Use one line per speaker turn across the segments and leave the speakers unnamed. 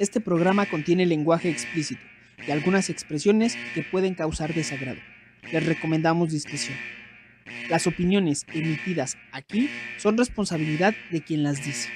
Este programa contiene lenguaje explícito y algunas expresiones que pueden causar desagrado. Les recomendamos discreción. Las opiniones emitidas aquí son responsabilidad de quien las dice.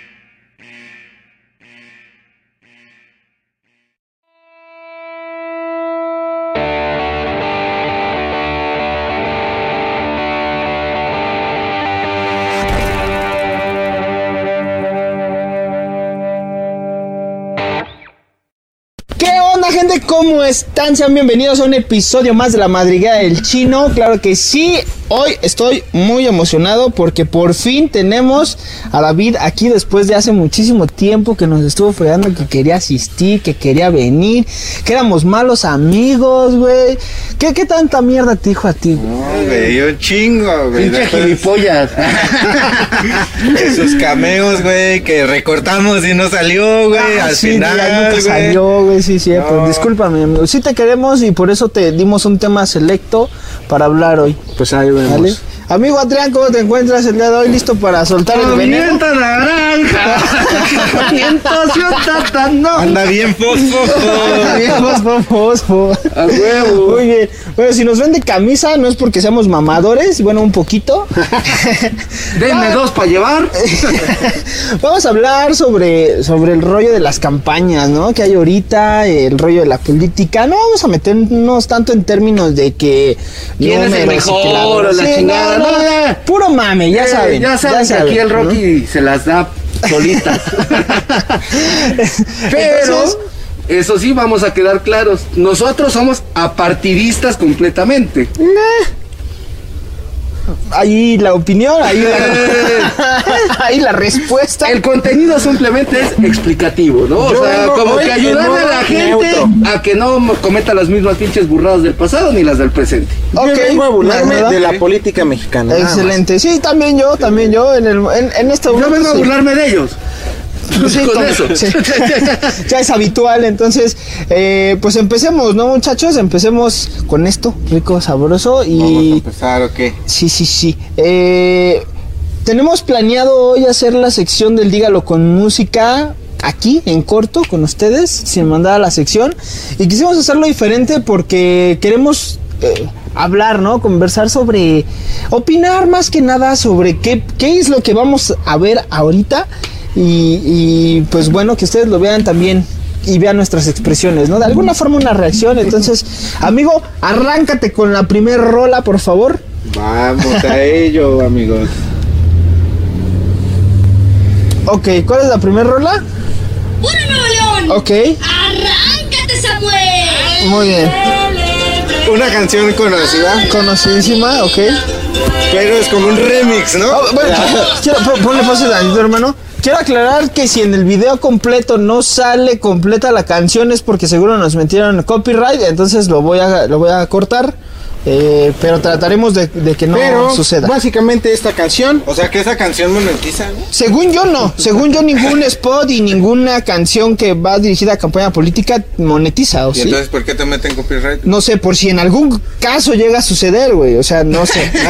¿Cómo están? Sean bienvenidos a un episodio más de la madriguera del chino. Claro que sí, hoy estoy muy emocionado porque por fin tenemos a David aquí después de hace muchísimo tiempo que nos estuvo fregando que quería asistir, que quería venir, que éramos malos amigos, güey. ¿Qué, ¿Qué tanta mierda te dijo a ti, güey?
No, güey, un chingo, güey.
Pinche
Después
gilipollas.
Esos cameos, güey, que recortamos y no salió, güey,
Ah,
al
sí,
final,
ya nunca
güey.
salió, güey, sí, cierto.
No.
Discúlpame, amigo. Sí te queremos y por eso te dimos un tema selecto para hablar hoy.
Pues ahí vemos.
¿Vale? Amigo Adrián, ¿cómo te encuentras el día de hoy? ¿Listo para soltar el veneno?
Movimiento naranja. Movimiento ciudadano.
Anda bien fosfo.
Bien, fosfo, fosfo.
A huevo.
Muy bien. Bueno, si nos ven de camisa, no es porque seamos mamadores, bueno, un poquito.
Denme dos para llevar.
Vamos a hablar sobre, sobre el rollo de las campañas, ¿no? Que hay ahorita, el rollo de la política. No vamos a meternos tanto en términos de que...
¿Quién es el mejor o la
Sí,
chingada?
No. Puro mame, ya
Eh,
saben.
Ya saben que aquí el
¿no?
Rocky se las da solitas. Pero.
Entonces-
Eso sí, vamos a quedar claros. Nosotros somos apartidistas completamente.
Ahí la opinión, ahí la, ahí la respuesta.
El contenido simplemente es explicativo, ¿no?
Yo
o sea, como que ayudarle a la gente
neutro.
a que no cometa las mismas pinches burradas del pasado ni las del presente.
Ok,
Yo vengo a burlarme
¿verdad?
de la política mexicana.
Excelente. Sí, también yo, también yo en el en, en este
Yo
momento,
vengo a
sí.
burlarme de ellos.
Sí,
con
como-
eso.
sí. ya es habitual, entonces, eh, pues empecemos, ¿no, muchachos? Empecemos con esto, rico, sabroso
Vamos a
y...
empezar, ¿o qué?
Sí, sí, sí. Eh, tenemos planeado hoy hacer la sección del Dígalo con música aquí, en corto, con ustedes, sin mandar a la sección. Y quisimos hacerlo diferente porque queremos eh, hablar, ¿no? Conversar sobre, opinar más que nada sobre qué, qué es lo que vamos a ver ahorita. Y, y, pues bueno, que ustedes lo vean también y vean nuestras expresiones, ¿no? De alguna forma una reacción. Entonces, amigo, arráncate con la primer rola, por favor.
Vamos a ello, amigos.
Ok, ¿cuál es la primera rola?
¡Puro Nuevo León!
Ok,
¡Arráncate, Samuel!
muy bien.
Una canción conocida,
Conocidísima, ok.
pero es como un remix, ¿no?
Oh, bueno, quiero, pon- ponle pausa hermano. Quiero aclarar que si en el video completo no sale completa la canción es porque seguro nos metieron copyright, entonces lo voy a, lo voy a cortar. Eh, pero trataremos de, de que no
Pero
suceda.
básicamente esta canción
O sea que esa canción monetiza, ¿no?
Según yo no, según yo ningún spot y ninguna canción que va dirigida a campaña política monetiza, ¿o
¿Y
sí?
entonces por qué te meten copyright?
No sé, por si en algún caso llega a suceder, güey. O sea, no sé.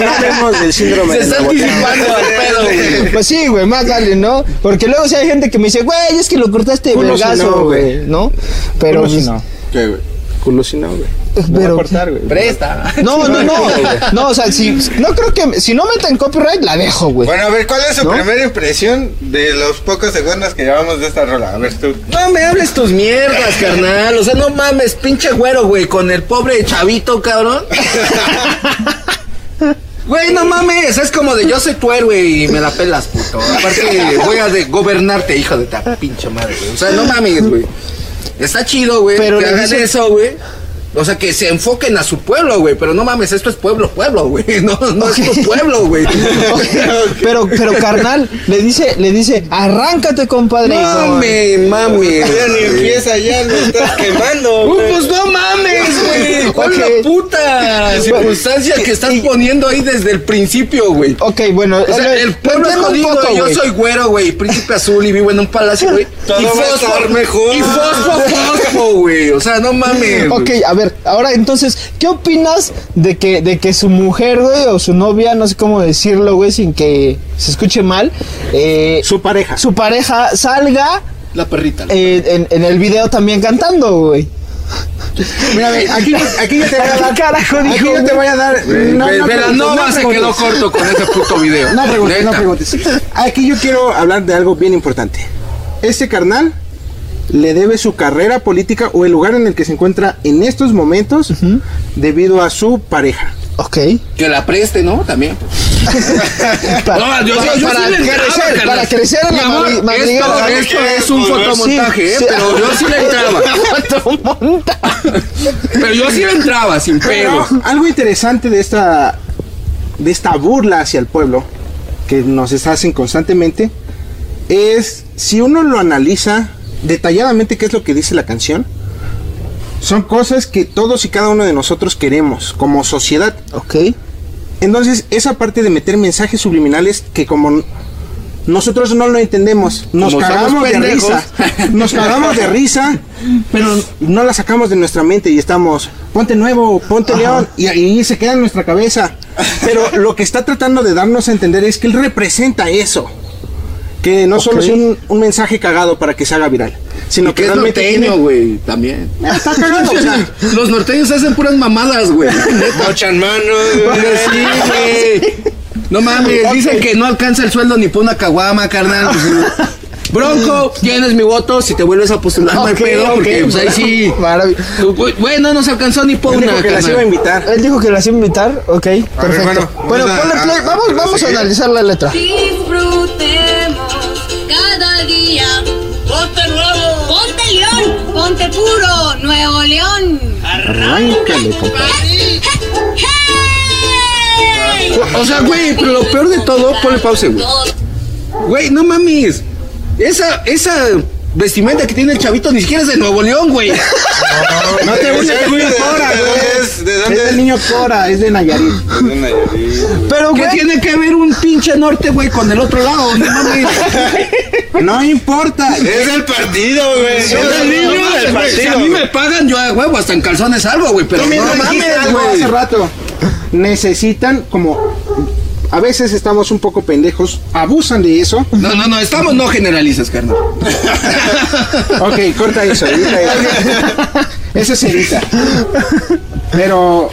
No hablemos del síndrome
Se está anticipando al pedo, güey.
Pues sí, güey, más vale, ¿no? Porque luego si hay gente que me dice, güey, es que lo cortaste de vergazo,
no,
güey. ¿no? Pero,
si
pues,
no.
¿Qué, güey?
Culo si no, güey.
pero,
cortar, güey.
Presta.
no, no, no, no, o sea, si, no creo que, si no meten copyright, la dejo, güey.
Bueno, a ver, ¿cuál es su
¿No?
primera impresión de los pocos segundos que llevamos de esta rola? A ver tú.
No me hables tus mierdas, carnal. O sea, no mames, pinche güero, güey, con el pobre chavito, cabrón. Güey, no mames, es como de yo soy tu héroe y me la pelas, puto. Aparte, voy a de gobernarte, hijo de ta pinche madre, güey. O sea, no mames, güey. Está chido, güey,
Pero
que hagan eso, güey. O sea, que se enfoquen a su pueblo, güey. Pero no mames, esto es pueblo, pueblo, güey. No, no es tu pueblo, güey.
Pero, pero carnal, le dice, le dice, arráncate, compadre.
Mame, mame.
Ya ni empieza, ya lo estás quemando.
Uh,
güey.
pues no mames, güey. ¿Cuál
Ok.
es la puta circunstancia que estás poniendo ahí desde el principio, güey?
Ok, bueno,
O sea, el pueblo es jodido,
poco,
yo soy güero, güey, príncipe azul y vivo en un palacio, güey. Y fosfo,
estar mejor.
Y fosfo, fosfo, güey. O sea, no mames.
Ok, a ver, ahora entonces, ¿qué opinas de que, de que su mujer, güey, o su novia, no sé cómo decirlo, güey, sin que se escuche mal, eh,
Su pareja.
su pareja salga
La perrita. la
eh, en, en el video también cantando, güey.
Mira, aquí, aquí yo te voy a dar.
Carajo,
aquí
dijo,
yo te voy a dar. No, no,
Velanova
preguntes,
se
no
quedó corto con ese puto video.
No preguntes, no preguntes. Aquí yo quiero hablar de algo bien importante. Este carnal le debe su carrera política o el lugar en el que se encuentra en estos momentos debido a su pareja.
Ok.
Que la preste, ¿no? También.
Para,
No, yo-
para-
yo
para
sí entraba,
crecer, para crecer en la
amor, esto, esto es un fotomontaje, ¿eh?
Sí.
pero yo sí le entraba.
Fotomontaje.
Pero yo sí le entraba, sin
Pero
pedo.
algo interesante de esta de esta burla hacia el pueblo que nos hacen constantemente es si uno lo analiza detalladamente qué es lo que dice la canción. Son cosas que todos y cada uno de nosotros queremos como sociedad.
Ok.
Entonces, esa parte de meter mensajes subliminales que como nosotros no lo entendemos, nos
Como
cagamos de risa, nos cagamos de risa, pero no la sacamos de nuestra mente y estamos, ponte nuevo, ponte león, y ahí se queda en nuestra cabeza. Pero lo que está tratando de darnos a entender es que él representa eso. Que no solo es un, un mensaje cagado para que se haga viral, sino que
que es
realmente
norteño,
tiene-
güey, también.
Está cagado, o sea,
Los norteños hacen puras mamadas, güey.
Mochan manos, güey.
No mames, dicen que no alcanza el sueldo ni por una caguama, carnal. Pues, Bronco, tienes mi voto si te vuelves a postular, no hay
Ok,
pedo, porque pues ahí sí. Güey, Güey, no nos alcanzó ni por
él
una,
dijo que las iba a invitar.
Él dijo que las iba a invitar. Ok, perfecto.
bueno,
Bueno,
a-
ponle play.
a-
Vamos,
a
vamos a analizar la letra.
Disfrutemos cada día. Ponte nuevo. Ponte león. Ponte puro. Nuevo león.
Arráncale.
¡Hey!
O sea, güey, pero lo peor de todo, ponle pausa, güey. Güey, no mames. Esa, esa vestimenta que tiene el chavito ni siquiera es de Nuevo León, güey.
No te burles
¿De
del niño Cora, güey.
es? ¿De dónde
niño Cora, es de Nayarit.
Es de Nayarit, güey.
Pero,
¿Qué
güey,
tiene que ver un pinche norte, güey, con el otro lado? No mames.
No importa.
Es del partido, güey. Es del niño
No
del
güey, Si a
partido.
mí me pagan, yo a huevo, hasta en calzones salgo, güey. Pero no mames,
algo hace
güey.
rato. Necesitan como a veces estamos un poco pendejos, abusan de eso.
No, no, no, estamos no generalizas, carnal.
Ok, corta eso, edita eso. Eso se edita. Pero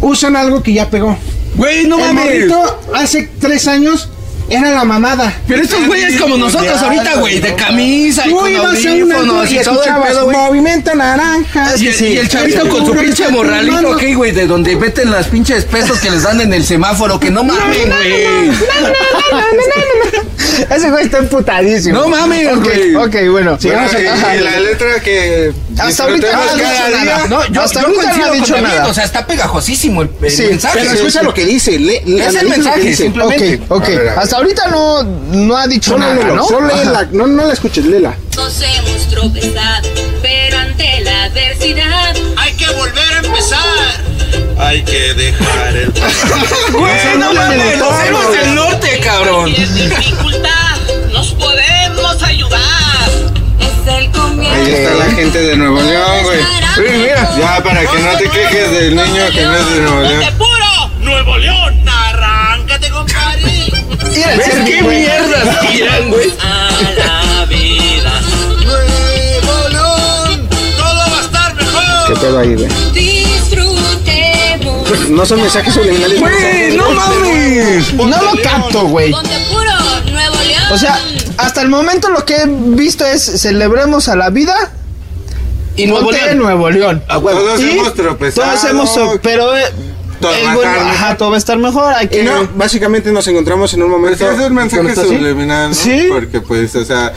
usan algo que ya pegó.
Güey, no
El
mames.
hace tres años era la mamada.
Pero estos güeyes como nosotros ahorita, güey, de camisa y
Tú
con
ibas a un
audífonos
antro y
y todo el
escuchabas
pedo, güey.
movimiento naranja.
Y, el- y el chavito con su pinche morralito, ¿ok, güey? De donde meten las pinches pesos que les dan en el semáforo, que no mames, güey.
ese güey está emputadísimo.
No mames, güey.
ok, bueno.
Bueno,
Sigamos
y- la letra que
Hasta ahorita no
disfrutemos
dicho
cada
nada.
día.
No, yo,
Hasta
yo
ahorita no
coincido
ha dicho
David,
nada.
O sea, está pegajosísimo el, el
Sí,
mensaje.
Pero escucha lo que dice. le- le-
Es el
analiza lo que
mensaje,
dice.
simplemente.
Ok, ok.
A ver, a ver.
Hasta ahorita no, no ha dicho
Solo
nada,
léelo,
¿no?
solo léela. No, no la escuches, léela.
Nos hemos tropezado, pero ante la adversidad hay que volver a empezar.
Hay que dejar el
Güey, no mames, los héroes del norte, cabrón.
es dificultad, nos podemos ayudar. Es el comienzo.
Ahí está la gente de Nuevo León, güey.
Mira.
Ya, para que no te quejes del niño que no es de Nuevo León.
¡Ponte puro! ¡Nuevo León!
Mira, el
¿Ves
Sergi,
qué
güey.
mierdas tiran, güey?
A la vida. ¡Nuevo León! ¡Todo va a estar mejor!
¿Qué pedo ahí, güey?
Disfrutemos.
No son mensajes subliminales.
Güey, no mames.
No lo capto, güey. O sea, hasta el momento lo que he visto es celebremos a la vida
Y Nuevo
ponte
León.
Nuevo León.
Todos
Y
hemos tropezado.
Todos hemos, pero eh,
Todo
el
va a
bueno,
estar mejor.
ajá, todo va a estar mejor. Hay
Y
que
no, básicamente nos encontramos en un
Pues
momento.
es un mensaje subliminal, ¿no?
Sí.
Porque, pues, o sea,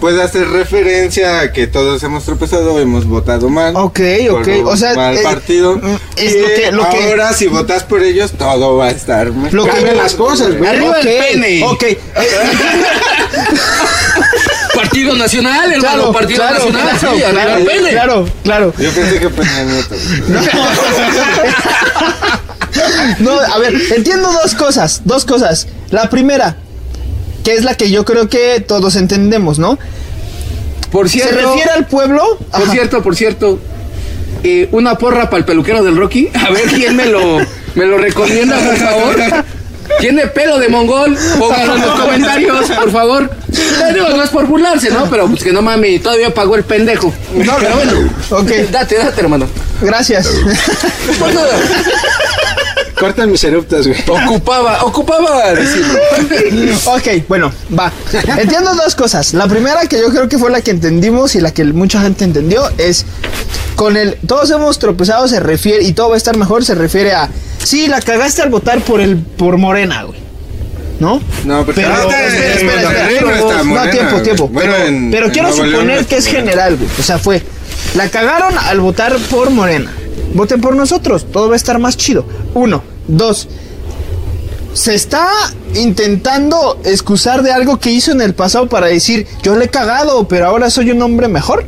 puede hacer referencia a que todos hemos tropezado, hemos votado mal.
Ok, ok, o sea,
Mal
eh,
partido.
mm, es lo que- lo que-
ahora, si votas por ellos, todo va a estar mejor.
lo que
Cambian las cosas, güey.
Arriba el pene.
Ok, eh,
Partido Nacional, hermano.
claro,
Partido
claro,
Nacional.
claro,
sí,
claro, claro, claro.
Yo pensé que Peña Nieto.
No, a ver, entiendo dos cosas, dos cosas. La primera, que es la que yo creo que todos entendemos, ¿no?
Por
Se
cierto.
refiere al pueblo.
Por
Ajá.
cierto, por cierto, eh, una porra para el peluquero del Rocky. A ver quién me lo, me lo recomienda, por favor. ¿Tiene pelo de mongol? Pónganlo en los comentarios, por favor. Digo, no es por burlarse, ¿no? Pero pues que no mami, todavía pagó el pendejo. No, pero bueno.
Ok.
Date, date, hermano.
Gracias.
Por nada.
Cortan mis eruptas, güey.
Ocupaba, ocupaba decirlo.
ok, bueno, va. Entiendo dos cosas. La primera que yo creo que fue la que entendimos y la que mucha gente entendió es con el todos hemos tropezado se refiere y todo va a estar mejor se refiere a sí, la cagaste al votar por el por Morena, güey. ¿No?
No, pero
Pero, espera,
en
espera, espera.
Monterrey no está
No,
Morena,
tiempo, tiempo.
Bueno,
pero
en-
pero
en
quiero
Nuevo
suponer que es general, güey. O sea, fue. La cagaron al votar por Morena. Voten por nosotros. Todo va a estar más chido. Uno. Dos. Se está intentando excusar de algo que hizo en el pasado para decir, yo le he cagado, pero ahora soy un hombre mejor.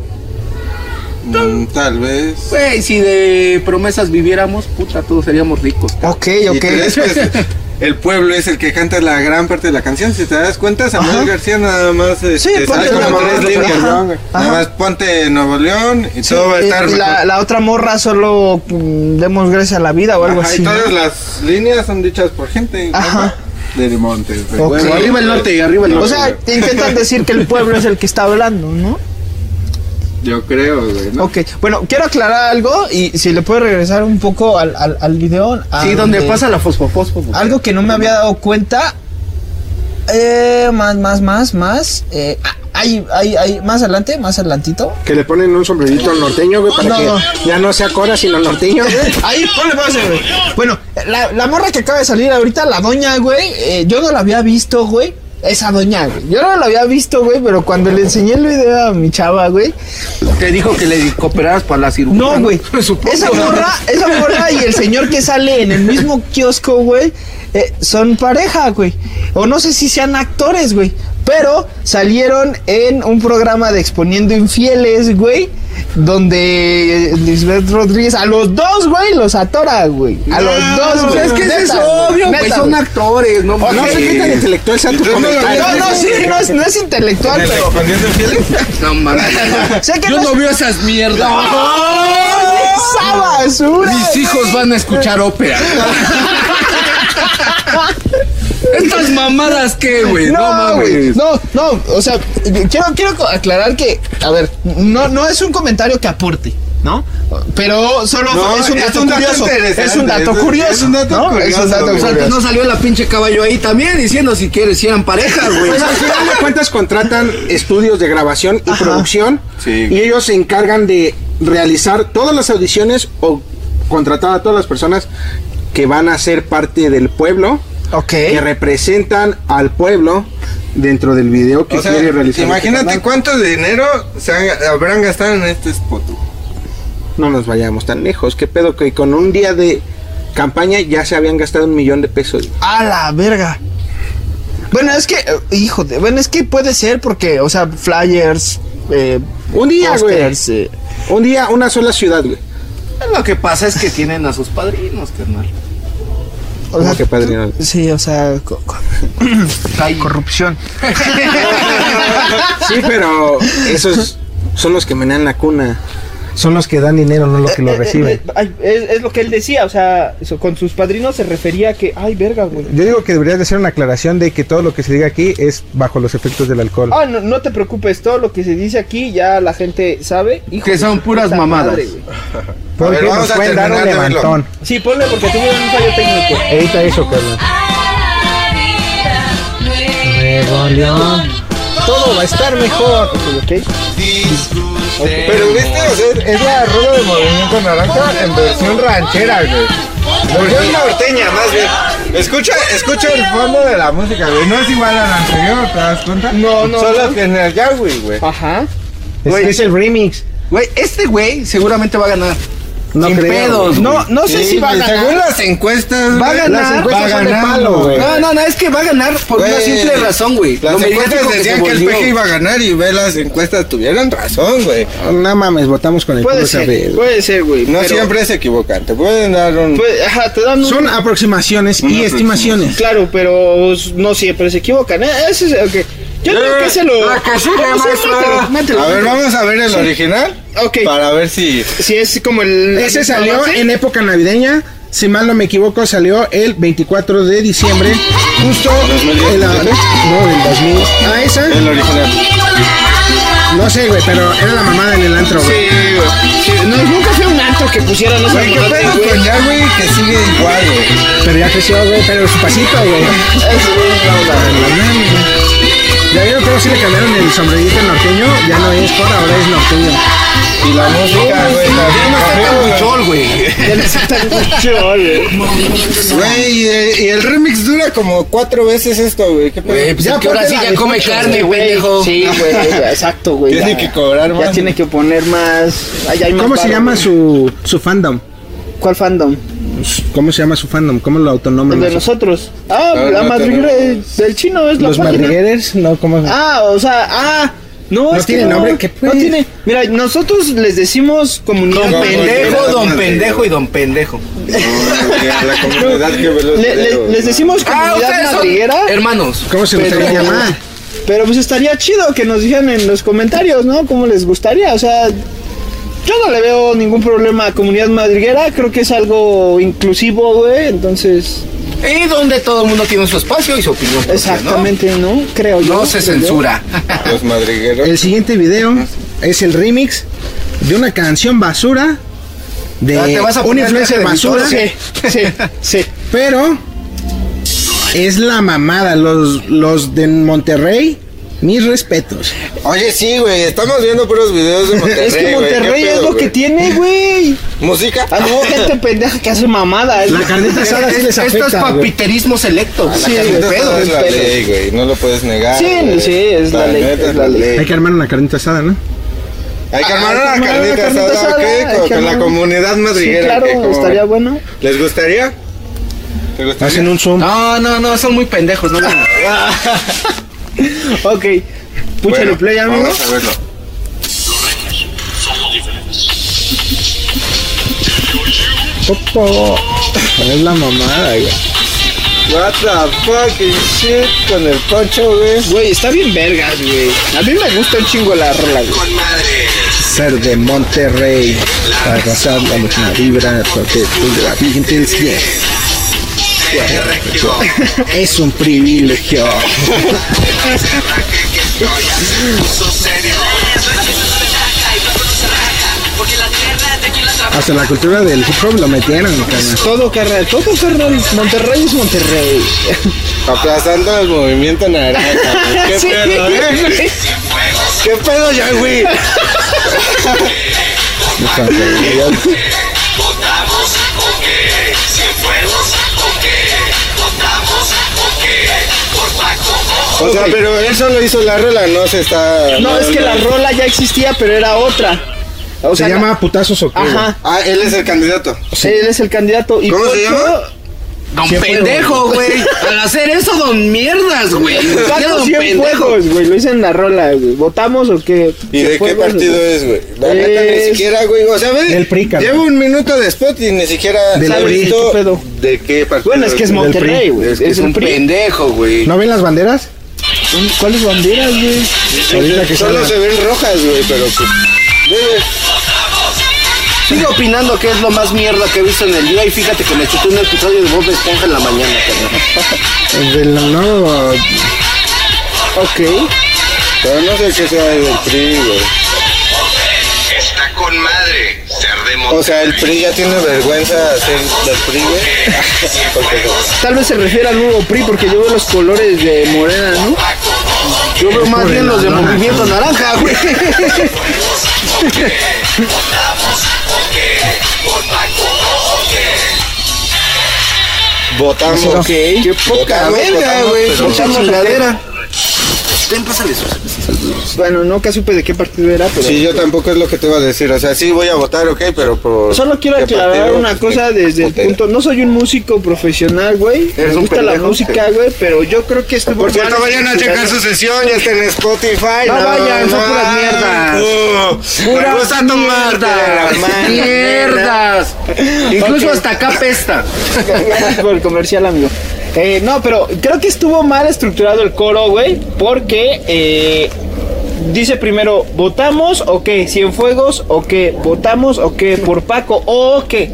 Mm, tal vez.
Güey, si de promesas viviéramos, puta, todos seríamos ricos.
Ok,
¿Y
ok.
el pueblo es el que canta la gran parte de la canción? Si te das cuenta, Samuel
Ajá.
García nada más este,
Sí, ponte
sale
la
como
morra,
tres líneas.
ajá,
Nada
ajá.
más ponte Nuevo León y
Sí,
todo va a
y-
estar
y la, la otra morra solo mm, demos gracias a la vida o algo
Ajá,
así.
y
¿no?
todas las líneas son dichas por gente.
Ajá.
De Montes. güey.
Ok.
Bueno, arriba el norte, arriba el
O
norte.
sea, te intentan decir que el pueblo es el que está hablando, ¿no?
Yo creo, güey. ¿no?
Ok, bueno, quiero aclarar algo y si le puedo regresar un poco al, al, al video. a
sí, donde pasa la fosfofosfo.
Algo que no me había dado cuenta. Eh, más, más, más, más. Eh, ah, hay, hay, hay, más adelante, más adelantito.
Que le ponen un sombrerito norteño, güey, para
No,
que
no.
ya no sea Cora, sino norteño, güey.
Ahí, ponle pausa, güey. Bueno, la, la morra que acaba de salir ahorita, la doña, güey, eh, yo no la había visto, güey. Esa doña, güey. Yo no la había visto, güey, pero cuando le enseñé el video a mi chava, güey.
Te dijo que le cooperaras para la cirugía.
No, güey. Esa morra, esa morra y el señor que sale en el mismo kiosco, güey, eh, son pareja, güey. O no sé si sean actores, güey. Pero salieron en un programa de Exponiendo Infieles, güey. Donde eh, Lisbeth Rodríguez a los dos, güey, los atora, güey. A los dos, güey.
Es que eso es obvio,
neta,
güey. Son actores, no
No sé qué tan intelectual sea tu
Entonces, no.
No, no, sí, no es, no es intelectual,
¿En el
pero.
No mames. Yo
no
veo esas mierdas.
¡Esa basura!
Mis hijos van a escuchar ópera. Estas mamadas qué, güey. No,
No, güey.
mames.
No, no, o sea, quiero, quiero aclarar que, a ver, no, no es un comentario que aporte, ¿no? Pero solo
No,
es un
es
dato
un
curioso. Es un dato curioso.
es un dato
¿no?
curioso,
Es un dato
güey.
O sea, que
curioso.
no salió la pinche caballo ahí también diciendo si quieres, si eran pareja, güey.
Pues al final de cuentas contratan estudios de grabación y
Ajá.
producción
Sí.
y ellos se encargan de realizar todas las audiciones o contratar a todas las personas que van a ser parte del pueblo,
Ok.
que representan al pueblo dentro del video que
O sea,
quiere realizar. este
imagínate
canal.
cuánto dinero se han- habrán gastado en este spot.
No nos vayamos tan lejos. ¿Qué pedo que con un día de campaña ya se habían gastado un millón de pesos?
A la verga. Bueno, es que, eh, hijo de, bueno, es que puede ser porque, o sea, flyers, eh,
Un día, güey.
eh,
Un día, una sola ciudad, güey.
Lo que pasa es que tienen a sus padrinos, carnal.
O
¿Cómo
sea,
que padrino?
Sí, o sea, co- co- corrupción.
Sí, pero esos son los que menean la cuna. Son los que dan dinero, no los que lo
Eh, eh,
reciben.
eh, ay, es, es lo que él decía, o sea, eso, con sus padrinos se refería a que, ay, verga, güey.
Yo digo que deberías de hacer una aclaración de que todo lo que se diga aquí es bajo los efectos del alcohol.
Ah, no, no te preocupes, todo lo que se dice aquí ya la gente sabe. Hijo
Que son puras mamadas.
madre.
Porque
ver, vamos
nos
a
pueden dar un levantón.
sí, ponle porque tuvimos un fallo técnico.
Edita eso, carnal. Todo va a estar mejor.
Pero viste, o sea,
Es la rueda de movimiento naranja en versión ranchera, güey.
versión norteña más bien. Escucha, escucha el fondo de la música, güey. No es igual a la anterior, ¿te das cuenta?
No, no,
Solo que en el Yahweh, güey.
Ajá.
Es,
Güey.
es el remix.
Güey, este güey seguramente va a ganar.
No
Sin
creo,
pedos.
No, no sé
Sí,
si va a ganar.
Según las encuestas,
Va a ganar.
las
Las encuestas
va
son de
ganando,
palo, güey.
No, no, no, es que va a ganar por una
Güey,
simple razón, güey.
Las
Lo
encuestas decían que, el. PG iba a ganar y ve las encuestas tuvieron razón, güey.
No mames, votamos con el
Puede ser, puede ser, güey.
No
pero-
siempre se equivocan, te pueden dar un...
Pues, ajá, te dan un...
Son aproximaciones
Una
y estimaciones.
Claro, pero no siempre se equivocan. ¿eh? Ese es el que... Yo digo que se lo...
Ah, que
Vamos a
maestro.
mételo, mételo,
A ver,
mételo.
vamos a ver el original
Ok.
para ver si...
Si es como el...
Ese salió
base.
en época navideña
si mal no me equivoco, salió el 24 de diciembre. Justo en la. No, del 2000. Ah, esa.
El original.
No sé, güey, pero era la mamada en el antro, güey.
Sí, no, nunca fue un alto que pusieran esa
Güey, ¿qué
mamada,
pedo
güey.
con ya, güey? Que sigue igual, güey.
Pero ya creció, güey, pero su pasito, güey.
Eso, güey, no, no.
Ya vieron cómo sí le cambiaron el sombrerito norteño. Ya no es por ahora es norteño.
Y la música, güey.
Ya no está tan
la-
güey.
Ya no está tan mucho, güey.
Güey, y el, y el remix dura como cuatro veces esto, güey.
Güey, pues
Ya,
es que ahora sí ya come carne, güey, viejo.
Sí, güey, exacto, güey.
Tiene
ya.
que cobrar
Ya
más.
tiene que poner más. Ay, hay más
¿Cómo se llama su, su fandom?
¿Cuál fandom?
¿Cómo se llama su fandom? ¿Cómo lo
El
autonombran?
de nosotros. Ah,
Ah,
la
no,
madriguera
tenemos.
del chino es la
Los
página.
madrigueros, no, ¿cómo?
Ah, o sea, ah. No,
No
es que
tiene
no,
nombre, ¿qué
No
pues?
tiene. Mira, nosotros les decimos comunidad
Don
Don
pendejo, don pendejo y don pendejo.
No, la comunidad que
Le- le- les
¿no?
decimos
Ah,
comunidad
son
madriguera.
hermanos.
¿Cómo se gustaría
Pero-
llamar?
Pero pues estaría chido que nos dijeran en los comentarios, ¿no? Cómo les gustaría. O sea, yo no le veo ningún problema a comunidad madriguera. Creo que es algo inclusivo, güey. Entonces,
Y donde todo el mundo tiene su espacio y su opinión.
exactamente, ¿no? Creo yo.
No se censura.
Los madrigueros.
El siguiente video es el remix de una canción basura de
Ah, ¿te vas a
una influencia de basura,
Sí, sí, sí.
pero es la mamada. Los, los de Monterrey, mis respetos.
Oye, sí, güey. Estamos viendo puros videos de Monterrey.
es que
güey, ¿qué
Monterrey es lo que tiene, güey.
¿Música?
Ah, no, gente pendeja que hace mamada.
La carnita asada sí les
Esto es
afecta, güey.
papiterismo selecto.
Sí,
de
Esta
pedo.
es la ley, güey. No lo puedes negar.
Sí, sí, es la ley,
neta
es la ley.
Hay que armar una carnita asada, ¿no?
Hay que
Ah,
armar una carnita asada,
asada,
¿ok? Con, la comunidad
Sí,
madriguera.
claro,
¿qué? ¿Cómo
estaría bueno.
¿Les gustaría? ¿Te gustaría?
Hacen un zoom.
No, no, no, son muy pendejos, no
Ok. Púchale
Bueno,
play, amigo.
Vamos a verlo.
Popo. Es la mamada, güey.
What the fucking shit con el poncho, güey.
Güey, está bien vergas, güey. A mí me gusta un chingo la rola, güey.
Ser de Monterrey. Para pasar la misma vibra. Porque tú la gente del cielo. Es un privilegio. Hasta la cultura del hip hop lo metieron, carnal.
Todo, carnal, todo, carnal. Monterrey es Monterrey.
Aplazando el movimiento naranja. güey. ¿Qué
Sí,
pedo, eh? ¿Qué pedo, ya, güey? O sea, pero él solo hizo la rola, no se está...
No, es que la rola ya existía, pero era otra. O
Se
sea,
llama putazos o qué, güey?
Ajá.
Ah, él es el candidato.
Él es el candidato. Y
¿Cómo se llama?
Don
Cien
pendejo, güey. Al hacer eso, don mierdas, güey. Don
100
pendejo.
fuegos, güey. Lo hice en la rola, güey. ¿Votamos o qué?
¿Y de qué
Fuegos,
partido
güey.
es, güey? La neta ni siquiera, güey. O sea, ¿ves?
Del PRI, cabrón.
Llevo un minuto de spot y ni siquiera
Del PRI.
de qué partido.
Bueno, es que es Monterrey, güey.
Es que es
el
un
PRI.
pendejo, güey.
¿No ven las banderas?
¿Cuáles banderas, güey?
Ahorita que
Solo se ven rojas, güey, pero pues... debe-
Sigo opinando que es lo más mierda que he visto en el día y fíjate que me chuté un episodio de Bob Esponja en la mañana, carnal.
El del nuevo.
Ok.
Pero no sé qué sea del güey.
Está con madre,
O sea, el PRI ya tiene vergüenza de ser del PRI,
Tal vez se refiere al nuevo PRI porque yo veo los colores de Morena, ¿no?
Yo veo más bien los de
naranja.
Movimiento Naranja, güey.
votamos.
Ok.
Qué poca verga, güey. Mucha chingadera. Ten, pásale eso.
Bueno, nunca supe de qué partido era, pero...
Sí, yo tampoco es lo que te iba a decir. O sea, sí voy a votar, ok, pero por.
Solo quiero
¿qué
aclarar
partido?
una
Pues,
cosa desde el punto... No soy un músico profesional, güey. Me
¿Eres un
gusta la música, güey, pero yo creo que estuvo...
Por cierto, vayan a checar su sesión, ya está en Spotify.
No vayan, son puras mierdas.
Uh,
Puras
me gusta
mierdas.
Mierdas. Incluso hasta acá pesta.
Gracias por el comercial, amigo. Eh, no, pero creo que estuvo mal estructurado el coro, güey, porque eh, dice primero, ¿votamos o qué? ¿Cienfuegos o qué? ¿Votamos o qué? ¿Por Paco o qué?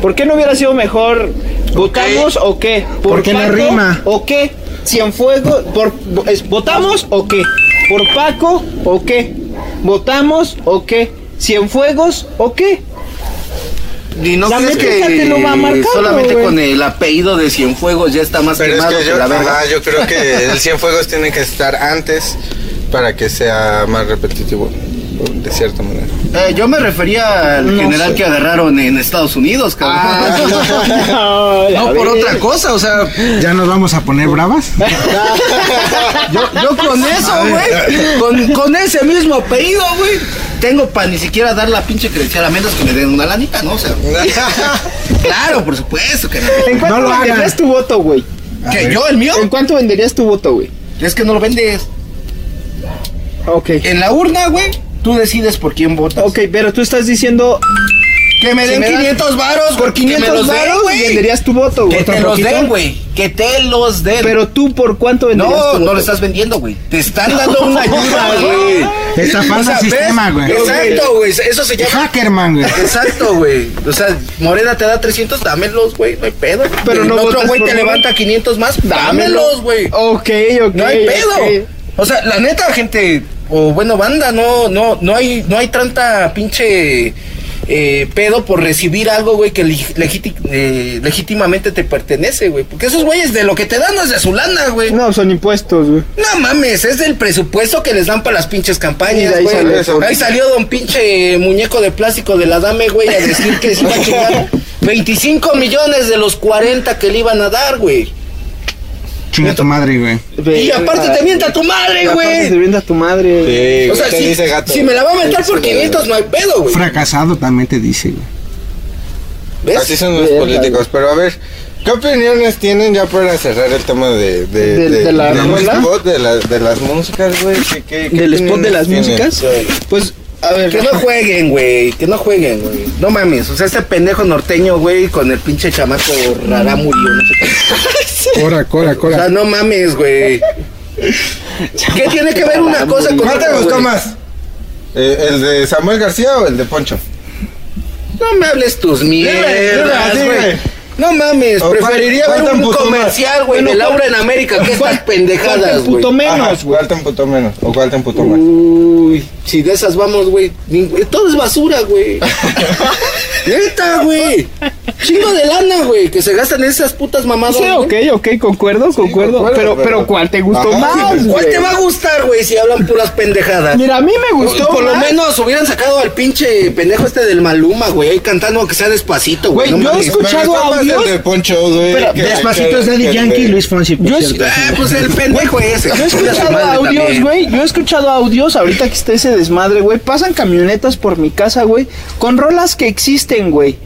¿Por qué no hubiera sido mejor votamos o qué? ¿Por
Porque no
Paco
rima.
¿O qué? Cienfuegos, por, es, ¿votamos o qué? ¿Por Paco o qué? ¿Votamos o qué? ¿Cienfuegos o qué?
Y no
La
crees que
lo va marcando,
solamente con el apellido de Cienfuegos ya está más
Pero
quemado
que
que,
yo,
la verga.
ajá, yo creo que el Cienfuegos tiene que estar antes para que sea más repetitivo, de cierta manera.
Eh, yo me refería al
No
general
sé.
que agarraron en Estados Unidos, cabrón.
Ah,
no por otra cosa, o sea,
¿Ya nos vamos a poner bravas?
yo, yo con eso, güey, con, con ese mismo apellido, güey, tengo para ni siquiera dar la pinche credencial, a menos que me den una lanita, ¿no? O sea, claro, por supuesto que no.
¿En cuánto
No lo
venderías
hagan.
tu voto, güey?
¿Que yo, el mío?
¿En cuánto venderías tu voto, güey?
Es que no lo vendes.
Ok.
En la urna, güey, tú decides por quién votas.
Ok, pero tú estás diciendo
Que me
Si
den
me dan-
500 varos,
por 500 varos venderías tu voto, güey.
Que te
¿Otro
los den, güey. Que te los den.
Pero tú, ¿por cuánto venderías
no,
tu
no lo estás vendiendo, güey. Te están dando una ayuda, güey.
Estafando
O sea,
el sistema, güey.
Exacto, güey. Eso se llama.
Hackerman, güey.
Exacto, güey. O sea, Morena te da 300, dámelos, güey. No hay pedo.
Pero
El
no
otro güey te levanta 500 más, dámelos, güey.
Ok, ok.
No hay pedo. O sea, la neta, gente, o bueno, banda, no, no, no hay, no hay tanta pinche eh, pedo por recibir algo, güey, que eh, legítimamente te pertenece, güey. Porque esos güeyes de lo que te dan no es de su lana, güey. No.
No, son impuestos, güey.
mames, es del presupuesto que les dan para las pinches campañas,
ahí
güey. Ahí salió don pinche muñeco de plástico de la dame, güey, a decir que se iba a chingar 25 millones de los 40 que le iban a dar, güey.
Chinga tu madre, güey.
Y aparte te mienta tu madre, güey.
te vienda tu madre.
Sí,
O sea, si,
dice gato.
si me la va a meter por 500 no hay pedo, güey.
Fracasado también te dice, güey.
¿Ves?
Así son los políticos, pero a ver, ¿qué opiniones tienen ya para cerrar el tema de, de,
¿De- de la
spot, de, la- de las músicas, güey? ¿Qué- qué- qué
¿Del spot de las
tienen?
músicas? Pues, a ver.
Que no jueguen, güey. Que no jueguen, güey. No mames. O sea, este pendejo norteño, güey, con el pinche chamaco rara murió, no sé qué.
Cora, cora,
O sea,
cora.
no mames, güey. ¿Qué tiene que ver una cosa con
¿Cuál te gustó más? Eh, ¿El de Samuel García o el de Poncho?
No me hables tus mierdas,
dime,
güey. No mames,
¿O cuál-
preferiría ver un comercial, güey, de
¿cuál-
Laura en América que estas
¿Cuál te
pendejadas, güey.
emputó menos, güey?
¿Cuál te emputó menos? ¿O cuál emputó más?
Uy, si de esas vamos, güey. Todo es basura, güey. Neta, güey. Chingo de lana, güey. Que se gastan en esas putas mamadas.
Sí,
güey.
ok, ok, concuerdo, concuerdo.
concuerdo,
pero,
pero-
pero ¿cuál te gustó
Ajá,
más?
sí,
¿Cuál te va a gustar, güey, si hablan puras pendejadas?
Mira, a mí me gustó.
Por lo
más.
menos hubieran sacado al pinche pendejo este del Maluma, güey, ahí cantando aunque sea despacito, güey.
Güey,
no
yo escucho- escuchado audios.
de Poncho, güey.
Espera,
que-
Despacito es Daddy
que-
Yankee y Luis Fonsi, por
Yo
cierto.
Ah, pues el pendejo ese.
Yo he escuchado audios,
también.
güey. Yo he escuchado audios ahorita que está ese desmadre, güey. Pasan camionetas por mi casa, güey. Con rolas que existen, güey.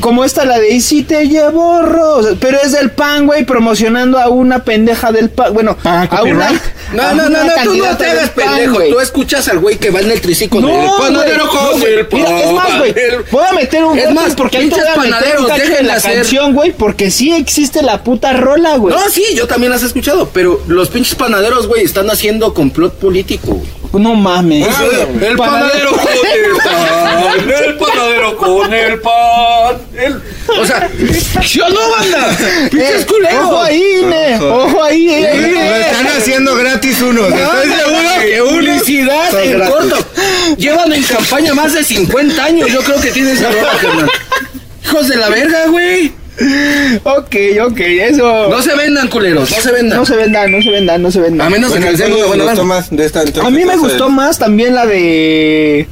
Como esta, la de Y si te llevo rosas. Pero es del pan, güey, promocionando a una pendeja del pan. Bueno,
Ah,
a una.
No,
a
no, no,
una
no, tú no te hagas
PAN,
pendejo. Tú escuchas al güey que va en el triciclo
No,
del panadero
no, güey.
el pan.
Mira, es más, güey. Voy a meter un
Es más,
porque ahí te
pinches
voy a meter un
panaderos,
cacho
dejen
de
de
la
hacer-
canción, güey, porque sí existe la puta rola, güey.
No, sí, yo también las he escuchado, pero los pinches panaderos, güey, están haciendo complot político, güey.
No mames.
El panadero con el pan, el panadero con el pan. el- O sea, ¿sí o no, banda? Pinches
Eh,
culeros.
Ojo ahí, ne. Ojo ahí, eh,
Sí, Lo están haciendo gratis unos. Estoy seguro que.
Publicidad en
gratis.
corto. Llevan en campaña más de 50 años. Yo creo que tienes carnal. Hijos de la verga, güey.
Ok, ok, eso.
No se vendan, culeros. No se vendan.
No se vendan, no se vendan, no se vendan.
A menos
Bueno,
que les den
¿cuál
una
les
buena
gustó más de esta entonces?
A mí me gustó más también la de.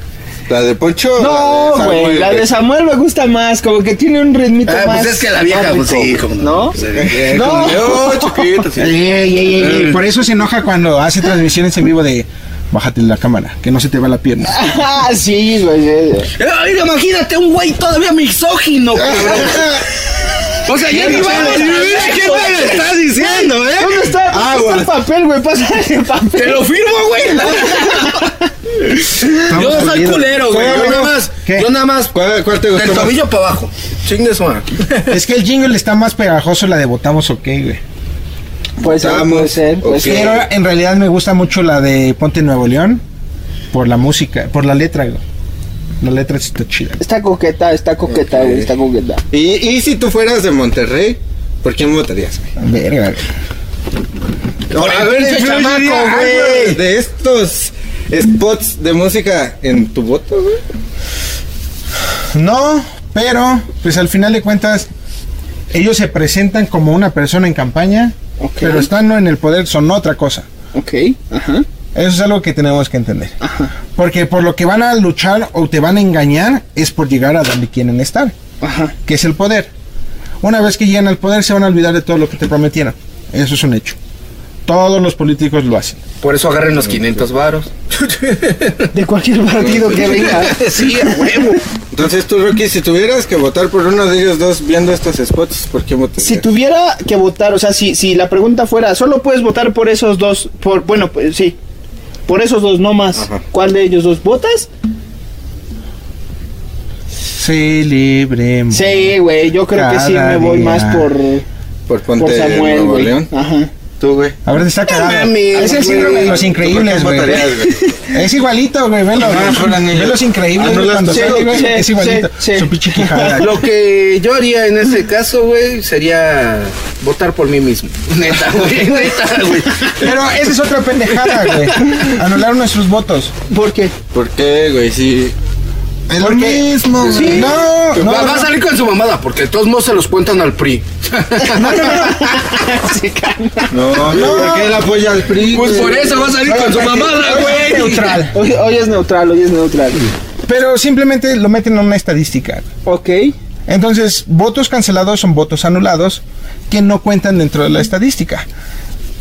¿La de Poncho?
No, güey, la de Samuel me gusta más, como que tiene un ritmito
Ah,
más.
pues es que la vieja, pues sí, como
¿no?
Pues, eh,
No.
como de, oh, chiquito, sí.
Ey, ey, ey, ey, Por eso se enoja cuando hace transmisiones en vivo de bájate la cámara, que no se te va la pierna.
Ah, sí, güey. sí.
Ay, imagínate un güey todavía misógino, cabrón. O sea, ya ni vamos.
¿Qué te le estás diciendo, eh?
¿Dónde está,
Ah,
¿dónde está el papel, güey? Pásale el
Te
papel.
lo firmo, güey. Yo soy culero, güey. Yo nada más.
¿Qué?
Yo nada más.
¿Cuál, cuál te gustó
Del tobillo para abajo. Chingue su.
Es que el jingle está más pegajoso la de votamos ok, güey.
Puede ser,
Vamos,
puede ser. puede ser.
Pero en realidad me gusta mucho la de Ponte Nuevo León por la música, por la letra, güey. La letra sí está chida.
Está coqueta, está coqueta, güey, está coqueta.
Y, y si tú fueras de Monterrey, ¿por quién votarías, güey?
Verga.
No, a ver, influiría
chamaco, güey.
De estos spots de música en tu voto, güey.
No, pero pues al final de cuentas ellos se presentan como una persona en campaña,
Ok.
pero estando en el poder son otra cosa.
Ok, ajá.
Eso es algo que tenemos que entender. Porque por lo que van a luchar o te van a engañar es por llegar a donde quieren estar,
Ajá.
que es el poder. Una vez que llegan al poder se van a olvidar de todo lo que te prometieron. Eso es un hecho. Todos los políticos lo hacen.
Por eso agarren los 500 varos.
De cualquier partido que venga.
sí, a huevo.
Entonces tú, Rocky, si tuvieras que votar por uno de ellos dos viendo estos spots, ¿por quién votarías?
Si tuviera que votar, o sea, si, si la pregunta fuera, solo puedes votar por esos dos, por, bueno, pues sí, por esos dos, no más.
Ajá.
¿Cuál de ellos dos votas?
Celebremos.
Sí, güey, yo creo que sí me voy
día.
más por,
Por Ponte
por Samuel,
Nuevo
güey.
León.
Ajá.
Tú, güey.
A ver, está cagado. es el
güey.
síndrome de los
¿Por
increíbles, güey.
güey?
Es igualito, güey. Velo,
Ah.
Ve los increíbles, güey, cuando sale, güey. Es igualito. Su pinche quijada.
Lo que yo haría en ese caso, güey, sería votar por mí mismo. Neta, güey, neta, güey.
Pero esa es otra pendejada, güey. Anular nuestros votos.
¿Por qué?
¿Por qué, güey? Sí.
Es lo mismo, güey. No, no,
va, va a
no.
salir con su mamada, porque de todos modos se los cuentan al PRI.
Sí, calma.
No, no. ¿Por qué él apoya al PRI?
Pues por eso va a salir con su mamada, güey.
Neutral.
Hoy, hoy es neutral, hoy es neutral.
Pero simplemente lo meten en una estadística.
Ok.
Entonces, votos cancelados son votos anulados que no cuentan dentro de la estadística.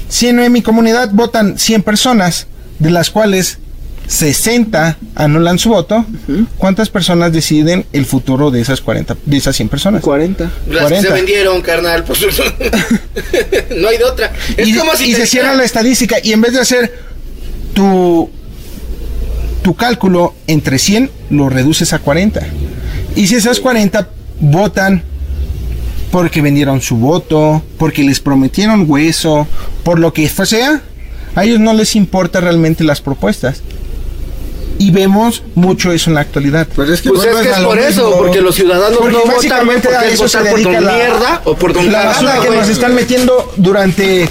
Si en mi comunidad votan 100 personas, de las cuales 60 anulan su voto, ¿cuántas personas deciden el futuro de esas 40, de esas 100 personas?
40.
Las que
40.
se vendieron, carnal, pues no hay de otra. Es
y,
como si
y
te
se cierra la estadística y en vez de hacer tu tu cálculo entre 100 lo reduces a 40 y si esas 40 votan porque vendieron su voto porque les prometieron hueso por lo que sea a ellos no les importa realmente las propuestas y vemos mucho eso en la actualidad
Pues es que
Pues es que por eso,
mismo.
porque los ciudadanos
Porque
no votan, porque
a se
por
la-
mierda o por tu
la basura que nos están metiendo durante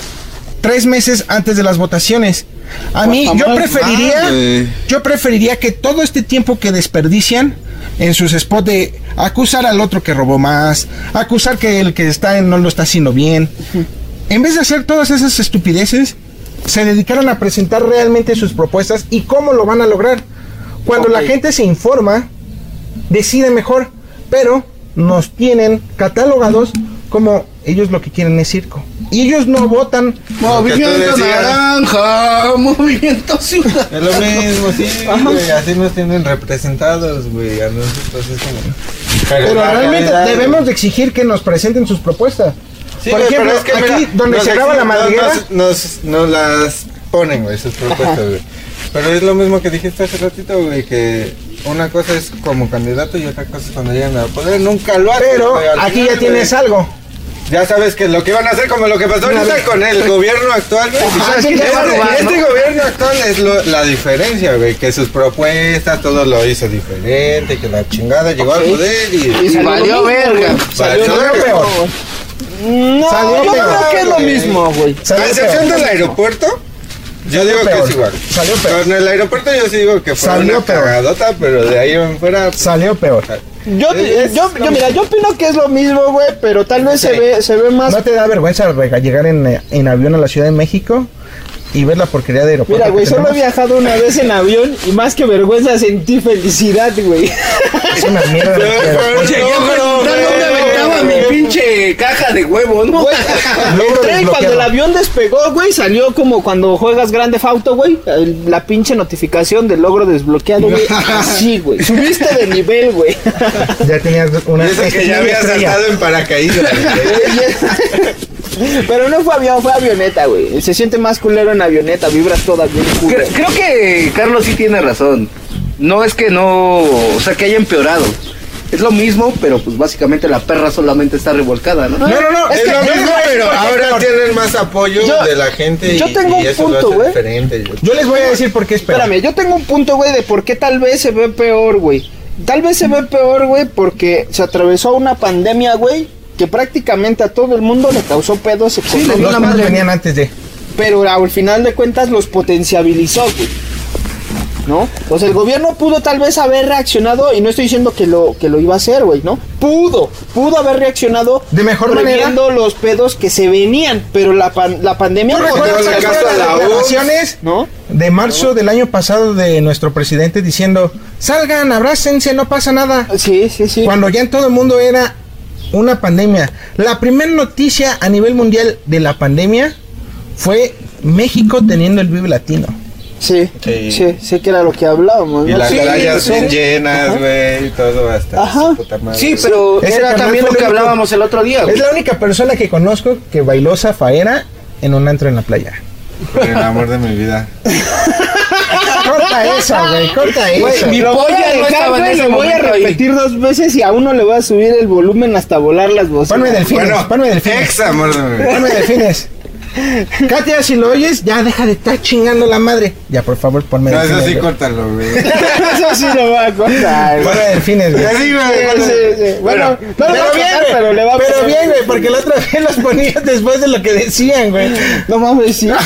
tres meses antes de las votaciones. A mí, yo
Jamás
preferiría, yo preferiría que todo este tiempo que desperdician en sus spots de acusar al otro que robó más, acusar que el que está en no lo está haciendo bien, en vez de hacer todas esas estupideces, se dedicaron a presentar realmente sus propuestas y cómo lo van a lograr. Cuando la gente se informa, decide mejor, pero nos tienen catalogados como ellos lo que quieren es circo. Y ellos no votan.
Movimiento naranja, movimiento ciudad.
Es lo mismo, sí, güey. Así nos tienen representados, güey. A nosotros es como.
Pero realmente
realidad,
debemos de exigir que nos presenten sus propuestas.
Sí,
Por ejemplo,
es que
aquí
mira,
donde se graba la madriguera,
Nos, nos, nos las ponen, güey, sus propuestas, güey. Pero es lo mismo que dijiste hace ratito, güey, que una cosa es como candidato y otra cosa es cuando llegan al poder. Nunca lo hacen,
pero
güey,
aquí
final,
ya tienes
güey.
algo.
Ya sabes que lo que van a hacer, como lo que pasó ahorita con el gobierno actual, güey.
Ajá,
Este,
sí,
este
¿no?
gobierno actual es lo- la diferencia, güey, que sus propuestas, todo lo hizo diferente, que la chingada llegó al poder y...
Y salió
valió verga.
Salió
Valió
lo
peor.
No,
Salió
yo
peor,
creo que es lo mismo, güey.
A
Salió
excepción del aeropuerto, yo digo que es igual.
Salió peor.
Con el aeropuerto yo sí digo que fue
Salió
una
peor.
cagadota, pero de ahí en fuera...
Salió peor.
Yo,
Es-
yo, yo, mira, yo opino que es lo mismo, güey, pero tal vez se ve, se ve más
¿No te da vergüenza llegar en, en avión a la Ciudad de México y ver la porquería de aeropuerto?
Mira, güey, solo he viajado una vez en avión y más que vergüenza sentí felicidad, güey.
Es una mierda.
pinche caja de huevo, ¿no?
Güey, entré y cuando el avión despegó, güey, salió como cuando juegas Grande Fauto, güey, el- la pinche notificación del logro desbloqueado, güey. Así, güey. Subiste de nivel, güey.
Ya tenías una
que ya había saltado en paracaídas. güey.
Pero no fue avión, fue avioneta, güey. Se siente más culero en avioneta, vibras todas bien.
Creo que Carlos sí tiene razón. No es que no, o sea, que haya empeorado. Es lo mismo, pero pues básicamente la perra solamente está revolcada, ¿no?
No, no, no.
Es
que
lo mismo, pero ahora tienen más apoyo
Yo-
de la gente y,
yo tengo
y
un
eso
punto, güey.
diferente. yo-
les voy a decir por qué es peor.
Espérame, yo tengo un punto, güey, de por qué tal vez se ve peor, güey. tal vez se ve peor, güey, porque se atravesó una pandemia, güey, que prácticamente a todo el mundo le causó pedos
Sí, los venían antes de.
pero al final de cuentas los potenciabilizó, güey. ¿No? O sea, el gobierno pudo tal vez haber reaccionado, y no estoy diciendo que lo, que lo iba a hacer, güey, ¿no? Pudo, pudo haber reaccionado
De mejor manera.
los pedos que se venían, pero la, pan- la pandemia...
¿Tú
no
recuerdas
fue-
el caso de la
las declaraciones
¿No?
de marzo del año pasado de nuestro presidente diciendo, salgan, abrácense, no pasa nada?
Sí, sí, sí.
Cuando ya en todo el mundo era una pandemia. La primera noticia a nivel mundial de la pandemia fue México teniendo el Vive Latino.
Sí,
Sí.
sí, sí, que era lo que hablábamos.
Y
¿no?
las
Sí,
playas
sí.
bien llenas, güey, y todo hasta
Ajá.
su puta madre.
Sí, pero era también lo que
único-
hablábamos el otro día, güey.
Es la única persona que conozco que bailó zafaera en un antro en la playa.
Por el amor de mi vida.
corta eso, güey, corta eso.
Güey, mi
Lo voy
polla
a
no
dejar,
estaba en
güey,
ese
lo voy a
ahí.
repetir dos veces y a uno le voy a subir el volumen hasta volar las voces.
Ponme delfines, ponme delfines.
ex amor de mi vida.
Ponme delfines. Katia, si lo oyes, ya deja de estar chingando la madre. Ya, por favor, ponme
No, eso sí, córtalo, güey.
Eso sí lo voy a contar. güey.
Ponme delfines, güey.
Sí, güey,
Sí, sí, sí. Bueno, no lo va a
bien,
contar,
güey.
pero le va a
Pero
poner-
bien, güey, porque la otra vez los ponías después de lo que decían, güey.
No mames, sí.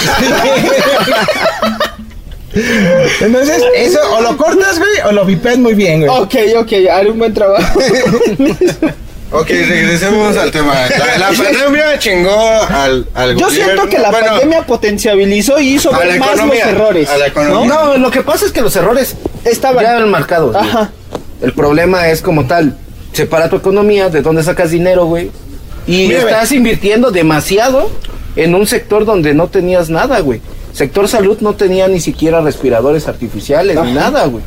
Entonces, eso o lo cortas, güey, o lo vipeas muy bien, güey.
ok, ok, haré un buen trabajo.
Ok, regresemos al tema. La, la pandemia chingó al, al
Yo
gobierno.
siento que la
Bueno,
pandemia potenciabilizó y hizo ver más los errores.
a la economía.
No, lo que pasa es que los errores
Estaban.
ya eran marcados. güey.
Ajá.
El problema es como tal, separa tu economía, de dónde sacas dinero, güey. Y
Mira,
estás invirtiendo demasiado en un sector donde no tenías nada, güey. Sector salud no tenía ni siquiera respiradores artificiales ni nada, güey.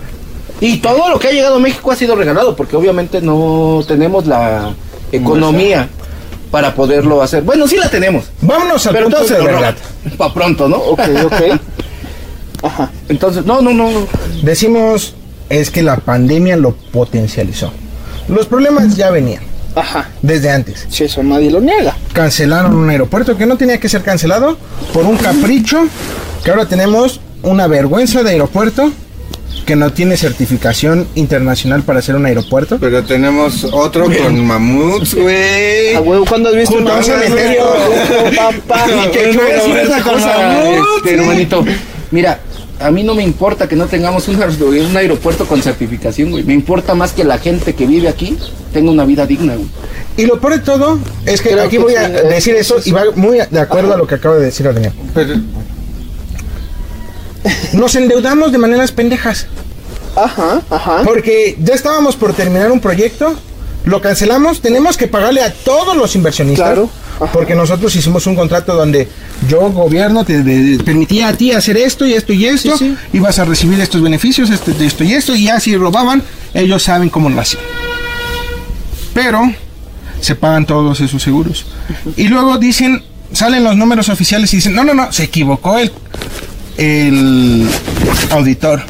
Y todo lo que ha llegado a México ha sido regalado, porque obviamente no tenemos la economía para poderlo hacer. Bueno, sí la tenemos.
Vámonos al
Pero
punto
entonces,
de verdad.
para pronto, ¿no?
Ok, ok. Ajá.
Entonces, no, no, no. no.
Decimos es que la pandemia lo potencializó. Los problemas ya venían
Ajá.
desde antes.
Sí, eso nadie lo niega.
Cancelaron un aeropuerto que no tenía que ser cancelado por un capricho que ahora tenemos una vergüenza de aeropuerto que no tiene certificación internacional para ser un aeropuerto.
Pero tenemos otro con mamuts, güey.
A huevo, ¿cuándo has visto
un
mamut? Papá.
Este, hermanito. Mira, a mí no me importa que no tengamos un, aer- un aeropuerto con certificación, güey. Me importa más que la gente que vive aquí tenga una vida digna, güey.
Y lo peor de todo es que
Creo
aquí
que
voy a
sí,
decir eso y va muy de acuerdo a lo que acaba de decir Adrián.
Pero,
Nos endeudamos de maneras pendejas.
Ajá, ajá.
Porque ya estábamos por terminar un proyecto, lo cancelamos, tenemos que pagarle a todos los inversionistas.
Claro, ajá.
Porque nosotros hicimos un contrato donde yo, gobierno, te permitía a ti hacer esto y esto y esto,
Sí, sí.
y vas a recibir estos beneficios, esto, esto y esto, y ya si robaban, ellos saben cómo lo hacían. Pero se pagan todos esos seguros. Y luego dicen, salen los números oficiales y dicen, no, no, no, se equivocó el, el auditor.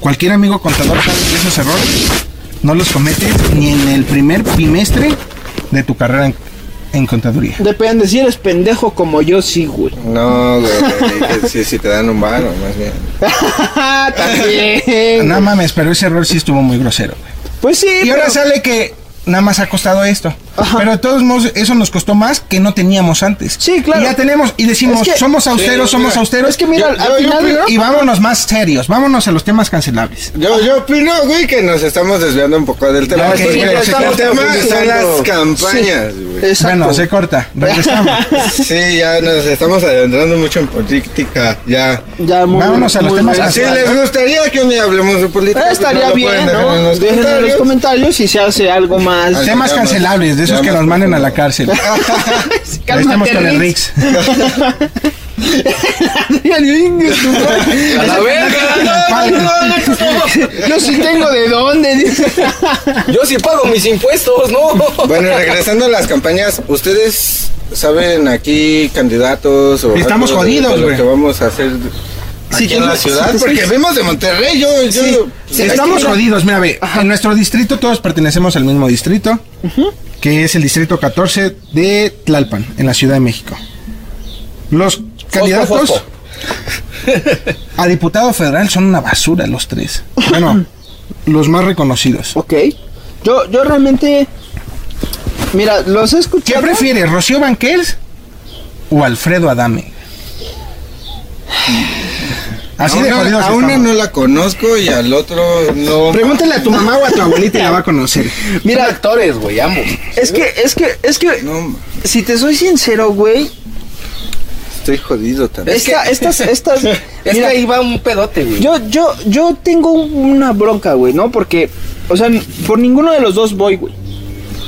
Cualquier amigo contador sabe que esos errores no los cometes ni en el primer bimestre de tu carrera en, en contaduría.
Depende, si eres pendejo como yo, sí, güey.
no, güey. Si, si te dan un varo, más bien.
También.
No mames, pero ese error sí estuvo muy grosero. güey.
Pues sí,
Y ahora sale que nada más ha costado esto.
Ajá.
Pero de todos modos, eso nos costó más que no teníamos antes.
Sí, claro.
Y ya tenemos, y decimos,
Es que-
somos austeros,
Sí,
somos
mira,
austeros.
es que mira,
Yo-
al
yo- yo
final... ¿no?
Y vámonos más serios, vámonos a los temas cancelables.
Yo, yo opino, güey, que nos estamos desviando un poco del tema.
Ya,
porque
sí,
el tema son las campañas, güey.
Exacto.
Bueno, se corta, regresamos.
Sí, ya nos estamos adentrando mucho en política. Ya.
Ya, muy
Vámonos a los
muy
temas
bien.
Si
cancelables.
les gustaría que un día hablemos de política,
Eh, estaría
lo
bien, ¿no?
en los
Dejen en los
comentarios.
comentarios si se hace algo más.
Al-
temas cancelables, de esos que nos manden a la cárcel. Ahí estamos con el
Rix.
A la verga,
Yo sí tengo de dónde. dice.
Yo sí pago mis impuestos, ¿no?
Bueno, regresando a las campañas, ¿ustedes saben aquí candidatos o
Estamos
algo de-
jodidos,
lo
güey.
que vamos a hacer aquí
Sí,
en la ciudad?
sí,
Porque vemos de Monterrey, yo, yo
Sí,
Estamos
mira.
jodidos, mira, ve, en nuestro distrito todos pertenecemos al mismo distrito, que es el distrito 14 de Tlalpan, en la Ciudad de México. Los candidatos a diputado federal son una basura los tres. Bueno, los más reconocidos.
Ok. Yo, yo realmente. Mira, los he
¿Qué
escuchado.
prefieres, Rocío Banquels o Alfredo Adame? Así
a
de
una, a una no la conozco y al otro no.
Pregúntale a tu mamá o a tu abuelita y la va a conocer.
Mira, actores, güey, ambos.
es que, es que, es que.
No,
Si te soy sincero, güey.
estoy jodido también.
Esta, estas, estas.
Es que
mira,
ahí va un pedote, güey.
Yo, yo, yo tengo una bronca, güey, ¿no? Porque, o sea, por ninguno de los dos voy, güey.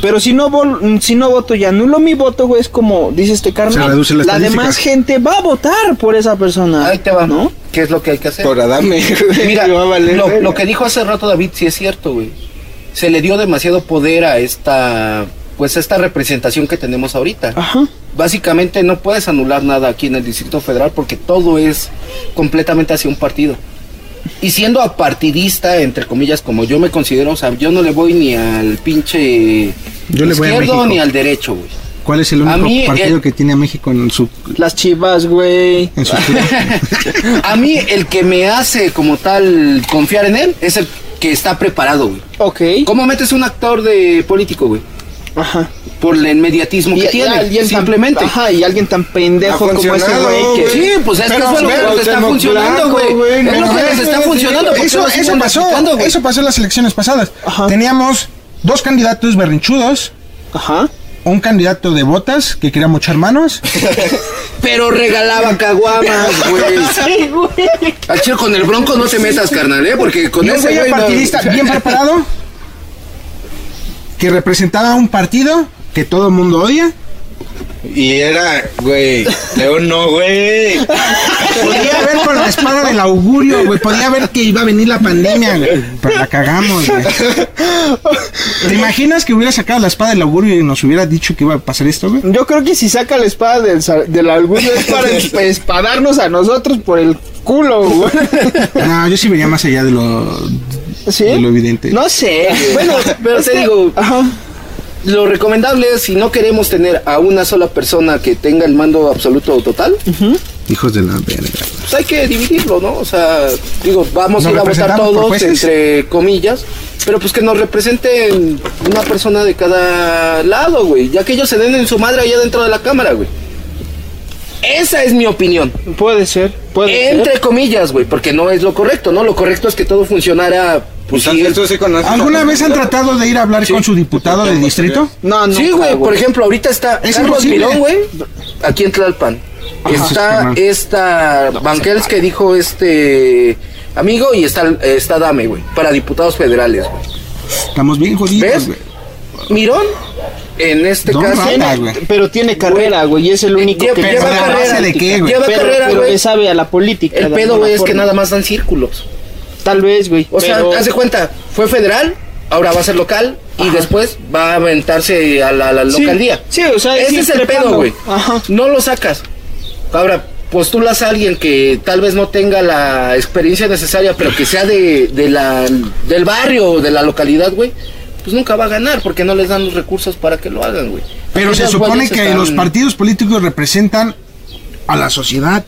Pero si no, vol- si no voto y anulo mi voto, güey, es como, dice este carnal,
Se reduce la
la demás gente va a votar por esa persona.
Ahí te va,
¿no?
¿Qué es lo que hay que hacer?
Por Adame.
Mira,
Va a valer
lo, que dijo hace rato David sí es cierto, güey. Se le dio demasiado poder a esta, pues esta representación que tenemos ahorita.
Ajá.
Básicamente no puedes anular nada aquí en el Distrito Federal porque todo es completamente hacia un partido. Y siendo apartidista, entre comillas, como yo me considero, o sea, yo no le voy ni al pinche
Yo le voy a
izquierdo ni al derecho, güey.
¿Cuál es el único
mí,
partido
eh,
que tiene a México en su...
Las chivas, güey.
En su
A mí el que me hace como tal confiar en él es el que está preparado, güey.
Ok.
¿Cómo metes un actor de político, güey?
Ajá.
Por el inmediatismo que
Y,
tiene,
alguien tan-
simplemente.
ajá, y alguien tan pendejo
Ha
como ese güey que.
Sí, pues es que eso es lo que está funcionando, güey. Es lo que está funcionando.
Eso, eso pasó, eso pasó en las elecciones pasadas.
Ajá.
Teníamos dos candidatos berrinchudos,
Ajá.
un candidato de botas que quería mochar manos,
Pero regalaba caguamas, güey.
Sí, güey.
Al con el bronco no te metas, carnal, ¿eh? Porque con
y
ese
güey
no-
partidista bien preparado que representaba un partido que todo el mundo odia.
Y era, güey. León no, güey.
Podía ver con la espada del augurio, güey. Podía ver que iba a venir la pandemia, güey. Pero la cagamos, güey. ¿Te imaginas que hubiera sacado la espada del augurio y nos hubiera dicho que iba a pasar esto, güey?
Yo creo que si saca la espada del, del augurio es para esp- espadarnos a nosotros por el culo, güey.
No, yo sí vería más allá de lo,
¿Sí?
de lo evidente.
No sé.
Bueno, pero te digo,
Ajá.
lo recomendable es si no queremos tener a una sola persona que tenga el mando absoluto o total,
Hijos de la verga.
pues hay que dividirlo, ¿no? O sea, digo, vamos a ir a votar todos, entre comillas, pero pues que nos representen una persona de cada lado, güey, ya que ellos se den en su madre allá dentro de la cámara, güey. Esa es mi opinión.
Puede ser. Puede
Entre
ser.
comillas, güey, porque no es lo correcto, ¿no? Lo correcto es que todo funcionara. Pues, sí,
tú sí conoces.
¿Alguna vez han tratado de ir a hablar con su diputado de distrito?
No, no.
sí, güey, por ejemplo, ahorita está
Es
Carlos. Mirón, güey, aquí en Tlalpan. Está esta Banquels que dijo este amigo y está, está Dame, güey, para diputados federales, güey.
Estamos bien jodidos,
¿Ves?
güey.
Mirón, en este
Don
caso,
Rata.
Pero tiene carrera, güey, y es el único
Lleva-
que
lleva
¿Pero a
carrera.
de qué, güey?
Lleva
pero,
carrera,
pero
güey.
le sabe a la política.
El pedo, güey, es que nada más dan círculos.
Tal vez, güey.
O sea, haz de cuenta, fue federal, ahora va a ser local y después va a aventarse a la, la
Sí,
localía.
sí, o sea,
ese es el
trepando.
pedo, güey. No lo sacas. Ahora, postulas a alguien que tal vez no tenga la experiencia necesaria, pero que sea de, de la, del barrio o de la localidad, güey. Pues nunca va a ganar porque no les dan los recursos para que lo hagan, güey.
Pero se supone que
están-
los partidos políticos representan a la sociedad.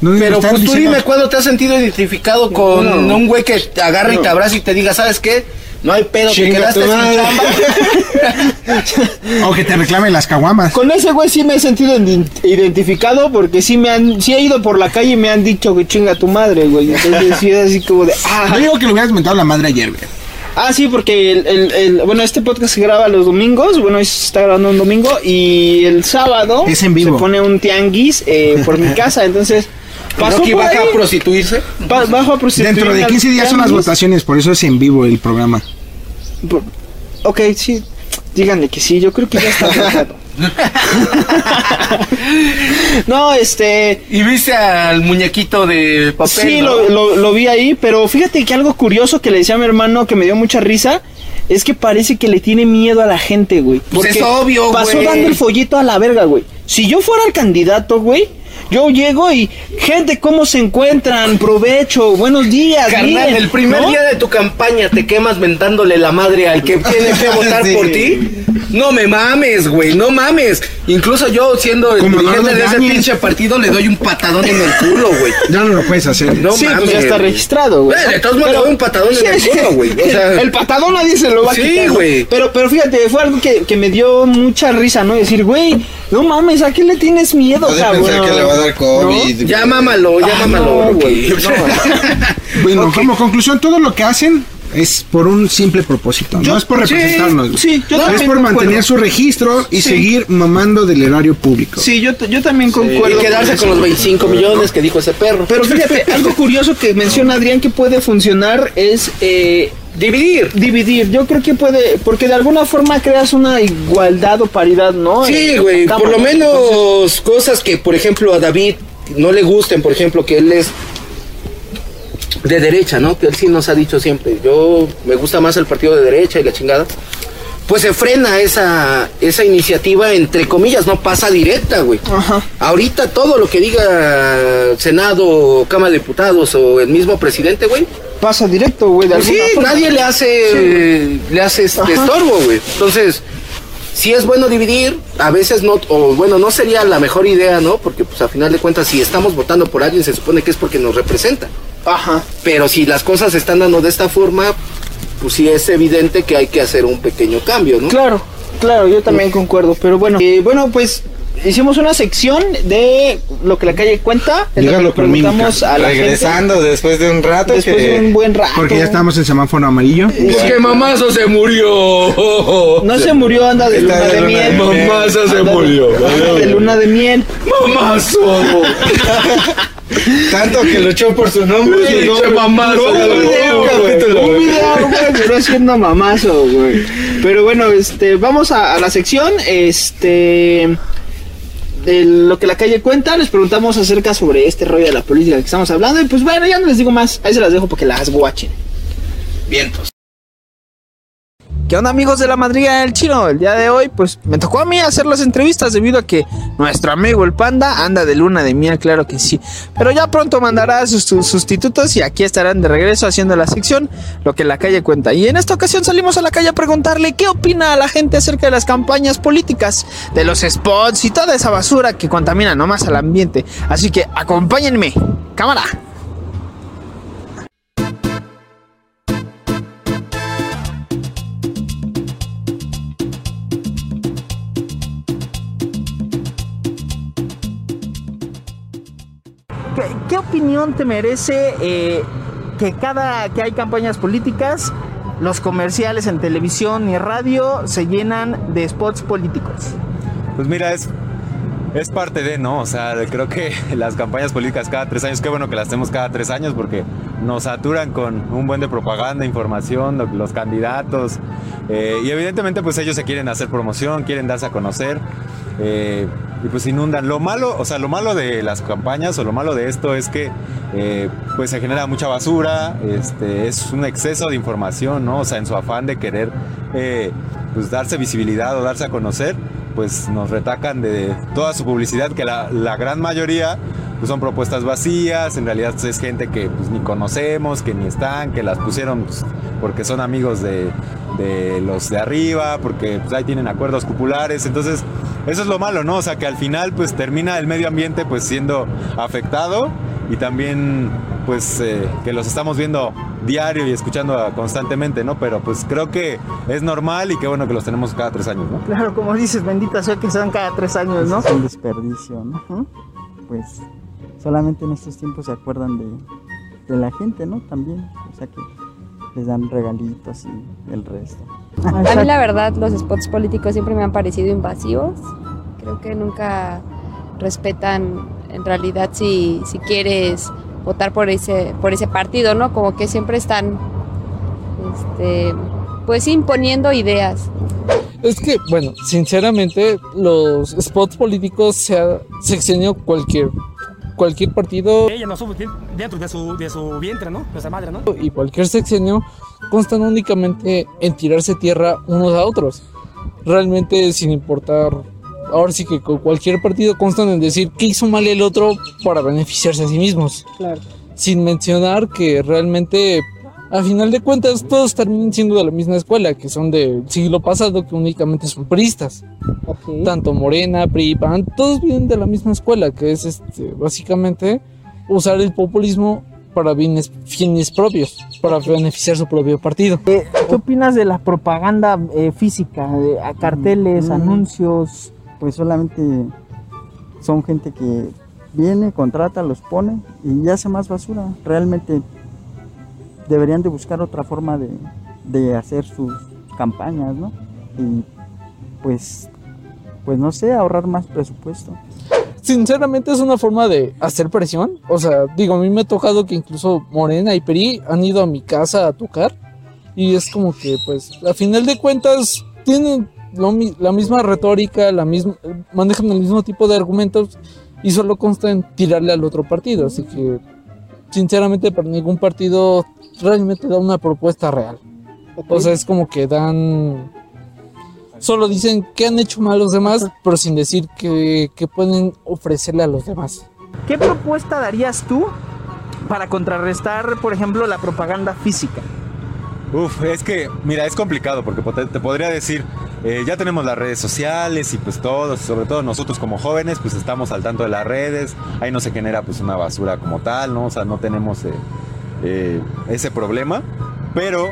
No
Pero pues tú
diciendo-
dime cuándo te has sentido identificado con
No.
un güey que te agarra y te abraza y te diga, ¿sabes qué? No hay pedo, te quedaste sin chamba.
O que te reclamen las caguamas.
Con ese güey sí me he sentido ident- identificado porque sí me han, sí he ido por la calle y me han dicho que chinga tu madre, güey. Entonces sí es así como de, ah,
Yo digo que le hubieras mentado la madre ayer, güey.
ah sí, porque el, el- el- bueno, este podcast se graba los domingos, bueno, hoy se está grabando un domingo y el sábado
Es en vivo.
se pone un tianguis eh, por mi casa, entonces pasó
¿No que
por
baja
ahí,
a prostituirse?
pa- bajo a prostituirme
Dentro de
al
15 días son las votaciones, por eso es en vivo el programa.
Por- Ok, sí, díganle que sí, yo creo que ya está votado. no, este,
Y viste al muñequito de papel.
sí,
¿no?
lo, lo- lo vi ahí, pero fíjate que algo curioso que le decía a mi hermano que me dio mucha risa es que parece que le tiene miedo a la gente, güey.
Pues
Porque
es obvio,
Pasó
güey.
dando el follito a la verga, güey. Si yo fuera el candidato, güey, yo llego y, gente, ¿cómo se encuentran? Provecho, buenos días.
Carnal,
miren",
el primer
¿no?
día de tu campaña te quemas mentándole la madre al que tiene que votar
Sí.
por ti. No me mames, güey, no mames. Incluso yo, siendo el dirigente de ese pinche partido, le doy un patadón en el culo, güey.
Ya no lo puedes hacer.
No
sí,
mames.
pues ya está registrado, güey.
De todos modos le doy un patadón en el culo, güey. O sea,
el patadón nadie se lo va a
Sí,
quitar. ¿no?
güey.
Pero, pero fíjate, fue algo que, que me dio mucha risa, ¿no? Decir, güey, no mames, ¿a qué le tienes miedo,
No
cabrón?
pensar que le va a dar COVID.
¿No?
ya mámalo, ya
Ah,
mámalo,
no,
güey.
no.
Bueno, como conclusión, todo lo que hacen es por un simple propósito. no es por
sí,
representarnos. güey.
sí, yo
es
también
por mantener su registro y
Sí.
seguir mamando del erario público.
Sí, yo, yo también concuerdo.
Y quedarse con los 25 millones que dijo ese perro.
Pero fíjate, algo curioso que menciona Adrián que puede funcionar es eh,
dividir.
dividir. Yo creo que puede, porque de alguna forma creas una igualdad o paridad, ¿no?
Sí, güey, por lo menos cosas que, por ejemplo, a David no le gusten, por ejemplo, que él es de derecha, ¿no? Que él sí nos ha dicho siempre, yo me gusta más el partido de derecha y la chingada. Pues se frena esa, esa iniciativa, entre comillas, no pasa directa, güey.
Ajá.
Ahorita todo lo que diga Senado, Cámara de Diputados o el mismo presidente, güey,
Pasa directo, güey, de
pues sí,
forma.
nadie le hace, le hace este estorbo, güey. Entonces, sí es bueno dividir, a veces no, o bueno, no sería la mejor idea, ¿no? Porque pues a final de cuentas, si estamos votando por alguien, se supone que es porque nos representa.
Ajá.
Pero si las cosas se están dando de esta forma, pues sí es evidente que hay que hacer un pequeño cambio, ¿no?
Claro, claro, yo también concuerdo. Pero bueno, eh, bueno, pues hicimos una sección de lo que la calle cuenta. Es lo que
Dígalo mímica.
preguntamos a la
Regresando después de un rato
después
que...
de un buen rato.
Porque ya estamos en semáforo amarillo.
Porque mamazo se murió.
No se murió, anda de luna
de
miel.
de miel.
Mamazo se murió.
de luna de miel.
Mamazo.
Tanto que luchó por su nombre.
Pinche
su nombre.
mamazo, güey.
un video, capítulo,
Un
güey.
video, güey, haciendo mamazo, güey. Pero bueno, este, vamos a, a la sección, este, de lo que la calle cuenta. Les preguntamos acerca sobre este rollo de la política que estamos hablando. Y pues bueno, ya no les digo más. Ahí se las dejo para que las guachen.
Vientos.
¿Qué onda amigos de la madriga del chino? El día de hoy pues me tocó a mí hacer las entrevistas debido a que nuestro amigo el panda anda de luna de miel, claro que sí. Pero ya pronto mandará sus, sus sustitutos y aquí estarán de regreso haciendo la sección Lo que la calle cuenta. Y en esta ocasión salimos a la calle a preguntarle qué opina a la gente acerca de las campañas políticas, de los spots y toda esa basura que contamina nomás al ambiente. Así que acompáñenme. Cámara. ¿Qué, opinión te merece eh, que cada que hay campañas políticas, los comerciales en televisión y radio se llenan de spots políticos?
Pues mira, es, es parte de, ¿no? O sea, creo que las campañas políticas cada tres años, qué bueno que las hacemos cada tres años porque nos saturan con un buen de propaganda, información, lo- los candidatos. eh, y evidentemente pues ellos se quieren hacer promoción, quieren darse a conocer. eh, y pues inundan. Lo malo, o sea, lo malo de las campañas o lo malo de esto es que eh, pues se genera mucha basura, este, es un exceso de información, ¿no? O sea, en su afán de querer eh, pues darse visibilidad o darse a conocer, pues nos retacan de toda su publicidad, que la, la gran mayoría pues son propuestas vacías, en realidad es gente que pues ni conocemos, que ni están, que las pusieron pues, porque son amigos de, de los de arriba, porque pues, ahí tienen acuerdos populares, entonces eso es lo malo, ¿no? O sea que al final pues termina el medio ambiente pues siendo afectado y también pues eh, que los estamos viendo diario y escuchando constantemente, ¿no? Pero pues creo que es normal y qué bueno que los tenemos cada tres años, ¿no?
Claro, como dices, bendita sea que sean cada tres años, ¿no?
Es un desperdicio, ¿no? Pues solamente en estos tiempos se acuerdan de, de la gente, ¿no? También, o sea que les dan regalitos y el resto.
A mí la verdad los spots políticos siempre me han parecido invasivos. Creo que nunca respetan en realidad si, si quieres votar por ese, por ese partido, ¿no? Como que siempre están este, pues imponiendo ideas.
Es que, bueno, sinceramente, los spots políticos se ha seccionado cualquier, cualquier partido
Ella no sube dentro de su, de su vientre, ¿no? Nuestra madre, ¿no?
y cualquier sexenio constan únicamente en tirarse tierra unos a otros. Realmente sin importar, ahora sí que con cualquier partido constan en decir qué hizo mal el otro para beneficiarse a sí mismos.
Claro.
Sin mencionar que realmente a final de cuentas todos terminan siendo de la misma escuela, que son del siglo pasado, que únicamente son priistas. Tanto Morena, PRI, PAN, todos vienen de la misma escuela, que es este, básicamente usar el populismo para fines, fines propios, para beneficiar su propio partido.
¿Qué opinas de la propaganda eh, física, de a carteles,
Mm.
anuncios?
Pues solamente son gente que viene, contrata, los pone y hace más basura. Realmente deberían de buscar otra forma de, de hacer sus campañas, ¿no? Y pues, pues no sé, ahorrar más presupuesto.
Sinceramente es una forma de hacer presión. O sea, digo, a mí me ha tocado que incluso Morena y Peri han ido a mi casa a tocar. Y es como que, pues, a final de cuentas, tienen lo la misma retórica, la misma, manejan el mismo tipo de argumentos y solo consta en tirarle al otro partido. Así que, sinceramente, para ningún partido realmente da una propuesta real. O sea, es como que dan. Solo dicen que han hecho mal los demás, pero sin decir que, que pueden ofrecerle a los demás.
¿Qué propuesta darías tú para contrarrestar, por ejemplo, la propaganda física?
Uf, es que, mira, es complicado porque te podría decir, eh, ya tenemos las redes sociales y pues todos, sobre todo nosotros como jóvenes, pues estamos al tanto de las redes, ahí no se genera pues una basura como tal, ¿no? O sea, no tenemos eh, eh, ese problema, pero,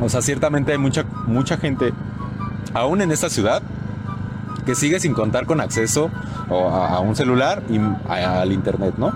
o sea, ciertamente hay mucha, mucha gente, aún en esta ciudad, que sigue sin contar con acceso a, un celular y al internet, ¿no?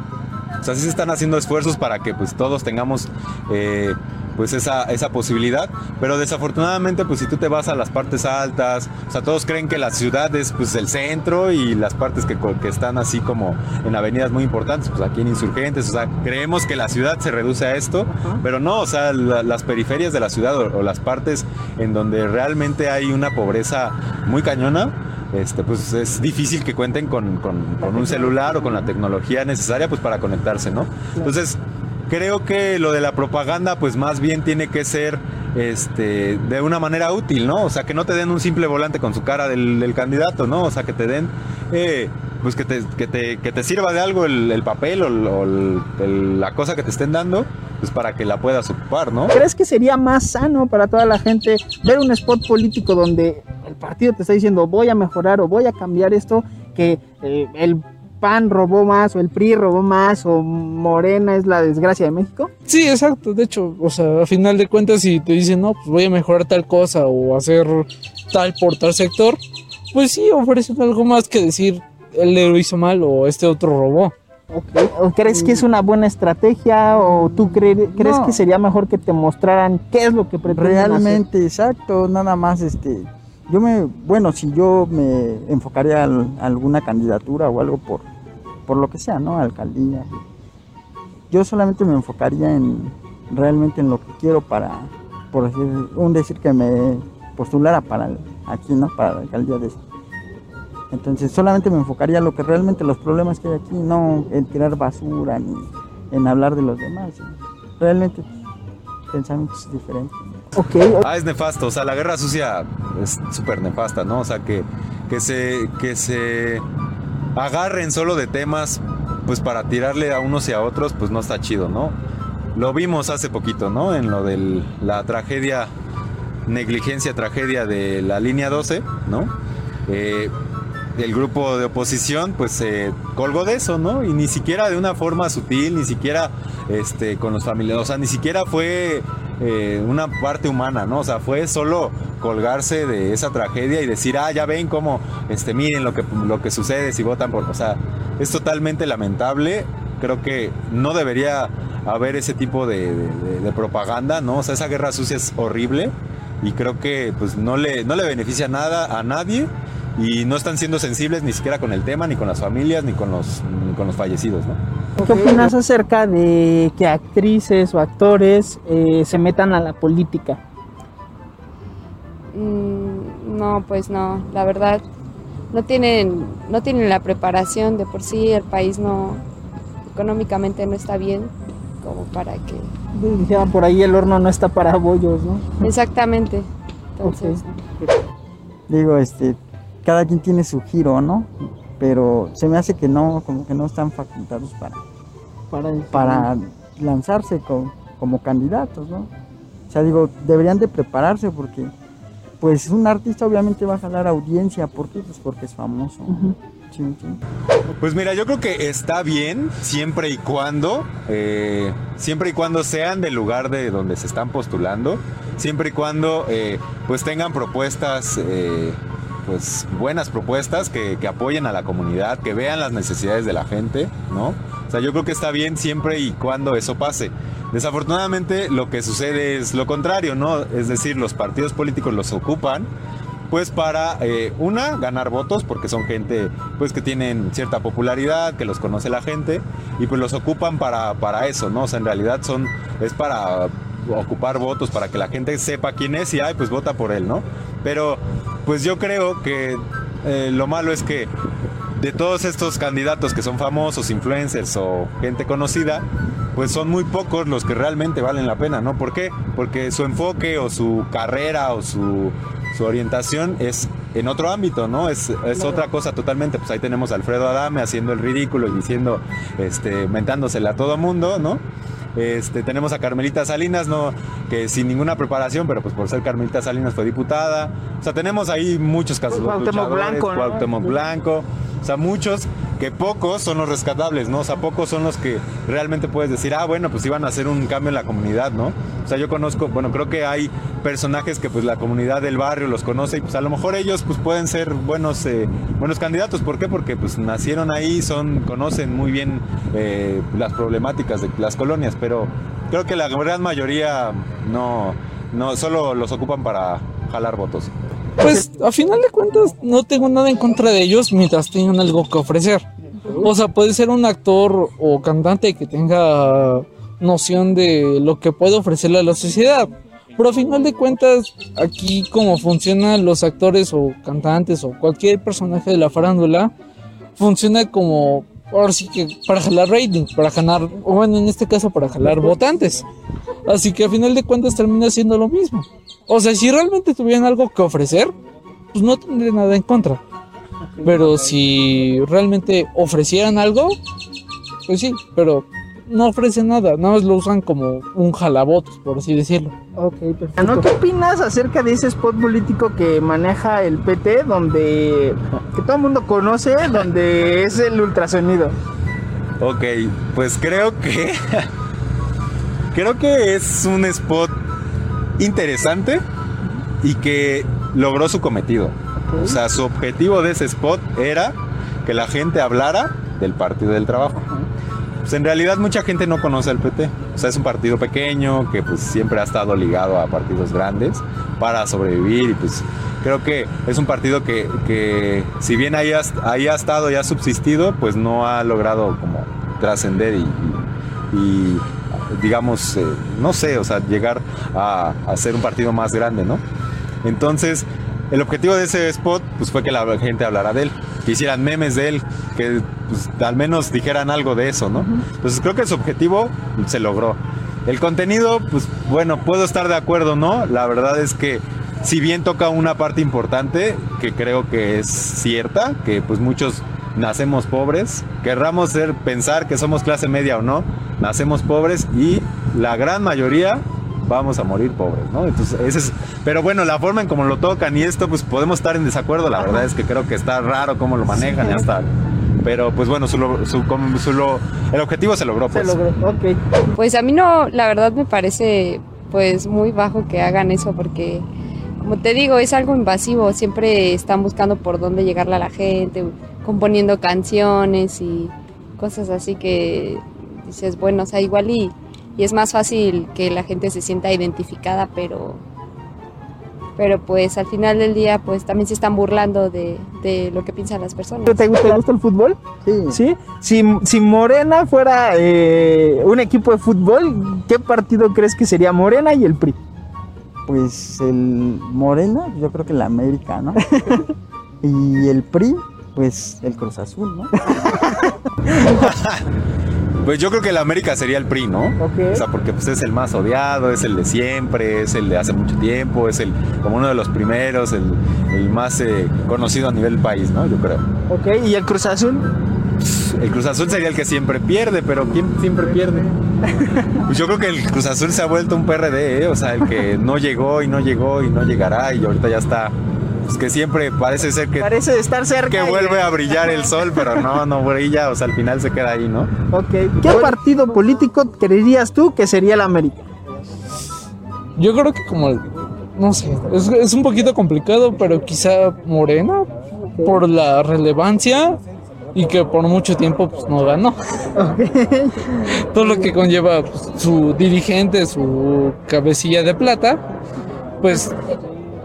O sea, sí se están haciendo esfuerzos para que pues todos tengamos eh, pues esa, esa posibilidad, pero desafortunadamente pues si tú te vas a las partes altas, o sea, todos creen que la ciudad es pues el centro y las partes que, que están así como en avenidas muy importantes, pues aquí en Insurgentes, o sea, creemos que la ciudad se reduce a esto, pero no, o sea, la- las periferias de la ciudad o, o las partes en donde realmente hay una pobreza muy cañona, este, pues es difícil que cuenten con, con- con un celular o con la tecnología necesaria pues para conectarse, ¿no? Entonces, creo que lo de la propaganda pues más bien tiene que ser este, de una manera útil, ¿no? O sea, que no te den un simple volante con su cara del, candidato, ¿no? O sea, que te den, eh, pues que te, que, te, que te sirva de algo el, el papel o, el- la cosa que te estén dando, pues para que la puedas ocupar, ¿no?
¿Crees que sería más sano para toda la gente ver un spot político donde el partido te está diciendo voy a mejorar o voy a cambiar esto que eh, el PAN robó más o el PRI robó más o Morena es la desgracia de México?
Sí, exacto. De hecho, o sea, a final de cuentas, si te dicen, no, pues voy a mejorar tal cosa o hacer tal por tal sector, pues sí, ofrecen algo más que decir, él lo hizo mal o este otro robó.
¿O crees que es una buena estrategia o tú cre- crees
No.
que sería mejor que te mostraran qué es lo que pretenden hacer?
Realmente, exacto, nada más este yo me bueno, si yo me enfocaría a alguna candidatura o algo por por lo que sea, ¿no? Alcaldía. Yo solamente me enfocaría en realmente en lo que quiero para por decir un decir que me postulara para el- aquí, ¿no? Para la alcaldía de entonces solamente me enfocaría a lo que realmente los problemas que hay aquí, no en tirar basura ni en hablar de los demás. Realmente pensamientos diferentes.
Ah, es nefasto, o sea, la guerra sucia es súper nefasta, ¿no? O sea, que, que, se, que se agarren solo de temas, pues para tirarle a unos y a otros, pues no está chido, ¿no? Lo vimos hace poquito, ¿no? En lo de la tragedia, negligencia, tragedia de la línea 12, ¿no? Eh, el grupo de oposición pues se colgó de eso, ¿no? Y ni siquiera de una forma sutil, ni siquiera este, con los familiares, o sea, ni siquiera fue eh, una parte humana, ¿no? O sea, fue solo colgarse de esa tragedia y decir, ah, ya ven cómo, este, miren lo que, lo que sucede si votan por, o sea, es totalmente lamentable, creo que no debería haber ese tipo de, de- de propaganda, ¿no? O sea, esa guerra sucia es horrible y creo que pues no le, no le beneficia nada a nadie y no están siendo sensibles ni siquiera con el tema, ni con las familias, ni con los, ni con los fallecidos, ¿no?
¿Qué opinas acerca de que actrices o actores eh, se metan a la política?
Mm, no, pues no, la verdad no tienen no tienen la preparación de por sí el país no económicamente no está bien como para que
Dijeron por ahí el horno no está para bollos, ¿no?
exactamente. Entonces,
Digo, este, cada quien tiene su giro, ¿no? Pero se me hace que no, como que no están facultados para,
Para,
para lanzarse con, como candidatos, ¿no? O sea, digo, deberían de prepararse porque, pues, un artista obviamente va a jalar audiencia. ¿Por qué? Pues porque es famoso. Chin, chin.
Pues mira, yo creo que está bien siempre y cuando, eh, siempre y cuando sean del lugar de donde se están postulando, siempre y cuando eh, pues tengan propuestas, eh, pues buenas propuestas que, apoyen a la comunidad, que vean las necesidades de la gente, ¿no? O sea, yo creo que está bien siempre y cuando eso pase. Desafortunadamente lo que sucede es lo contrario, ¿no? Es decir, los partidos políticos los ocupan pues para eh, una ganar votos porque son gente pues que tienen cierta popularidad que los conoce la gente y pues los ocupan para, para eso no o sea en realidad son es para ocupar votos para que la gente sepa quién es y ay pues vota por él no pero pues yo creo que eh, lo malo es que de todos estos candidatos que son famosos, influencers o gente conocida, pues son muy pocos los que realmente valen la pena, ¿no? ¿Por qué? Porque su enfoque o su carrera o su, su orientación es en otro ámbito, ¿no? Es, es otra cosa totalmente. Pues ahí tenemos a Alfredo Adame haciendo el ridículo y diciendo, este, mentándosela a todo mundo, ¿no? Este, tenemos a Carmelita Salinas, ¿no? que sin ninguna preparación, pero pues por ser Carmelita Salinas fue diputada. O sea, tenemos ahí muchos casos.
Cuauhtémoc Blanco, ¿no?
Cuauhtémoc Blanco. O sea, muchos que pocos son los rescatables, ¿no? O sea, pocos son los que realmente puedes decir, ah, bueno, pues iban a hacer un cambio en la comunidad, ¿no? O sea, yo conozco, bueno, creo que hay personajes que pues la comunidad del barrio los conoce y pues a lo mejor ellos pues pueden ser buenos, eh, buenos candidatos. ¿Por qué? Porque pues nacieron ahí, son, conocen muy bien eh, las problemáticas de las colonias, pero creo que la gran mayoría no, no, solo los ocupan para jalar votos.
Pues a final de cuentas no tengo nada en contra de ellos mientras tengan algo que ofrecer. O sea, puede ser un actor o cantante que tenga noción de lo que puede ofrecerle a la sociedad. Pero a final de cuentas, aquí como funcionan los actores o cantantes o cualquier personaje de la farándula, funciona como, ahora sí que para jalar rating, para ganar, bueno, en este caso para jalar votantes. Así que a final de cuentas termina siendo lo mismo. O sea, si realmente tuvieran algo que ofrecer, pues no tendría nada en contra. Pero si realmente ofrecieran algo, pues sí, pero no ofrecen nada, nada más lo usan como un jalabotos, por así decirlo.
Ok, perfecto. ¿No? ¿Qué opinas acerca de ese spot político que maneja el PT, donde que todo el mundo conoce, donde es el ultrasonido?
Ok, pues creo que. creo que es un spot interesante y que logró su cometido. O sea, su objetivo de ese spot era que la gente hablara del Partido del Trabajo. Pues en realidad mucha gente no conoce al PT. O sea, es un partido pequeño que pues siempre ha estado ligado a partidos grandes para sobrevivir y pues creo que es un partido que, que si bien ahí ha, ahí ha estado y ha subsistido, pues no ha logrado como trascender y, digamos, eh, no sé, o sea, llegar a, a ser un partido más grande, ¿no? Entonces, el objetivo de ese spot pues fue que la gente hablara de él, que hicieran memes de él, que pues, al menos dijeran algo de eso, ¿no? Entonces creo que su objetivo se logró. El contenido, pues bueno, puedo estar de acuerdo, ¿no? La verdad es que si bien toca una parte importante, que creo que es cierta, que pues muchos nacemos pobres, querramos ser, pensar que somos clase media o no, nacemos pobres y la gran mayoría vamos a morir pobres, ¿no? Entonces, ese es, pero bueno, la forma en cómo lo tocan y esto, pues podemos estar en desacuerdo, la verdad es que creo que está raro cómo lo manejan y hasta, pero pues bueno, su, lo- su- como su lo- el objetivo se logró, pues.
ok.
Pues a mí no, la verdad me parece pues muy bajo que hagan eso porque como te digo, es algo invasivo, siempre están buscando por dónde llegarle a la gente, componiendo canciones y cosas así que dices, bueno, o sea, igual y, y es más fácil que la gente se sienta identificada, pero pero pues al final del día pues también se están burlando de, de lo que piensan las personas.
¿Te, te gusta el fútbol?
Sí.
Si, si Morena fuera eh, un equipo de fútbol, ¿qué partido crees que sería Morena y el PRI?
Pues el Morena, yo creo que el América, ¿no? y el PRI, pues el Cruz Azul, ¿no?
Pues yo creo que el América sería el PRI, ¿no?
Ok.
O sea, porque pues es el más odiado, es el de siempre, es el de hace mucho tiempo, es el como uno de los primeros, el, el más eh, conocido a nivel país, ¿no? Yo creo.
Ok, ¿y el Cruz Azul?
El Cruz Azul sería el que siempre pierde, pero ¿quién siempre pierde? Pues yo creo que el Cruz Azul se ha vuelto un PRD, ¿eh? o sea, el que no llegó y no llegó y no llegará y ahorita ya está. Pues que siempre parece ser que,
Parece estar cerca.
que
y-
vuelve a brillar el sol, pero no, no brilla, o sea, al final se queda ahí, ¿no?
Ok. ¿Qué partido político creerías tú que sería el América?
Yo creo que como, el- no sé, es, es un poquito complicado, pero quizá Morena, por la relevancia y que por mucho tiempo pues, no ganó. Todo lo que conlleva pues, su dirigente, su cabecilla de plata, pues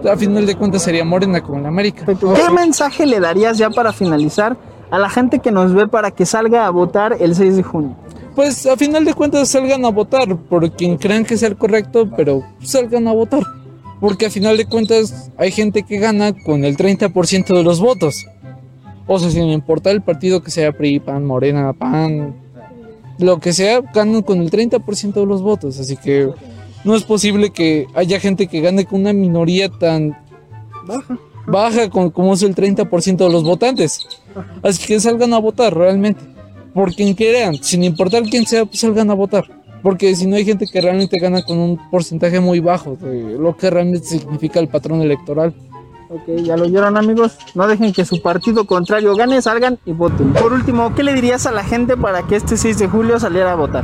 a final de cuentas sería Morena como en América.
¿Qué mensaje le darías ya para finalizar a la gente que nos ve para que salga a votar el 6 de junio?
Pues a final de cuentas salgan a votar por quien crean que sea el correcto, pero salgan a votar. Porque a final de cuentas hay gente que gana con el 30% de los votos. O sea, sin importar el partido que sea PRI, PAN, Morena, PAN, lo que sea, ganan con el 30% de los votos. Así que no es posible que haya gente que gane con una minoría tan baja, con- como es el 30% de los votantes. Así que salgan a votar realmente. Por quien crean, sin importar quién sea, pues salgan a votar. Porque si no hay gente que realmente gana con un porcentaje muy bajo de lo que realmente significa el patrón electoral.
Ok, ya lo oyeron amigos. No dejen que su partido contrario gane, salgan y voten. Por último, ¿qué le dirías a la gente para que este 6 de julio saliera a votar?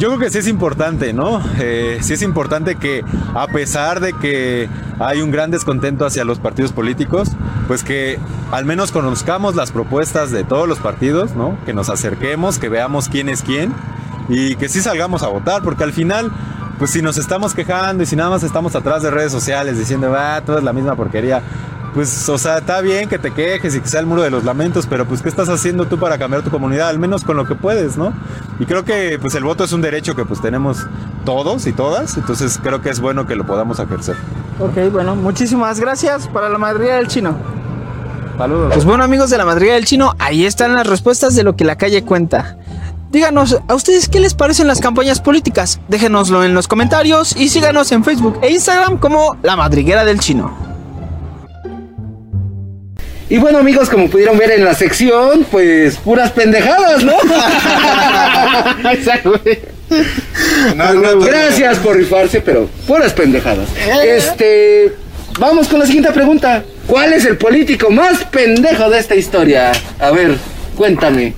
Yo creo que sí es importante, ¿no? Eh, sí es importante que a pesar de que hay un gran descontento hacia los partidos políticos, pues que al menos conozcamos las propuestas de todos los partidos, ¿no? Que nos acerquemos, que veamos quién es quién y que sí salgamos a votar, porque al final, pues si nos estamos quejando y si nada más estamos atrás de redes sociales diciendo, ah, todo es la misma porquería, pues, o sea, está bien que te quejes y que sea el muro de los lamentos, pero pues, ¿qué estás haciendo tú para cambiar tu comunidad? Al menos con lo que puedes, ¿no? Y creo que, pues, el voto es un derecho que, pues, tenemos todos y todas, entonces creo que es bueno que lo podamos ejercer.
Ok, bueno, muchísimas gracias para la madriguera del chino.
Saludos.
Pues bueno amigos de la madriguera del chino, ahí están las respuestas de lo que la calle cuenta. Díganos, ¿a ustedes qué les parecen las campañas políticas? Déjenoslo en los comentarios y síganos en Facebook e Instagram como La Madriguera del Chino.
Y bueno amigos, como pudieron ver en la sección, pues puras pendejadas, ¿no? Exacto, güey. Gracias por rifarse, pero puras pendejadas. Este, vamos con la siguiente pregunta. ¿Cuál es el político más pendejo de esta historia? A ver, cuéntame.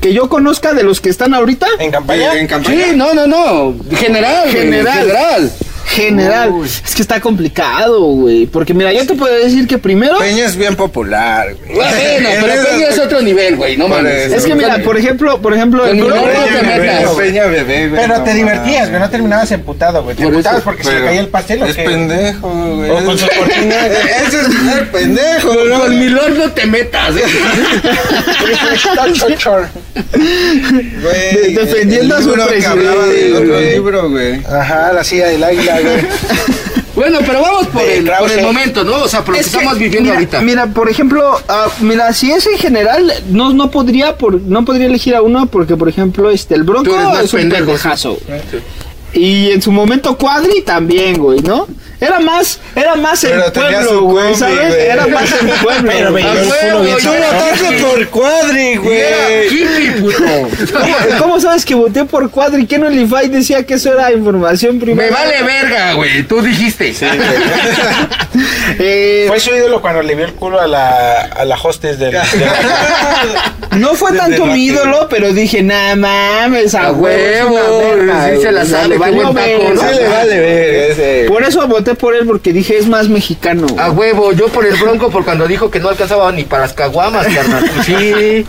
Que yo conozca de los que están ahorita.
¿En campaña?
En campaña.
Sí, no, no, no. General, güey,
General.
General.
Es que está complicado, güey. Porque mira, yo te puedo decir que primero.
Peña es bien popular, güey.
Bueno, pero Peña es otro nivel, güey, no mames.
eso.
Es que mira, por ejemplo, por ejemplo, el
no te
Peña bebé,
metas.
Peña bebé, güey.
Pero te divertías, güey, no terminabas emputado, güey. Te emputabas
eso,
porque se le caía el pastel o
Es
qué?
pendejo, güey.
O con sus cortinas.
Ese es ser pendejo, ¿no?
Con mi lord no te metas.
Güey,
defendiendo
el
a su
libro que hablaba del otro
presidente,
libro, güey.
Ajá, la silla del águila, güey.
Bueno, pero vamos por el, por el
Krause.
momento, ¿no? O sea, por lo que
Es que,
estamos viviendo
mira,
ahorita.
Mira, por ejemplo, ah, mira, si es en general, no, no podría por, no podría elegir a uno porque, por ejemplo, este, el Bronco es un
pendejo,
pendejazo. Y en su momento Cuadri también, güey, ¿no? Era más, era más el
Pero tenía
pueblo,
su
güey,
combi,
¿sabes?
güey.
Era más el pueblo.
Pero el sabroso.
votaste por Cuadri,
Era
güey.
hippie, puto.
¿Cómo, cómo sabes que voté por Cuadri? ¿Qué no el IFAI decía que eso era información
Me
privada?
vale verga, güey. Tú dijiste.
Eh,
Fue su ídolo cuando le vio el culo a la, a la hostess del... del-
no fue
Desde
tanto mi ídolo, pero dije, nah mames, a, huevo, verga,
sí se la
güey,
sabe,
le
qué
valió
buen taco,
verga.
¿no?
Sí le vale ver ese.
Por eso voté por él, porque dije, es más mexicano. güey.
A huevo, yo por el bronco, por cuando dijo que no alcanzaba ni para las caguamas, carnal. Sí.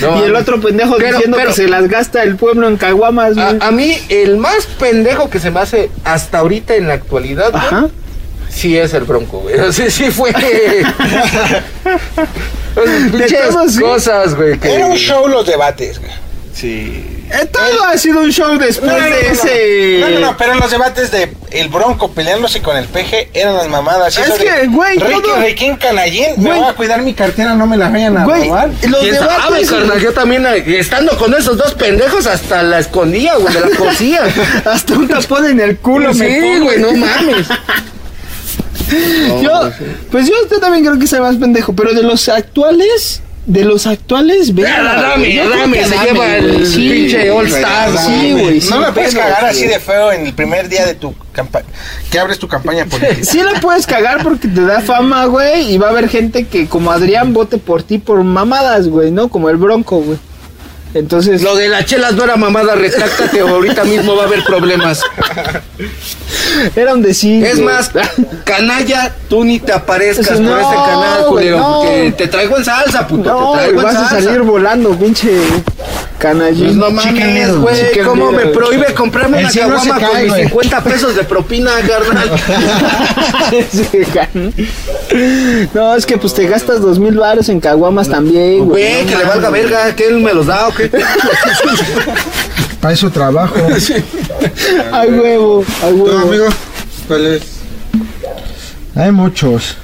No,
y el otro pendejo
Pero-
diciendo
pero-
que se las gasta el pueblo en caguamas, güey.
A, a mí, el más pendejo que se me hace hasta ahorita en la actualidad, güey, sí es el bronco, güey. Sí, sí fue.
Sí.
cosas, güey. que-
Era un show los debates, güey.
Sí.
Eh, todo ha sido un show después
No, no, no,
de
no.
ese.
Pero los debates de el Bronco peleándose con el peje eran las mamadas.
Es que, güey,
Ricky,
todo-
Riquín Canallín, me voy a cuidar mi cartera, no me la vayan a
Güey,
robar.
los
¿Quién sabe,
debates.
carnal? Yo también, eh, estando con esos dos pendejos, hasta la escondía, güey, de la cosía.
Hasta un tapón en el culo me
sí, güey, no mames.
Yo, pues yo también creo que sea más pendejo, pero de los actuales, de los actuales, ve.
Dame, dame, se lleva el
Sí,
pinche All Star.
Sí, güey. sí,
no la puedes cagar así de feo en el primer día de tu campaña. Que abres tu campaña política.
Sí la puedes cagar porque te da fama, güey, y va a haber gente que como Adrián vote por ti por mamadas, güey, ¿no? Como el Bronco, güey. Entonces,
Lo de las chelas no era mamada, retráctate o ahorita mismo va a haber problemas.
era un decir.
Es más, canalla, tú ni te aparezcas
No,
por este canal, culero,
no.
porque te traigo en salsa, puto,
No,
te traigo en
vas a salir volando, pinche canallín.
Pues no mames, güey, ¿cómo me prohíbe comprarme
El
una caguama con
cae,
mis
güey.
50 pesos de propina, carnal?
No, es que pues te gastas dos mil baros en caguamas también, güey.
Güey,
No
que le valga verga, que él me los da o qué.
Para eso trabajo.
Ay, huevo, ay,
¿Tú,
huevo.
amigo? ¿Cuál es
Hay muchos.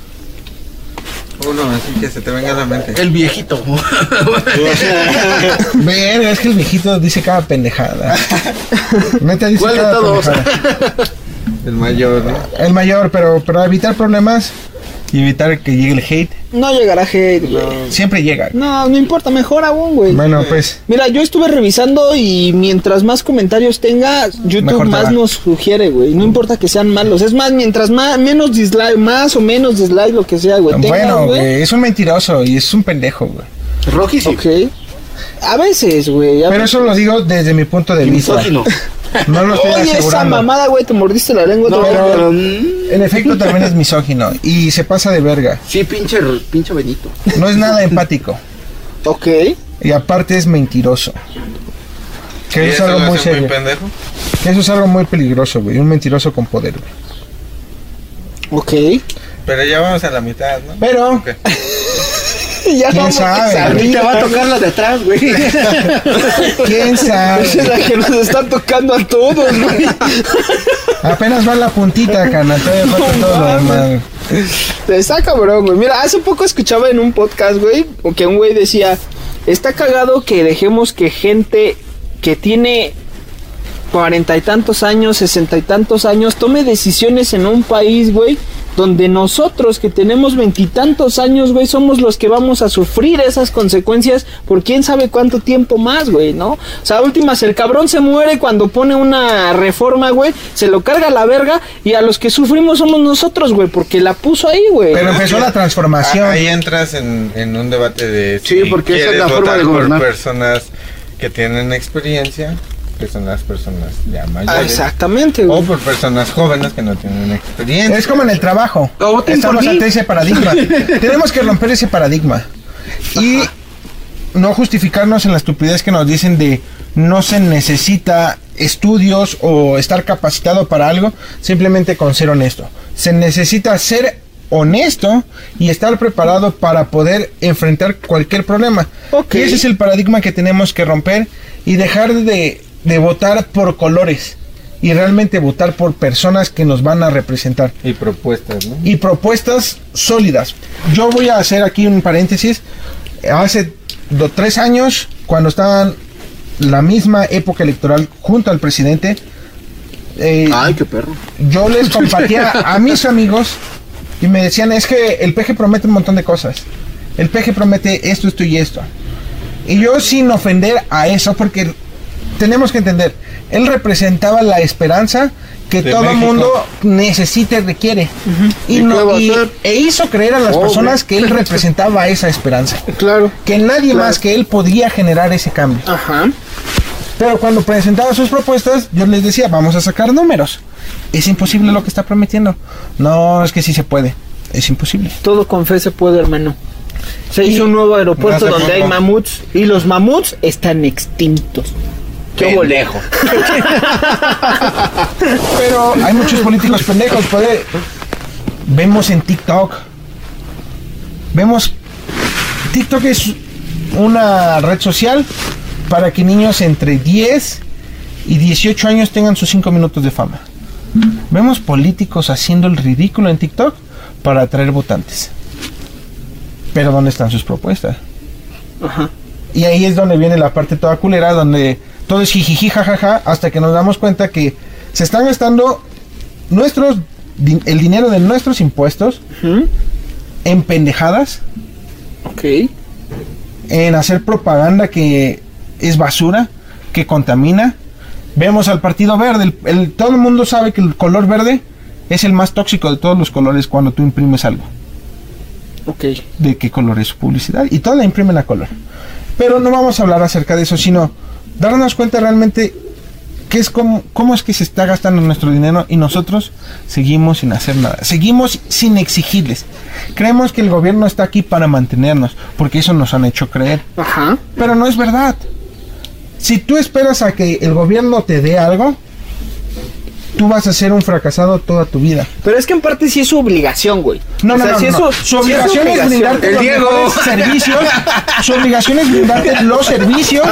Uno así que se te venga a la mente?
El viejito.
Verga, es que el viejito dice cada pendejada. Neta dice
¿Cuál de todos?
pendejada.
El mayor, ¿no?
El mayor, pero para evitar problemas y evitar que llegue el hate,
No llegará hate, güey.
siempre llega.
No, no importa, mejor aún, güey.
Bueno, pues
Mira, yo estuve revisando y mientras más comentarios tenga, YouTube
Mejor
más
va.
nos sugiere, güey. No importa que sean malos. Es más, mientras más, menos dislike, más o menos dislike, lo que sea, güey. tengas,
bueno, güey, es un mentiroso y es un pendejo, güey.
Rocky sí.
Ok. A veces, güey. a
Pero
veces.
eso lo digo desde mi punto de vista. No lo estoy
Oye, esa mamada, güey, te mordiste la lengua.
No, pero,
En efecto también es misógino y se pasa de verga.
sí, pinche, pinche Benito.
No es nada empático
Ok.
y aparte es mentiroso. Que
¿Y
eso es algo muy
muy
serio.
pendejo?
Que eso es algo muy peligroso, güey. Un mentiroso con poder, güey.
Ok.
Pero ya vamos a la mitad, ¿no?
Pero,
Ok.
ya
¿Quién
vamos
sabe,
a?
Y te va a tocar la de atrás, güey.
quién
Esa es
sabe.
la que nos está tocando a todos, güey.
Apenas va la puntita, cana. Todavía falta todo lo demás.
Está cabrón, güey. Mira, hace poco escuchaba en un podcast, güey, que un güey decía, está cagado que dejemos que gente que tiene cuarenta y tantos años, sesenta y tantos años, tome decisiones en un país, güey, donde nosotros que tenemos veintitantos años, güey, somos los que vamos a sufrir esas consecuencias por quién sabe cuánto tiempo más, güey, ¿no? O sea, últimas, el cabrón se muere cuando pone una reforma, güey, se lo carga a la verga y a los que sufrimos somos nosotros, güey, porque la puso ahí, güey.
Pero empezó la transformación.
Ah, Ahí entras en, en un debate de
Sí, porque esa es la forma de gobernar.
por personas que tienen experiencia, que son las personas ya
Ah,
mayores.
exactamente,
O por personas jóvenes que no tienen experiencia.
Es como en el trabajo.
O voten
Estamos
por mí.
ante ese paradigma. Tenemos que romper ese paradigma. Y no justificarnos en la estupidez que nos dicen de no se necesita estudios o estar capacitado para algo, simplemente con ser honesto. Se necesita ser honesto y estar preparado para poder enfrentar cualquier problema. Y ese es el paradigma que tenemos que romper y dejar de, de votar por colores y realmente votar por personas que nos van a representar
Y propuestas, ¿no?
y propuestas sólidas. Yo voy a hacer aquí un paréntesis. Hace do- tres años, cuando estaban la misma época electoral junto al presidente, eh,
Ay, qué perro.
yo les compartía a mis amigos y me decían, es que el peje promete un montón de cosas. El peje promete esto, esto y esto. Y yo sin ofender a eso, porque tenemos que entender, él representaba la esperanza que
De
todo
México.
mundo necesita y requiere. y,
¿Y
no- y- e hizo creer a las
Pobre.
personas que él representaba esa esperanza.
Claro.
Que nadie más que él podía generar ese cambio.
Ajá.
Pero cuando presentaba sus propuestas, yo les decía, vamos a sacar números. Es imposible lo que está prometiendo. No, es que sí se puede. Es imposible.
Todo con fe se puede, hermano. Se hizo un nuevo aeropuerto donde hay mamuts y los mamuts están extintos. Qué bolejo.
Pero hay muchos políticos pendejos. Puede... Vemos en TikTok. Vemos... TikTok es una red social para que niños entre 10 y 18 años tengan sus 5 minutos de fama. Vemos políticos haciendo el ridículo en TikTok para atraer votantes. Pero ¿dónde están sus propuestas?
Ajá.
Y ahí es donde viene la parte toda culera, donde todo es jijiji, jajaja, hasta que nos damos cuenta que se están gastando nuestros, el dinero de nuestros impuestos en pendejadas
Ok.
en hacer propaganda que es basura, que contamina. Vemos al Partido Verde, el- el- todo el mundo sabe que el color verde es el más tóxico de todos los colores cuando tú imprimes algo.
Ok.
De qué color es su publicidad y todo la imprimen a color. Pero no vamos a hablar acerca de eso, sino darnos cuenta realmente qué es cómo, cómo es que se está gastando nuestro dinero y nosotros seguimos sin hacer nada. Seguimos sin exigirles. Creemos que el gobierno está aquí para mantenernos, porque eso nos han hecho creer.
Ajá.
Pero no es verdad. Si tú esperas a que el gobierno te dé algo, tú vas a ser un fracasado toda tu vida.
Pero es que en parte sí es su obligación, güey.
No,
O
no,
sea,
no,
sí
no,
es
no.
su- es
obligación es brindarte
El
los
Diego.
servicios. Su obligación es brindarte los servicios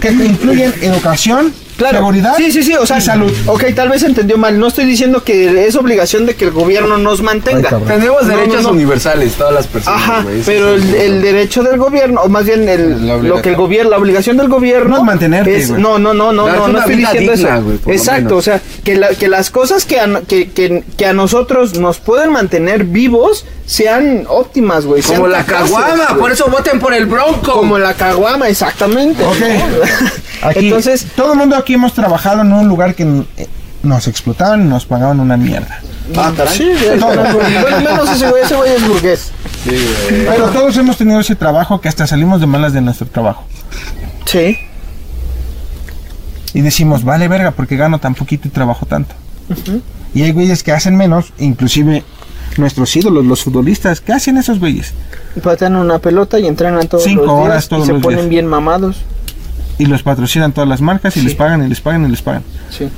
que te incluyen educación, seguridad
Sí, sí, sí, o sea,
y salud.
Ok, tal vez entendió mal. No estoy diciendo que es obligación de que el gobierno nos mantenga.
Tenemos
No, no,
derechos
no.
universales, todas las personas.
Ajá, pero el, el derecho del gobierno, o más bien el, lo que el gobierno, la obligación del gobierno
No es mantenerte,
es- no, no, no, no, no, no estoy diciendo
digna,
eso. Exacto, o sea, que, la- que las cosas que a, que, que, que a nosotros nos pueden mantener vivos sean óptimas, güey.
Como la caguama, por eso voten por el Bronco.
Como la caguama, exactamente.
Ok. Aquí,
Entonces,
todo el mundo aquí hemos trabajado en un lugar que eh, nos explotaban y nos pagaban una mierda.
ah, sí, bueno, menos ese güey, ese güey es burgués.
Pero todos hemos tenido ese trabajo que hasta salimos de malas de nuestro trabajo.
Sí.
Y decimos, vale verga, porque gano tan poquito y trabajo tanto. Y hay güeyes que hacen menos, inclusive nuestros ídolos, los futbolistas, ¿qué hacen esos güeyes?
Patean una pelota y entrenan todos
Cinco
los días
horas todos
y se
los
ponen
días.
bien mamados.
Y los patrocinan todas las marcas y les pagan y les pagan y les pagan.
Sí.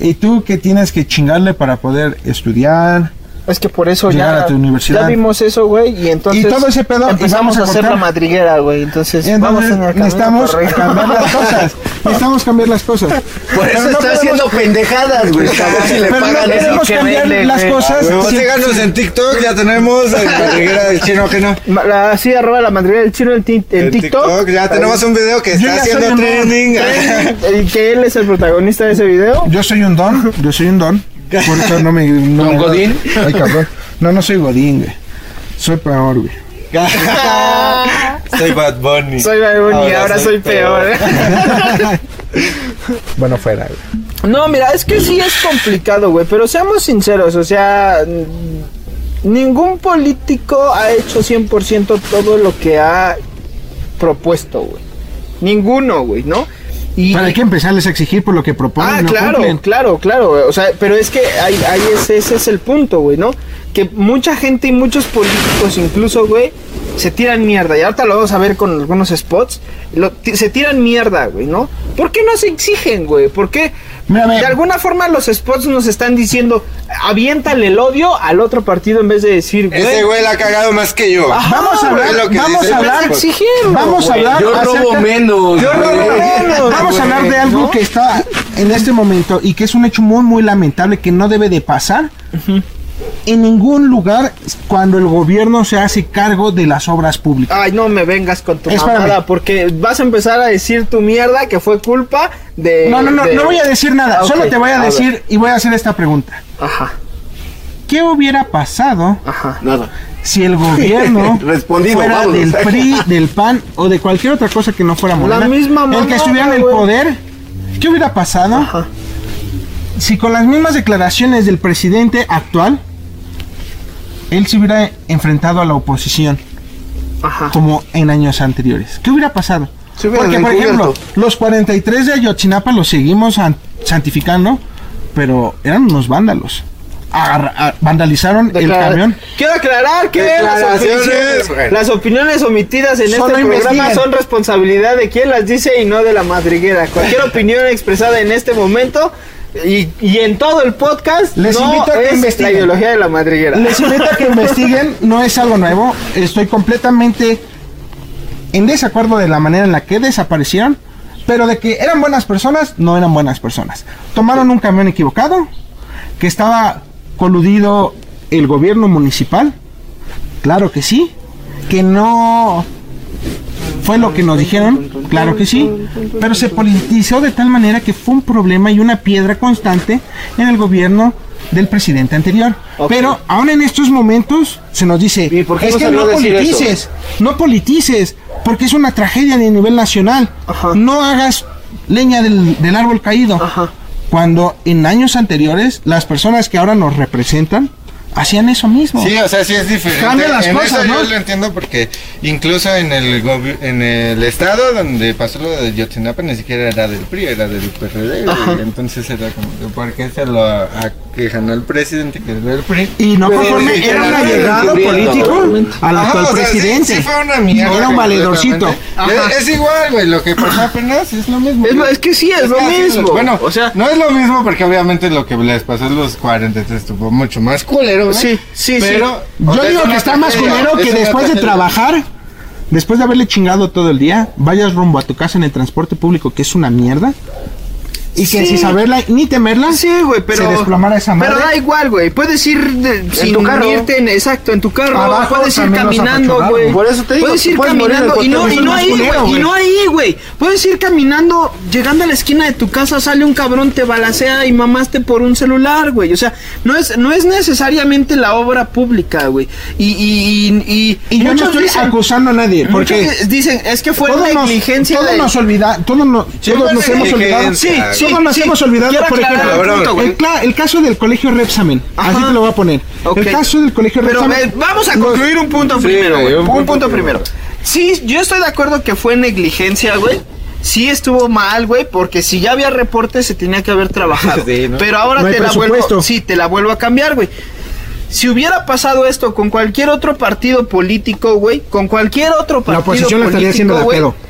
Y tú que tienes que chingarle para poder estudiar.
Es que por eso
Llegar
ya,
a tu universidad.
ya vimos eso, güey, y entonces
Y todo ese pedo
empezamos
a
a hacer la madriguera, güey. Entonces,
entonces
vamos en
necesitamos cambiar las cosas. Necesitamos cambiar las cosas.
Por eso
no
está
podemos-
haciendo pendejadas, güey. Si le
Pero no
pagan
podemos
que
cambiar
vele,
las cosas. Sin-
síganos en TikTok, ya tenemos en la reguera del chino que no.
Así, arroba la madriguera del chino en, ti- en
En
TikTok.
ya tenemos un video que está haciendo trending.
Y que él es el protagonista de ese video.
Yo soy un don, yo soy un don. Por eso no me. No
¿Don
me-
Godín?
Ay, cabrón. No, no soy Godín, güey. Soy peor, güey.
Soy Bad Bunny.
Soy Bad y ahora, soy peor.
Bueno, fuera, güey.
No, mira, es que sí es complicado, güey, pero seamos sinceros, o sea, ningún político ha hecho 100% todo lo que ha propuesto, güey. Ninguno, güey, ¿no? Y,
Pero hay que empezarles a exigir por lo que proponen.
Ah,
no
claro,
cumplen.
claro, claro. O sea, pero es que ahí, ahí ese, ese es el punto, güey, ¿no? Que mucha gente y muchos políticos incluso, güey, se tiran mierda. Y ahorita lo vamos a ver con algunos spots. Lo- se tiran mierda, güey, ¿no? ¿Por qué no se exigen, güey? ¿Por qué?
Mira, mira.
De alguna forma los spots nos están diciendo, aviéntale el odio al otro partido en vez de decir, güey.
Ese güey la ha cagado más que yo.
Ajá,
Vamos a hablar,
lo que
vamos
dice
a hablar, vamos a hablar,
Yo robo
acerca-
menos.
Yo robo menos,
Vamos a hablar de algo
¿no?
que está en este momento y que es un hecho muy muy lamentable que no debe de pasar en ningún lugar cuando el gobierno se hace cargo de las obras públicas.
Ay, no me vengas con tu
Espérame.
mamada, porque vas a empezar a decir tu mierda que fue culpa de...
No, no, no,
de-
no voy a decir nada,
Ah,
solo te voy a,
a ver.
decir y voy a hacer esta pregunta.
Ajá,
¿Qué hubiera pasado
ajá.
Nada.
si el gobierno
Respondido,
fuera
vámonos.
del PRI, del PAN o de cualquier otra cosa que no fuera Morena?
La misma
El que estuviera en el poder, ¿qué hubiera pasado
Ajá.
Si con las mismas declaraciones del presidente actual él se hubiera enfrentado a la oposición
Ajá.
como en años anteriores? ¿Qué hubiera pasado?
Se hubiera
Porque, por ejemplo, los 43 de Ayotzinapa los seguimos san- santificando, pero eran unos vándalos. Agarra- a- vandalizaron el
Declara-
camión.
Quiero aclarar que las opiniones, las opiniones omitidas en
Solo
este programa son responsabilidad de quien las dice y no de la madriguera. Cualquier opinión expresada en este momento y, y en todo el podcast
Les
no
invito a que
es la
investiguen.
ideología de la madriguera.
Les invito a que investiguen, no es algo nuevo. Estoy completamente en desacuerdo de la manera en la que desaparecieron, pero de que eran buenas personas, no eran buenas personas. Tomaron un camión equivocado, que estaba coludido el gobierno municipal, claro que sí, que no fue lo que nos dijeron, claro que sí, pero se politizó de tal manera que fue un problema y una piedra constante en el gobierno del presidente anterior. Pero ahora en estos momentos se nos dice,
¿Y por qué
es que no politices, no politices, Porque es una tragedia a nivel nacional. No hagas leña del, del árbol caído. Cuando en años anteriores las personas que ahora nos representan hacían eso mismo.
Sí, o sea, sí es diferente.
Cambia las
en
cosas,
eso
¿no?
Yo lo entiendo porque incluso en el en el estado donde pasó lo de Yotzinapa ni siquiera era del PRI, era del PRD. Entonces era como, ¿por qué se lo aquejan al presidente que es del PRI?
Y no conforme, era un allegado político al actual
o sea, sí-
presidente.
Sí, fue una mierda.
Era un valedorcito.
Es, es igual, güey, lo que pasó apenas es lo mismo.
Es lo- es que sí, es lo mismo.
Bueno,
O sea-
no es lo mismo porque obviamente lo que les pasó a los 43 estuvo mucho más culero, güey.
Sí, sí, sí.
Pero,
Yo
o sea,
digo que está más culero que después de trabajar, después de haberle chingado todo el día, vayas rumbo a tu casa en el transporte público, que es una mierda. Y que
Sí.
sin saberla ni temerla,
Sí, güey, pero.
se desplomara esa madre.
Pero da igual, güey. Puedes ir de- sin
tu carro.
irte en, exacto, en tu carro.
Abajo
puedes ir caminando, güey.
Por eso te digo,
Puedes ir
puedes
caminando. Y no, y no ahí, güey. Y no ahí, güey. Puedes ir caminando, llegando a la esquina de tu casa, sale un cabrón, te balacea y mamaste por un celular, güey. O sea, no es, no es necesariamente la obra pública, güey. Y, y, y, y,
Y yo no estoy
dicen-
acusando a nadie, porque
dicen, es que fue negligencia
todos
de-
nos olvida, todos, nos-
Sí,
todos
fue
nos hemos olvidado.
negligencia,
Sí,
güey.
todos nos
sí.
hemos olvidado,
Quiero
por
aclarar
ejemplo,
el punto, güey.
el, cla- el caso del colegio Repsamen, así
Ajá.
te lo voy a poner.
Ok.
El caso del colegio
Pero
Repsamen.
eh, vamos a concluir un punto primero, güey.
un
Un,
punto
punto, primero. Sí, yo estoy de acuerdo que fue negligencia, güey. Sí estuvo mal, güey, porque si ya había reporte se tenía que haber trabajado.
Sí, ¿no?
Pero ahora
No hay
te la
presupuesto.
vuelvo, sí, te la vuelvo a cambiar, güey. Si hubiera pasado esto con cualquier otro partido político, güey, con cualquier otro partido
La oposición lo estaría haciendo de
político,
pedo.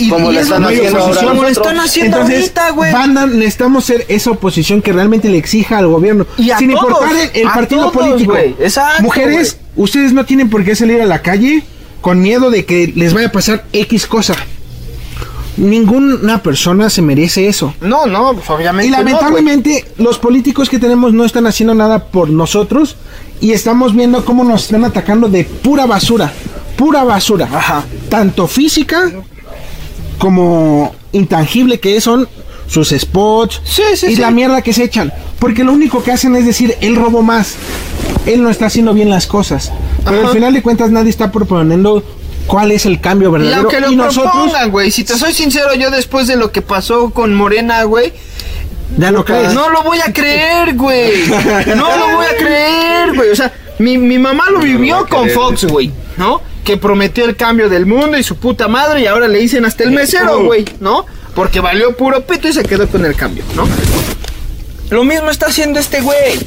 Y,
Como
y
lo
es
están haciendo ahora
como lo
nosotros.
están haciendo
Entonces,
ahorita, güey.
banda, necesitamos ser esa oposición que realmente le exija al gobierno.
Y a
sin
todos,
importar el, el
a
partido
todos,
político.
Exacto,
Mujeres, ustedes no tienen por qué salir a la calle con miedo de que les vaya a pasar X cosa. Ninguna persona se merece eso.
No, no, pues obviamente
Y
no,
lamentablemente los políticos que tenemos no están haciendo nada por nosotros y estamos viendo cómo nos están atacando de pura basura, pura basura,
Ajá.
tanto física como intangible que son sus spots
Sí, sí,
y
sí.
la mierda que se echan, porque lo único que hacen es decir, él robó más, él no está haciendo bien las cosas, pero
Ajá.
al final de cuentas nadie está proponiendo cuál es el cambio
Y
verdadero
aunque lo
y nosotros
güey, si te soy sincero, yo después de lo que pasó con Morena, güey,
ya no crees.
no lo voy a creer, güey. No lo voy a creer, güey. O sea, mi, mi mamá lo vivió con Fox, güey, ¿no? Que prometió el cambio del mundo y su puta madre y ahora le dicen hasta el mesero, güey, ¿no? Porque valió puro pito y se quedó con el cambio, ¿no? Lo mismo está haciendo este güey.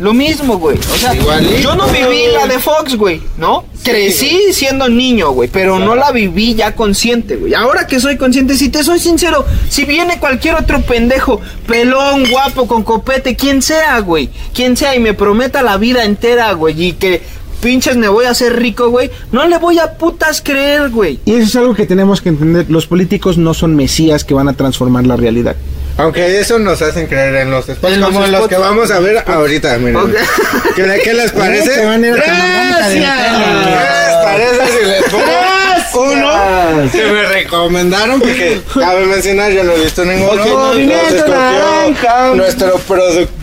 Lo mismo, güey. O sea,
Igualito,
yo no viví la de Fox, güey, ¿no? Crecí siendo niño, güey, pero no la viví ya consciente, güey. Ahora que soy consciente, si te soy sincero, si viene cualquier otro pendejo, pelón, guapo, con copete, quien sea, güey, quien sea, y me prometa la vida entera, güey, y que pinches me voy a hacer rico, güey, no le voy a putas creer, güey.
Y eso es algo que tenemos que entender. Los políticos no son mesías que van a transformar la realidad.
Aunque eso nos hacen creer en los spots,
En los
como los
spots.
que vamos a ver ahorita, miren. ¿Qué, qué les parece?
Se van a ir
Gracias.
¿Qué les parece si les pongo uno que me recomendaron? Porque cabe mencionar, yo no he visto ninguno.
Ok,
Nos
Movimiento
escogió
Naranja.
nuestro productor.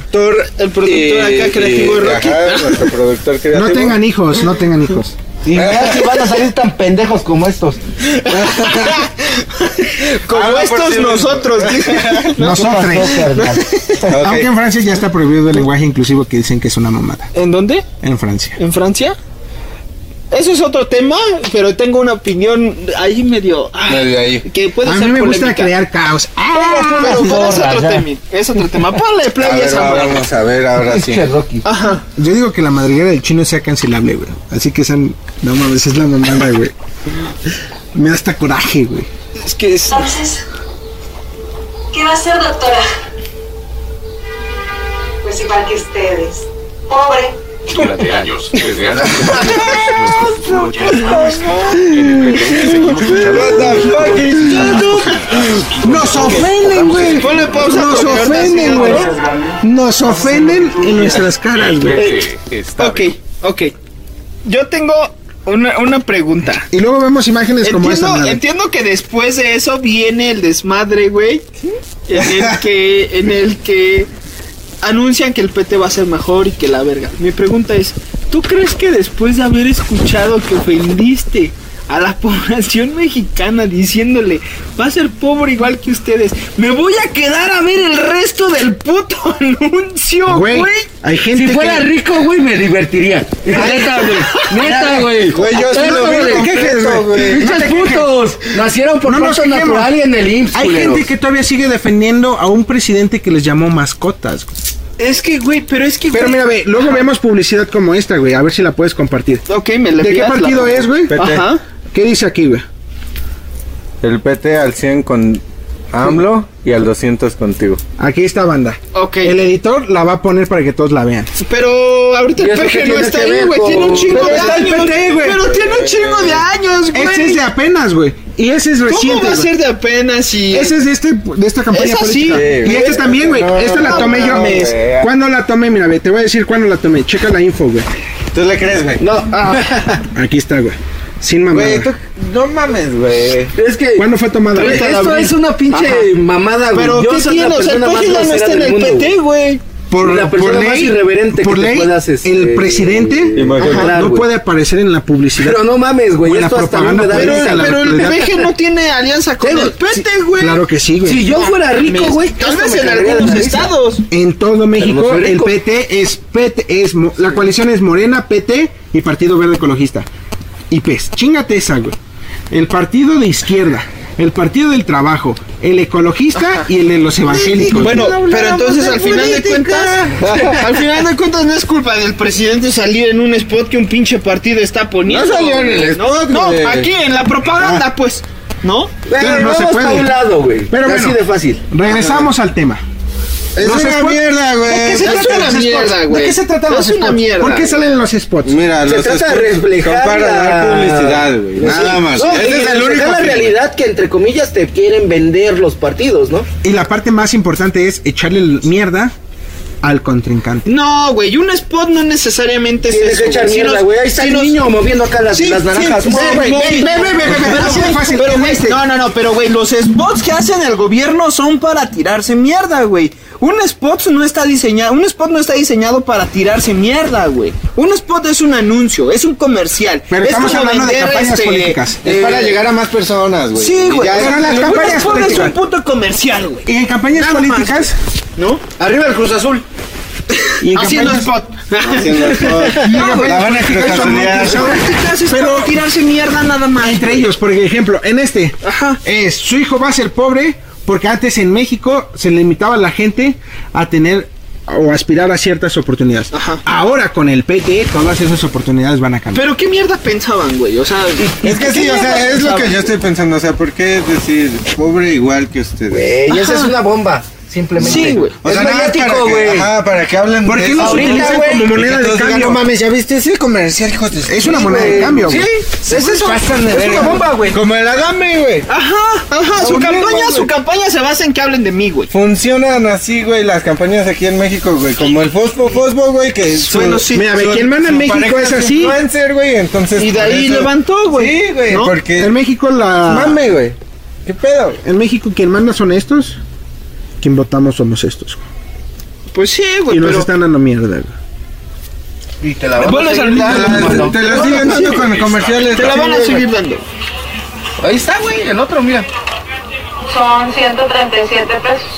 El productor acá creativo de Rocky.
ajá, nuestro productor creativo.
No tengan hijos, no tengan hijos.
Y mira si van a salir tan pendejos como estos.
Como
Ah,
estos nosotros.
Nosotros.
Ok.
Aunque en Francia ya está prohibido el lenguaje inclusivo que dicen que es una mamada.
¿En dónde?
En Francia.
¿En Francia? Eso es otro tema, pero tengo una opinión ahí medio... ah,
Medio ahí.
Que puede
A
ser
mí me gusta
polémica.
crear caos.
Pero, pero es otro tema. Es otro tema. Ponle play
A ver,
esa
vamos a ver ahora sí.
Ajá.
Yo digo que la madriguera del chino sea cancelable, güey. Así que esa, no mames, es la mamada, güey. Me da hasta coraje, güey.
Es que es...
Entonces, ¿qué va a hacer, doctora? Pues igual que ustedes. Pobre.
Durante años, desde luchando.
Nos ofenden, güey.
Ponle pausa
Nos ofenden, güey.
¿no?
Nos ofenden en nuestras caras, güey.
Está
Ok, ok. Yo tengo una, una pregunta.
Y luego vemos imágenes como.
Entiendo,
madre.
entiendo que después de eso viene el desmadre, güey. En el que, en el que anuncian que el PT va a ser mejor y que la verga. Mi pregunta es, ¿tú crees que después de haber escuchado que ofendiste a la población mexicana diciéndole, va a ser pobre igual que ustedes. Me voy a quedar a ver el resto del puto anuncio, güey.
Hay gente
Si fuera
que...
rico, güey, me divertiría. Neta, güey. Neta, güey.
Güey, yo sí lo
güey.
completo, güey.
Pinches putos. Nacieron por
No nos
natural y en el IMSS,
Hay
culeros.
gente que todavía sigue defendiendo a un presidente que les llamó mascotas. güey.
Es que, güey, pero es que...
Pero
güey,
mira, ve, luego vemos publicidad como esta, güey. A ver si la puedes compartir.
Ok, me le
¿De qué
la
partido es, güey?
Ajá.
¿Qué dice aquí, güey?
El PT al 100 con AMLO y al 200 contigo.
Aquí está banda.
Ok.
El editor la va a poner para que todos la vean.
Pero ahorita
¿Y
el peje no está ahí, güey.
con-
Tiene un chingo
Pero
de
está el
años.
PT, güey.
Pero tiene un chingo de años, güey.
Este es de apenas, güey. Y ese es reciente.
¿Cómo va a ser de apenas y
Ese es de, este, de esta campaña política.
Sí,
y este también, güey.
No,
esta la
no,
tomé yo.
no,
Me,
güey.
¿Cuándo la tomé? Mira, ve, te voy a decir cuándo la tomé. Checa la info, güey.
¿Tú le crees, güey?
No, ah,
Aquí está, güey. Sin mamada.
Güey, tú no mames, güey.
es que.
¿Cuándo fue tomada? güey?
Esto es una pinche mamada, güey.
Pero
Yo
¿qué
soy la
tiene? O sea, el
persona más
no
grosera
está en
del
el
mundo,
PT, güey.
Por,
La persona
por
más
ley,
irreverente
por
que te
ley,
puedas, este,
el presidente
imaginar,
ajá, no
güey.
puede aparecer en la publicidad.
Pero no mames, güey.
La
Esto hasta a mí
propaganda
me da
Pero,
risa,
la
pero el
realidad.
peje no tiene alianza con
Tengo-
el PT, güey.
Claro que sí, güey.
Si yo fuera rico,
Me-
güey.
Tal vez
me
en
cagaría de
algunos
la risa.
estados.
En todo México,
no soy
el
rico.
PT es PT, es mo- la coalición es Morena, PT y Partido Verde Ecologista. Y pues, chingate esa, güey. El partido de izquierda, el partido del trabajo, el ecologista y el de los evangélicos.
Bueno, pero entonces al final de cuentas, al final de cuentas no es culpa del presidente salir en un spot que un pinche partido está poniendo.
No salió en el
güey,
spot,
No,
güey.
aquí en la propaganda, pues, ¿no?
Pero
no
no
se
se
puede.
a un lado, güey.
Pero
Así
bueno.
de fácil.
regresamos al tema.
Es
Los
una
spots-
mierda, güey.
¿De qué se trata
una
la
mierda.
mierda,
¿De
güey?
qué se tratan
Es
los
una
spots?
mierda.
¿Por qué salen los spots?
Mira,
Se
los
trata de
spots
reflejar
son para
la-
dar publicidad, güey. Nada más.
No,
Ese es el
reflejar
único
la realidad que entre comillas te quieren vender los partidos, ¿no?
Y la parte más importante es echarle mierda al contrincante.
No, güey, un spot no necesariamente es
Tienes
eso.
que echar mierda, güey. Ahí está el niño moviendo acá las,
Sí,
naranjas.
sí, sí,
güey,
güey,
de
güey, güey, no, no, no, pero güey, los spots que hacen el gobierno son para tirarse mierda, güey. Un spot no está diseñado, un spot no está diseñado para tirarse mierda, güey. Un spot es un anuncio, es un comercial.
Pero
Es
estamos
como
hablando de campañas
este,
políticas.
Es
eh,
para llegar a más personas, güey.
Sí, güey.
ya
pero
es-
las
un
campañas
spot es
políticas.
un puto comercial, güey.
Y en campañas
Nada más,
políticas,
¿No?
Arriba el Cruz Azul.
y
Haciendo
campañas,
spot.
Haciendo spot. La van a
es
Pero-
tirarse mierda nada más.
entre
güey.
ellos, por ejemplo, en este,
Ajá.
es su hijo va a ser pobre porque antes en México se limitaba a la gente a tener o aspirar a ciertas oportunidades.
Ajá.
Ahora con el PT todas esas oportunidades van a cambiar.
Pero qué mierda pensaban, güey. O sea,
Es que
¿qué
sí, o
mierda
sea, es lo que yo estoy pensando. O sea, ¿por qué decir pobre igual que ustedes?
Güey, esa es una bomba. Simplemente.
Sí, güey.
O
es
sea, más
mediático,
para que-
güey.
Ajá, para que hablen
¿Por
de
qué
eso.
los
ahorita, güey,
como moneda de cambio?
no mames, ¿ya viste ese comercial, hijos de
Es una
Sí,
moneda de
güey.
cambio,
Sí,
güey.
es eso. Es una bomba, güey.
Como el Adame, güey.
Ajá, ajá. Su campaña,
güey.
su campaña se basa en que hablen de mí, güey.
Funcionan así, güey, las campañas aquí en México, güey. Como el Fosfo Fosfo, güey, que
Bueno, sí.
Mira, quien manda en México es así.
influencer, güey, entonces.
Y de ahí levantó, güey.
Sí, güey,
¿No?
porque.
En México la
Mame, güey. ¿Qué pedo?
en México quien manda son estos, quien votamos somos estos.
Pues sí, güey.
Y nos
pero-
están dando mierda. güey.
Y te la van a
Vuelves al
seguir dando.
Te lo siguen dando con comerciales.
Te la van a seguir dando.
Ahí está, güey, el otro, mira.
Son 137 pesos.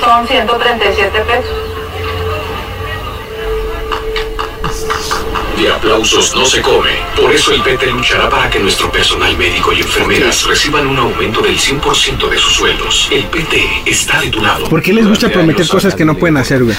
Son 137 pesos.
De aplausos no se come. Por eso el PT luchará para que nuestro personal médico y enfermeras reciban un aumento del 100% de sus sueldos. El PT está de tu lado.
¿Por qué les gusta prometer cosas que no pueden hacer, güey?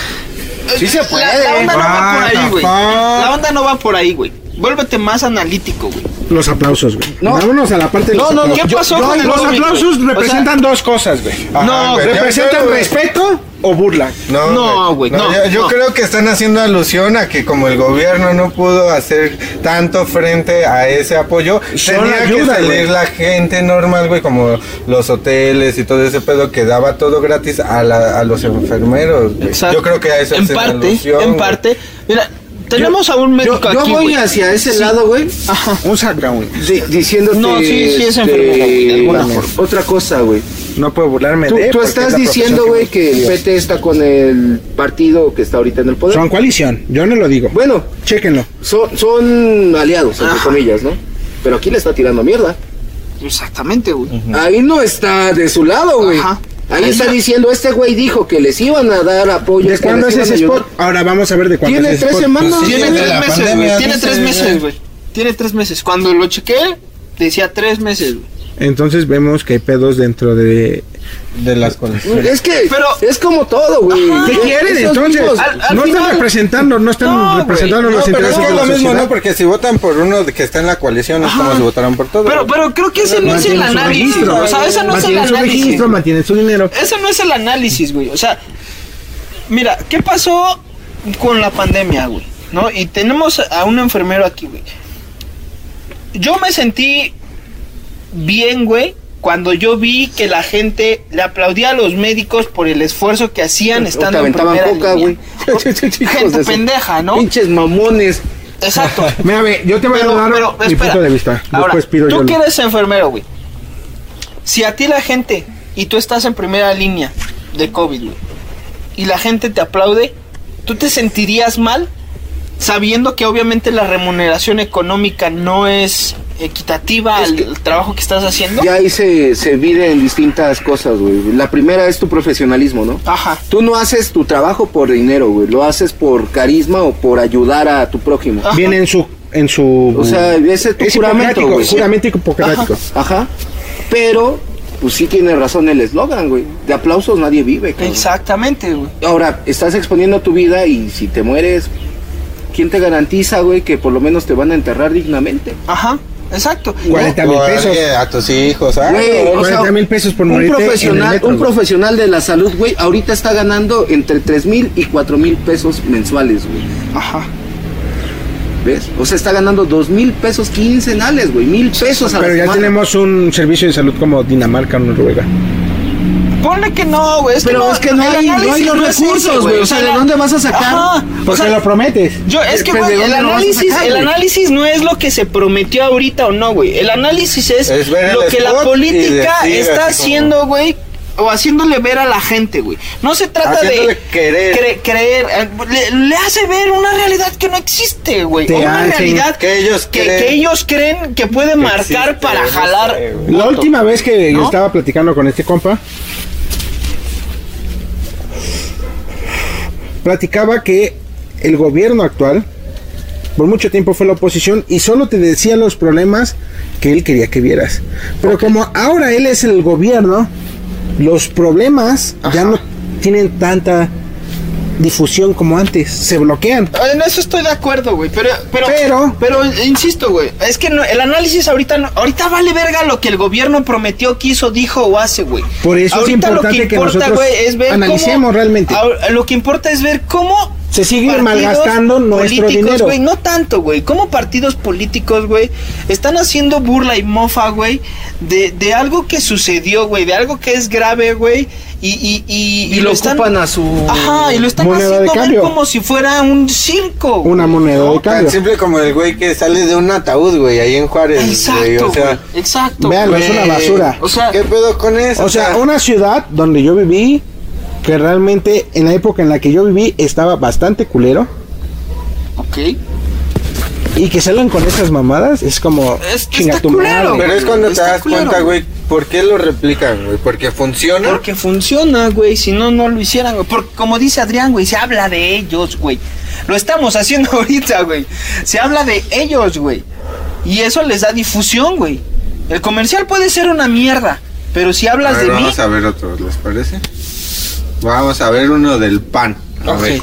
Sí se puede.
La, la onda no va por ahí, güey. La onda no va por ahí, güey. Vuélvete más analítico, güey.
Los aplausos, güey.
No.
Vámonos a la parte de los
No, no,
aplausos.
¿qué pasó con el
Los
COVID,
aplausos
güey? O
representan dos cosas, güey.
No,
güey, yo-
Representan
yo-
respeto o burla.
No,
No, güey, no,
yo yo
no.
creo que están haciendo alusión a que como el gobierno no pudo hacer tanto frente a ese apoyo,
Son
tenía
ayuda,
que salir la gente normal, güey, como los hoteles y todo ese pedo que daba todo gratis a, la- a los enfermeros. Yo creo que a eso
En parte,
alusión,
en parte. Mira, tenemos a un médico
Yo, yo
aquí,
voy hacia ese
Sí.
lado, güey.
Ajá.
Un sacra, güey.
di- diciéndote.
No, sí, sí es
este,
güey, de alguna forma.
Otra cosa, güey.
no puedo burlarme
Tú,
de.
tú estás
es
diciendo, güey, que el
me
PT está con el partido que está ahorita en el poder.
Son coalición, yo no lo digo.
Bueno,
chéquenlo.
Son, son aliados, entre comillas, ¿no? Pero aquí le está tirando mierda.
Exactamente, güey.
Ahí no está de su lado, güey.
Ajá.
Ahí está diciendo, este güey dijo que les iban a dar apoyo.
¿De cuándo es ese spot? Ahora vamos a ver de cuándo
Tiene
es ese
tres semanas.
Pues sí,
Tiene tres meses,
pandemia.
Tiene tres meses,
güey.
güey. Tiene tres meses. Cuando lo chequé, decía tres meses, güey.
Entonces vemos que hay pedos dentro de,
de las coaliciones.
Es que es como todo, güey.
¿Qué quieren entonces?
tipos-
no están representando, no están representando
No,
los
pero es
intereses
es
la
lo mismo,
sociedad.
¿no? Porque si votan por uno que está en la coalición es como si votaran por todo.
Pero, pero creo que ese no es el análisis.
registro,
O sea, ese no es el
mantienen su
análisis.
registro, mantienen su dinero.
Ese no es el análisis, güey. O sea, mira, ¿qué pasó con la pandemia, güey? ¿No? Y tenemos a un enfermero aquí, güey. Yo me sentí bien, güey, cuando yo vi que la gente le aplaudía a los médicos por el esfuerzo que hacían estando en primera
coca,
línea.
güey.
Gente pendeja, ¿no?
Pinches mamones.
Exacto.
Mira, ve, yo te voy
Pero-
a dar
pero,
mi
espera.
punto de vista.
Ahora,
pido
tú
yo.
que eres enfermero, güey. Si a ti la gente y tú estás en primera línea de COVID, güey, y la gente te aplaude, ¿tú te sentirías mal sabiendo que obviamente la remuneración económica no es equitativa al trabajo que estás haciendo?
Ya ahí se, se en distintas cosas, güey. La primera es tu profesionalismo, ¿no?
Ajá.
Tú no haces tu trabajo por dinero, güey. Lo haces por carisma o por ayudar a tu prójimo.
Viene en su en su
O sea, ese es tu juramento,
hipocrático,
güey.
juramento hipocrático.
Ajá. Pero, pues sí tiene razón el eslogan, güey. De aplausos nadie vive, cabrón.
Exactamente, güey.
Ahora, estás exponiendo tu vida y si te mueres, ¿quién te garantiza, güey, que por lo menos te van a enterrar dignamente?
Ajá, exacto.
40 mil pesos.
a tus hijos, ¿ah?
Güey, o sea,
40 mil pesos por
un profesional,
metro,
un profesional de la salud, güey, ahorita está ganando entre 3 mil y 4 mil pesos mensuales, güey.
Ajá.
¿Ves? O sea, está ganando 2 mil pesos quincenales, güey. Mil pesos a
Pero
la
ya
semana.
tenemos un servicio de salud como Dinamarca o Noruega.
Ponle que no, güey.
Pero
que no,
es que no hay- no hay los recursos, güey. O sea, ¿de dónde vas a sacar?
Ajá. O
Porque
sea,
lo prometes.
Yo, es que,
¿de
güey, el análisis,
sacar,
el análisis no es lo que se prometió ahorita o no, güey. El análisis es,
Es ver el
lo que la política está haciendo, güey. O haciéndole ver a la gente, güey. No se trata
Haciéndole
de
querer.
cre- creer. eh, Le, le hace ver una realidad que no existe, güey.
Te
O una realidad
que ellos
que,
creen
que ellos creen que puede marcar
existe,
para
no
jalar.
sé.
La última vez que yo estaba platicando con este compa, platicaba que el gobierno actual por mucho tiempo fue la oposición y solo te decía los problemas que él quería que vieras. Pero como ahora él es el gobierno, los problemas ya no tienen tanta difusión como antes, se bloquean.
En eso estoy de acuerdo, güey. Pero, pero,
Pero-
pero, insisto, güey. Es que no- el análisis ahorita, no- ahorita vale verga lo que el gobierno prometió, quiso, dijo o hace, güey.
Por eso es
Ahorita
importante que nosotros
güey, es ver
analicemos
cómo-
realmente.
Lo que importa es ver cómo
Se sigue malgastando nuestro
políticos,
dinero.
güey, no tanto, güey. Cómo partidos políticos, güey, están haciendo burla y mofa, güey, de, de algo que sucedió, güey, de algo que es grave, güey. Y, y, y,
Y lo ocupan a su...
Ajá, y lo están
Moneda de
haciendo ver
cambio.
como si fuera un circo. güey.
Una moneda de
Tan
cambio.
simple como el güey que sale de un ataúd, güey, ahí en Juárez. güey,
Exacto,
o sea,
güey, exacto.
Véanlo, es una basura.
O sea,
¿qué pedo con eso?
O sea, una ciudad donde yo viví, que realmente en la época en la que yo viví estaba bastante culero,
ok.
y que salgan con esas mamadas, es como
Es que
chinga
está
tu
culero,
madre.
Pero es cuando te das
culero.
cuenta, güey, ¿por qué lo replican, güey? Porque funciona.
Porque funciona, güey. Si no, no lo hicieran, güey. Porque como dice Adrián, güey, se habla de ellos, güey. Lo estamos haciendo ahorita, güey. Se habla de ellos, güey. Y eso les da difusión, güey. El comercial puede ser una mierda. Pero si
A
hablas
ver,
de mí.
vamos a ver otro, ¿les parece? Vamos a ver uno del pan. A ver.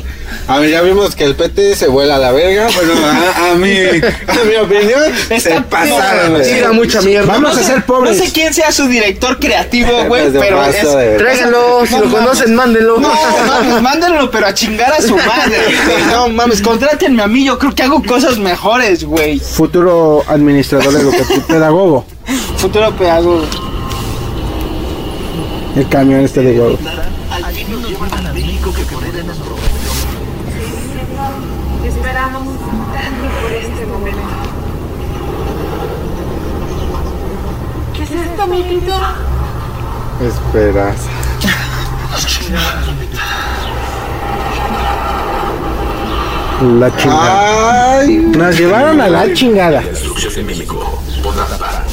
A ver, ya vimos que el PT se vuela a la verga, pero a, a mi, a mi opinión se
Está
pasaron, güey.
Tira mucha mierda.
Vamos
no
a
sé-
ser pobres.
No sé quién sea su director creativo, güey,
Se
pero es.
de.
Tráiganlo, si lo conocen, mándenlo.
No, mames, mándenlo, pero a chingar a su madre, güey. No mames, contrátenme a mí, yo creo que hago cosas mejores, güey.
Futuro administrador educativo, pedagogo,
Futuro pedagogo.
el camión este de Gogo.
Esperamos tanto por este momento. ¿Qué es esto, mijito?
Esperas.
La chingada. Nos llevaron a la chingada.
Destrucción de México. Bonapa.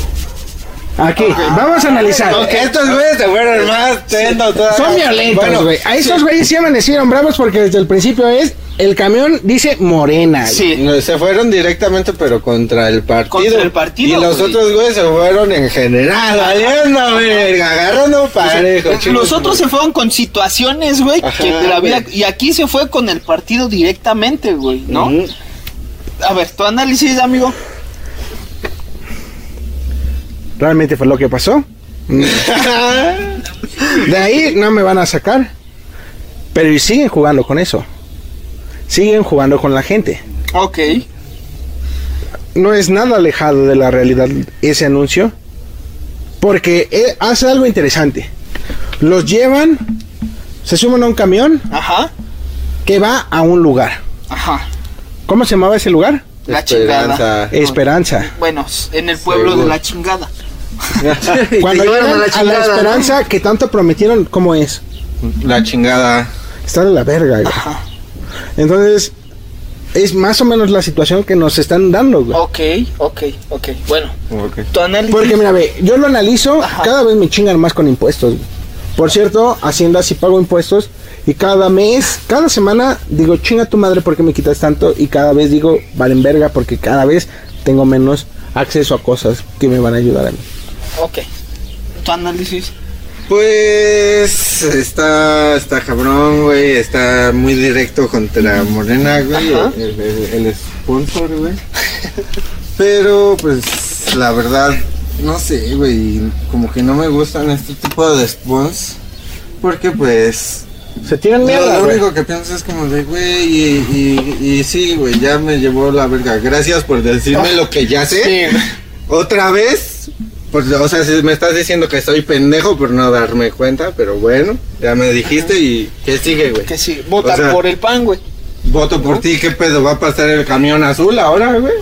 Aquí, vamos a analizar.
Ok, estos güeyes se fueron más tendo todavía.
Son violentos,
Bueno,
güey. A esos güeyes sí amanecieron bravos porque desde el principio es el camión dice morena.
No, se fueron directamente, pero contra el partido.
Contra el partido,
Y los
güey.
otros güeyes se fueron en general, valiendo, verga, agarrando parejo.
Los
chingos.
otros se fueron con situaciones, güey,
Ajá,
que de la vida.
güey.
Y aquí se fue con el partido directamente, güey, ¿no? A ver, tu análisis, amigo.
Realmente fue lo que pasó. De ahí no me van a sacar. Pero y siguen jugando con eso. Siguen jugando con la gente.
Ok.
No es nada alejado de la realidad ese anuncio. Porque eh, hace algo interesante. Los llevan, se suben a un camión
Ajá.
que va a un lugar.
Ajá.
¿Cómo se llamaba ese lugar?
La chingada.
Esperanza.
Bueno, en el pueblo
Seguro.
de la chingada.
Cuando llegan
a la
a la, esperanza que tanto prometieron, ¿cómo es?
La chingada.
Está de la verga, güey. Entonces, es más o menos la situación que nos están dando, güey.
Ok, ok, ok. Bueno,
Ok.
tu análisis.
Porque mira, ve, yo lo analizo,
Ajá.
cada vez me chingan más con impuestos. güey. Por cierto, Hacienda sí pago impuestos y cada mes, cada semana digo, chinga tu madre porque me quitas tanto y cada vez digo, valen verga porque cada vez tengo menos acceso a cosas que me van a ayudar a mí.
Ok. Tu análisis.
Pues está, está cabrón, güey. Está muy directo contra Morena, güey. El, el- el sponsor, güey. Pero, pues, la verdad, no sé, güey. Como que no me gustan este tipo de spons. Porque, pues.
Se tiran
Lo,
mierda,
lo
güey.
único que pienso es como de, güey, y, y, y sí, güey, ya me llevó la verga. Gracias por decirme lo que ya sé. Otra vez. Pues, o sea, si me estás diciendo que soy pendejo por no darme cuenta, pero bueno, ya me dijiste y ¿qué sigue, güey?
Que sí, vota
O sea,
por el pan, güey.
Voto por ti, ¿qué pedo? ¿Va a pasar el camión azul ahora, güey?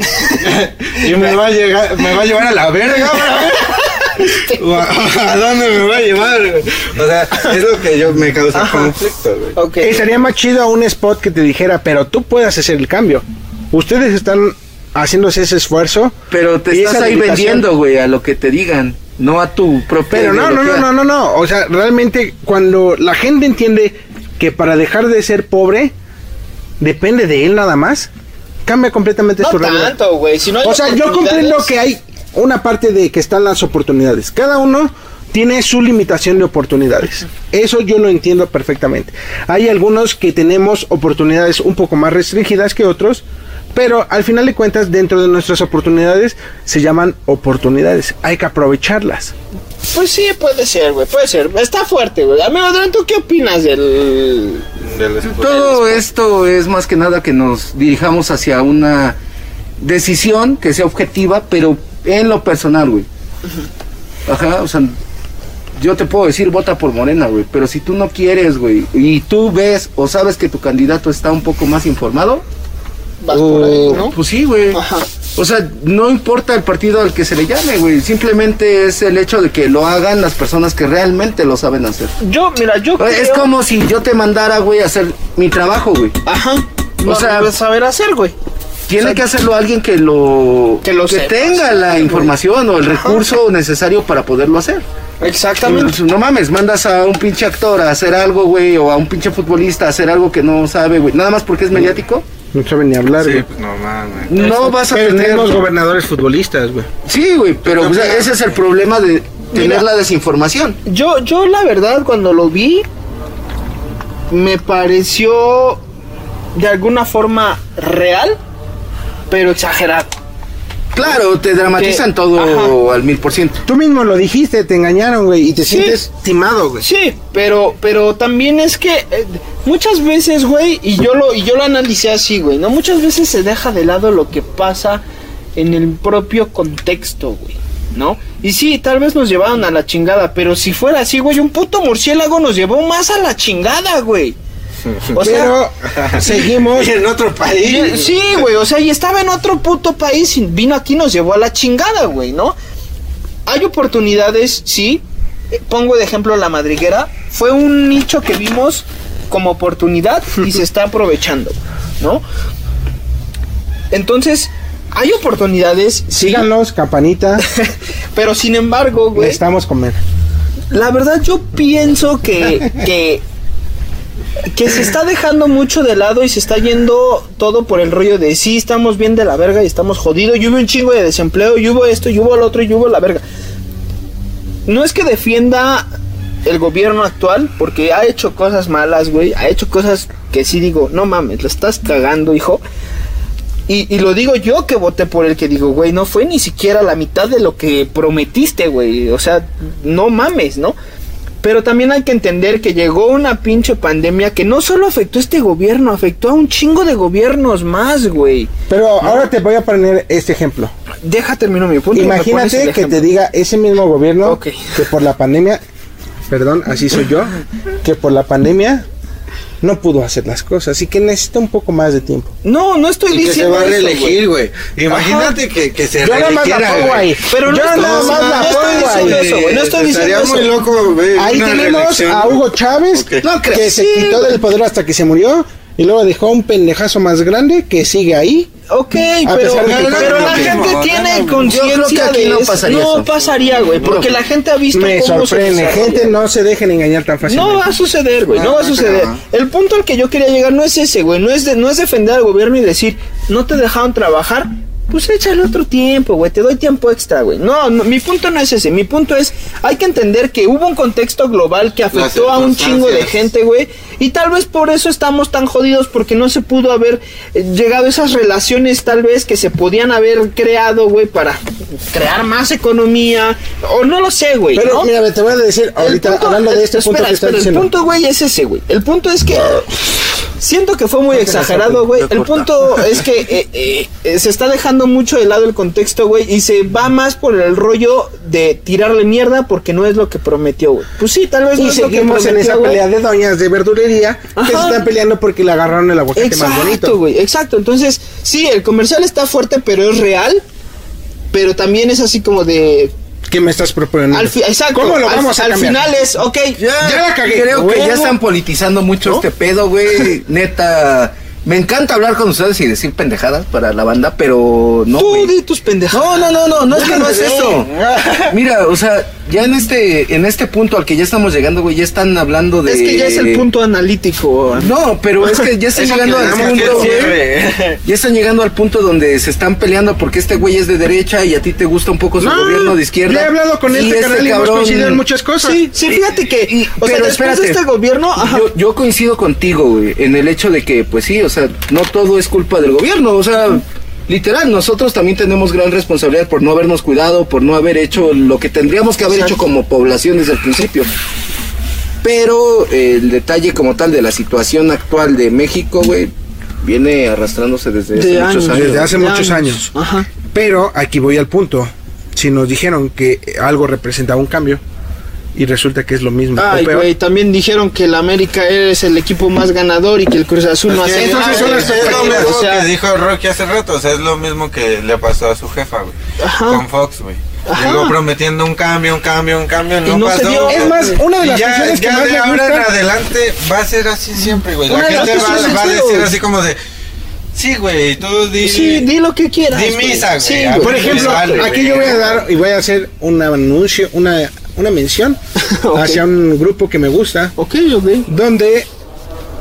y me va a llegar, me va a llevar a la verga, güey. ¿O ¿A, dónde me va a llevar, güey? O sea, es lo que yo me causa conflicto, güey.
Ok.
Estaría más chido un spot que te dijera, pero tú puedes hacer el cambio. Ustedes están haciéndose ese esfuerzo.
Pero te estás ahí vendiendo, güey, a lo que te digan, no a tu propia
Pero no, no, no, no, no, no. O sea, realmente cuando la gente entiende que para dejar de ser pobre depende de él nada más, cambia completamente
No
su realidad.
tanto, güey. Si no
O sea, yo comprendo que hay una parte de que están las oportunidades. Cada uno tiene su limitación de oportunidades. Eso yo lo entiendo perfectamente. Hay algunos que tenemos oportunidades un poco más restringidas que otros, pero al final de cuentas dentro de nuestras oportunidades se llaman oportunidades. Hay que aprovecharlas.
Pues sí, puede ser, güey, puede ser. Está fuerte, güey. Amigo Adrián, ¿tú qué opinas del...
Todo esto es más que nada que nos dirijamos hacia una decisión que sea objetiva, pero en lo personal, güey. Ajá, o sea, yo te puedo decir vota por Morena, güey, pero si tú no quieres, güey, y tú ves o sabes que tu candidato está un poco más informado,
Vas por ahí,
o-
¿no?
pues sí, güey.
Ajá.
O sea, no importa el partido al que se le llame, güey, simplemente es el hecho de que lo hagan las personas que realmente lo saben hacer.
Yo, mira, yo
Es
creo-
como si yo te mandara, güey, a hacer mi trabajo, güey.
Ajá.
O
No
sea,
lo vas a saber hacer, güey.
Tiene
O sea,
que hacerlo alguien que lo
Que lo sepa,
tenga
sí,
la
güey.
información o el recurso necesario para poderlo hacer.
Exactamente.
Pues, No mames, mandas a un pinche actor a hacer algo, güey, o a un pinche futbolista a hacer algo que no sabe, güey. Nada más porque es mediático.
No saben ni hablar,
Sí,
güey.
pues no mames.
No vas a
Pero
tener.
tenemos gobernadores futbolistas, güey.
Sí, güey, pero o sea, ese es el problema de tener
Mira.
la desinformación.
Yo, yo la verdad, cuando lo vi, me pareció de alguna forma real, pero exagerado.
Claro, te dramatizan
Que-
todo al mil por ciento.
Tú mismo lo dijiste, te engañaron, güey, y te
Sí.
sientes timado, güey.
Sí, pero, pero también es que eh, muchas veces, güey, y yo lo, y yo lo analicé así, güey, ¿no? Muchas veces se deja de lado lo que pasa en el propio contexto, güey, ¿no? Y sí, tal vez nos llevaron a la chingada, pero si fuera así, güey, un puto murciélago nos llevó más a la chingada, güey. O sea,
Pero seguimos
en otro país.
sí, güey, o sea, y estaba en otro puto país y vino aquí y nos llevó a la chingada, güey, ¿no? Hay oportunidades, sí, eh, pongo de ejemplo la madriguera, fue un nicho que vimos como oportunidad y se está aprovechando, ¿no? Entonces, hay oportunidades, sí,
Síganos, campanita.
pero sin embargo, güey,
Necesitamos comer.
la verdad yo pienso que, que, que se está dejando mucho de lado y se está yendo todo por el rollo de sí, estamos bien de la verga y estamos jodidos, y hubo un chingo de desempleo, y hubo esto, y hubo lo otro, y hubo la verga. No es que defienda el gobierno actual, porque ha hecho cosas malas, güey, ha hecho cosas que sí digo, no mames, lo estás cagando, hijo. Y, y lo digo yo que voté por él, que digo, güey, no fue ni siquiera la mitad de lo que prometiste, güey. O sea, no mames, ¿no? Pero también hay que entender que llegó una pinche pandemia que no solo afectó a este gobierno, afectó a un chingo de gobiernos más, güey.
Pero ahora te voy a poner este ejemplo.
Deja termino mi punto.
Imagínate que
ejemplo.
te diga ese mismo gobierno que por la pandemia, perdón, así soy yo, que por la pandemia no pudo hacer las cosas y que necesita un poco más de tiempo.
No, no estoy
Y que se
diciendo
va a
eso,
reelegir, güey. Imagínate que, que se
Yo nada más la pongo ahí.
Pero no
Yo
estoy-
nada más
no,
la
no estoy
pongo
diciendo
ahí.
eso, güey, no estoy diciendo
Estaría muy
eso.
loco
Ahí tenemos a Hugo Chávez,
No
que
crees.
se
Sí,
quitó del poder hasta que se murió y luego dejó un pendejazo más grande que sigue ahí.
Ok,
A
pero,
pesar de que
pero la gente
mismo,
tiene conciencia de
no pasaría
No
eso.
pasaría, güey, porque la gente ha visto
Me
cómo
sorprende, gente, no se dejen engañar tan fácilmente.
No va a suceder, güey, no va a suceder. El punto al que yo quería llegar no es ese, güey, no es de, no es defender al gobierno y decir, no te dejaron trabajar, pues échale otro tiempo, güey, te doy tiempo extra, güey. No, no, mi punto no es ese, mi punto es, hay que entender que hubo un contexto global que afectó a un chingo de gente, güey, y tal vez por eso estamos tan jodidos porque no se pudo haber eh, llegado a esas relaciones tal vez que se podían haber creado, güey, para crear más economía, o no lo sé, güey.
Pero
¿no?
mira, te voy a decir ahorita
punto-
hablando de este
espera,
punto que
espera,
diciendo.
El punto, güey, es ese, güey. El punto es que siento que fue muy exagerado, güey. El punto es que eh, eh, se está dejando mucho de lado el contexto, güey, y se va más por el rollo de tirarle mierda porque no es lo que prometió, güey. Pues sí, tal vez no es lo que
seguimos en
prometió,
esa pelea de doñas de verdulería que se están peleando porque le agarraron el aguacate más bonito.
Exacto, güey, exacto. Entonces, sí, el comercial está fuerte, pero es real. Pero también es así como de.
¿Qué me estás proponiendo?
Al exacto.
¿Cómo lo
al-
vamos a
Al
cambiar?
final es, ok.
Ya,
Ya la cagué.
Creo que ya están politizando mucho este pedo, güey. Neta. Me encanta hablar con ustedes y decir pendejadas para la banda, pero no.
Tú
güey.
di tus pendejadas.
No, no, no, no, no es que no es eso. Mira, o sea, ya en este, en este punto al que ya estamos llegando, güey, ya están hablando de.
Es que ya es el punto analítico.
No, pero es que ya están llegando al punto. Ya están llegando al punto donde se están peleando porque este güey es de derecha y a ti te gusta un poco su
No,
gobierno de izquierda.
ya he hablado con este carnal y hemos coincidido en muchas cosas.
Sí, sí, fíjate que.
Y-
o sea,
pero
después
espérate,
de este gobierno. Ajá.
Yo, yo coincido contigo, güey, en el hecho de que, pues sí, o sea, no todo es culpa del gobierno, o sea, literal, nosotros también tenemos gran responsabilidad por no habernos cuidado, por no haber hecho lo que tendríamos que haber
Exacto.
hecho como población desde el principio. Pero eh, el detalle como tal de la situación actual de México, güey, viene arrastrándose desde
De
hace muchos
años.
Desde hace
De
muchos años.
Ajá.
Pero aquí voy al punto. Si nos dijeron que algo representaba un cambio y resulta que es lo mismo
Ay,
o peor.
güey, también dijeron que el América es el equipo más ganador y que el Cruz Azul no hace nada.
las- es lo mismo
O sea,
que dijo Rocky hace rato, o sea, es lo mismo que le pasó a su jefa, güey.
Ajá.
Con Fox, güey. Llegó prometiendo un cambio, un cambio, un cambio, no,
Y no se
pasó.
dio.
Es más, una de las
ya,
canciones que
ya
más
de ahora en adelante va a ser así siempre, güey. La gente va, va a decir así como de, sí, güey, tú di,
Sí, di lo que quieras.
di misa, güey.
Sí.
Por ejemplo,
Vale,
aquí
güey.
yo voy a dar y voy a hacer un anuncio, una, una mención hacia un grupo que me gusta,
Ok, ok.
donde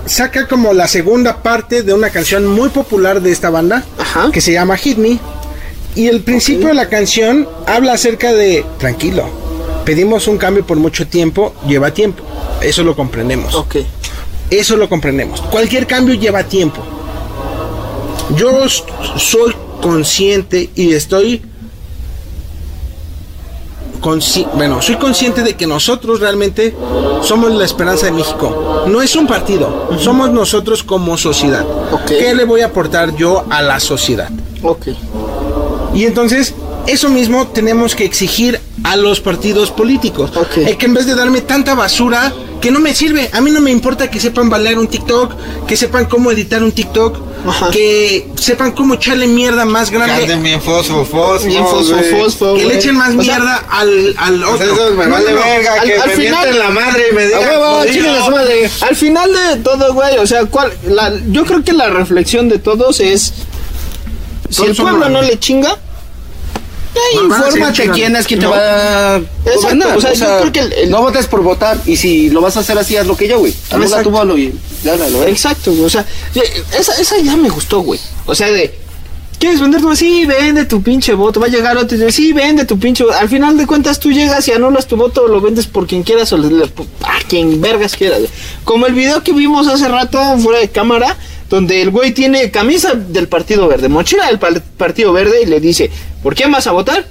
saca como la segunda parte de una canción muy popular de esta banda,
Ajá.
que se llama Hit Me. Y el principio de la canción habla acerca de, tranquilo, pedimos un cambio por mucho tiempo, lleva tiempo. Eso lo comprendemos.
Ok.
Eso lo comprendemos. Cualquier cambio lleva tiempo. Yo soy consciente y estoy bueno, soy consciente de que nosotros realmente somos la esperanza de México. No es un partido, somos nosotros como sociedad. ¿Qué le voy a aportar yo a la sociedad?
Ok.
Y entonces eso mismo tenemos que exigir a los partidos políticos. Eh, que en vez de darme tanta basura que no me sirve, a mí no me importa que sepan bailar un TikTok, que sepan cómo editar un TikTok, que sepan cómo echarle mierda más grande.
Bien fosfo, fosfo,
Bien fosfo, fosfo, Que le echen más
O sea,
mierda al, al
pues
otro.
eso me
No,
vale
no,
verga,
al-
que
al
me
final-
la madre y me digan.
A huevo,
jodido.
chinguen a su madre. Al final de todo, güey, o sea, ¿cuál? La, yo creo que la reflexión de todos es: si el pueblo no le chinga, infórmate quién es quien te va a
Exacto,
gobernar.
o sea, yo creo que no votes por votar y si lo vas a hacer así, haz lo que yo, güey. Anula
Exacto.
tu bolo y gánalo, ¿eh?
Exacto, güey, o sea, ya- esa, esa ya me gustó, güey. O sea, de. ¿Quieres vender tu Sí, vende tu pinche voto. Va a llegar otro y dice, sí, vende tu pinche voto. Al final de cuentas, tú llegas y anulas tu voto, lo vendes por quien quieras o le- a quien vergas quieras. Como el video que vimos hace rato fuera de cámara, donde el güey tiene camisa del Partido Verde, mochila del pa- Partido Verde y le dice, ¿por quién vas a votar?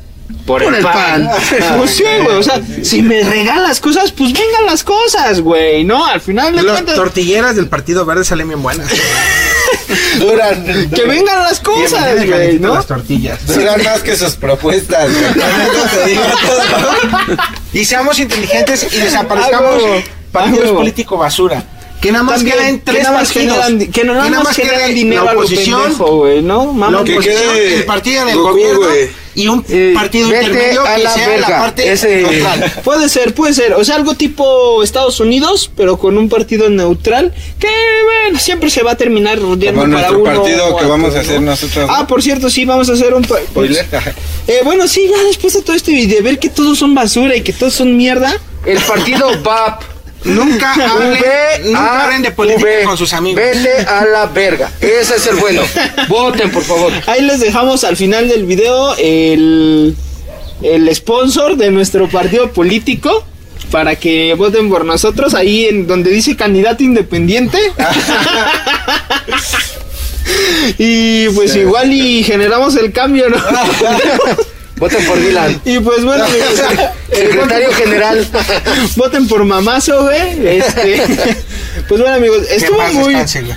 Por,
Por
el,
el
pan.
pan.
pues sí, güey. O sea, si me regalas cosas, pues vengan las cosas, güey. No, al final de
Las
cuentas.
tortilleras del Partido Verde salen bien buenas.
Duran.
Que vengan las cosas, güey, ¿no?
Las tortillas.
Duran más que sus propuestas.
Y seamos inteligentes y desaparezcamos partidos
huevo.
políticos basura. Que nada más
También,
queden
que
tres
nada más
partidos.
generan que no nada más generan dinero
la
a lo
oposición,
pendejo, güey, ¿no?
que
oposición,
quede
el partido del
Goku,
gobierno
güey.
y un
Eh,
partido intermedio
a
que
la
sea
verga.
la parte
Ese-
neutral.
Puede ser, puede ser. O sea, algo tipo Estados Unidos, pero con un partido neutral. Que, bueno, siempre se va a terminar rodeando
Como
para
nuestro
uno
partido
o
que vamos a hacer nosotros.
Ah, por cierto, sí, vamos a hacer un.
Spoiler.
Eh, bueno, sí, ya después de todo este video, ver que todos son basura y que todos son mierda.
El partido VAP.
Nunca hablen,
V,
nunca hablen de política
V.
con sus amigos.
Vete a la verga. Ese es el bueno. Voten, por favor.
Ahí les dejamos al final del video el, el sponsor de nuestro partido político para que voten por nosotros ahí en donde dice candidato independiente. y pues igual y generamos el cambio, ¿no?
Voten por Dylan.
y pues bueno, amigos,
Secretario general.
voten por mamazo, güey. Este, pues bueno, amigos, estuvo muy,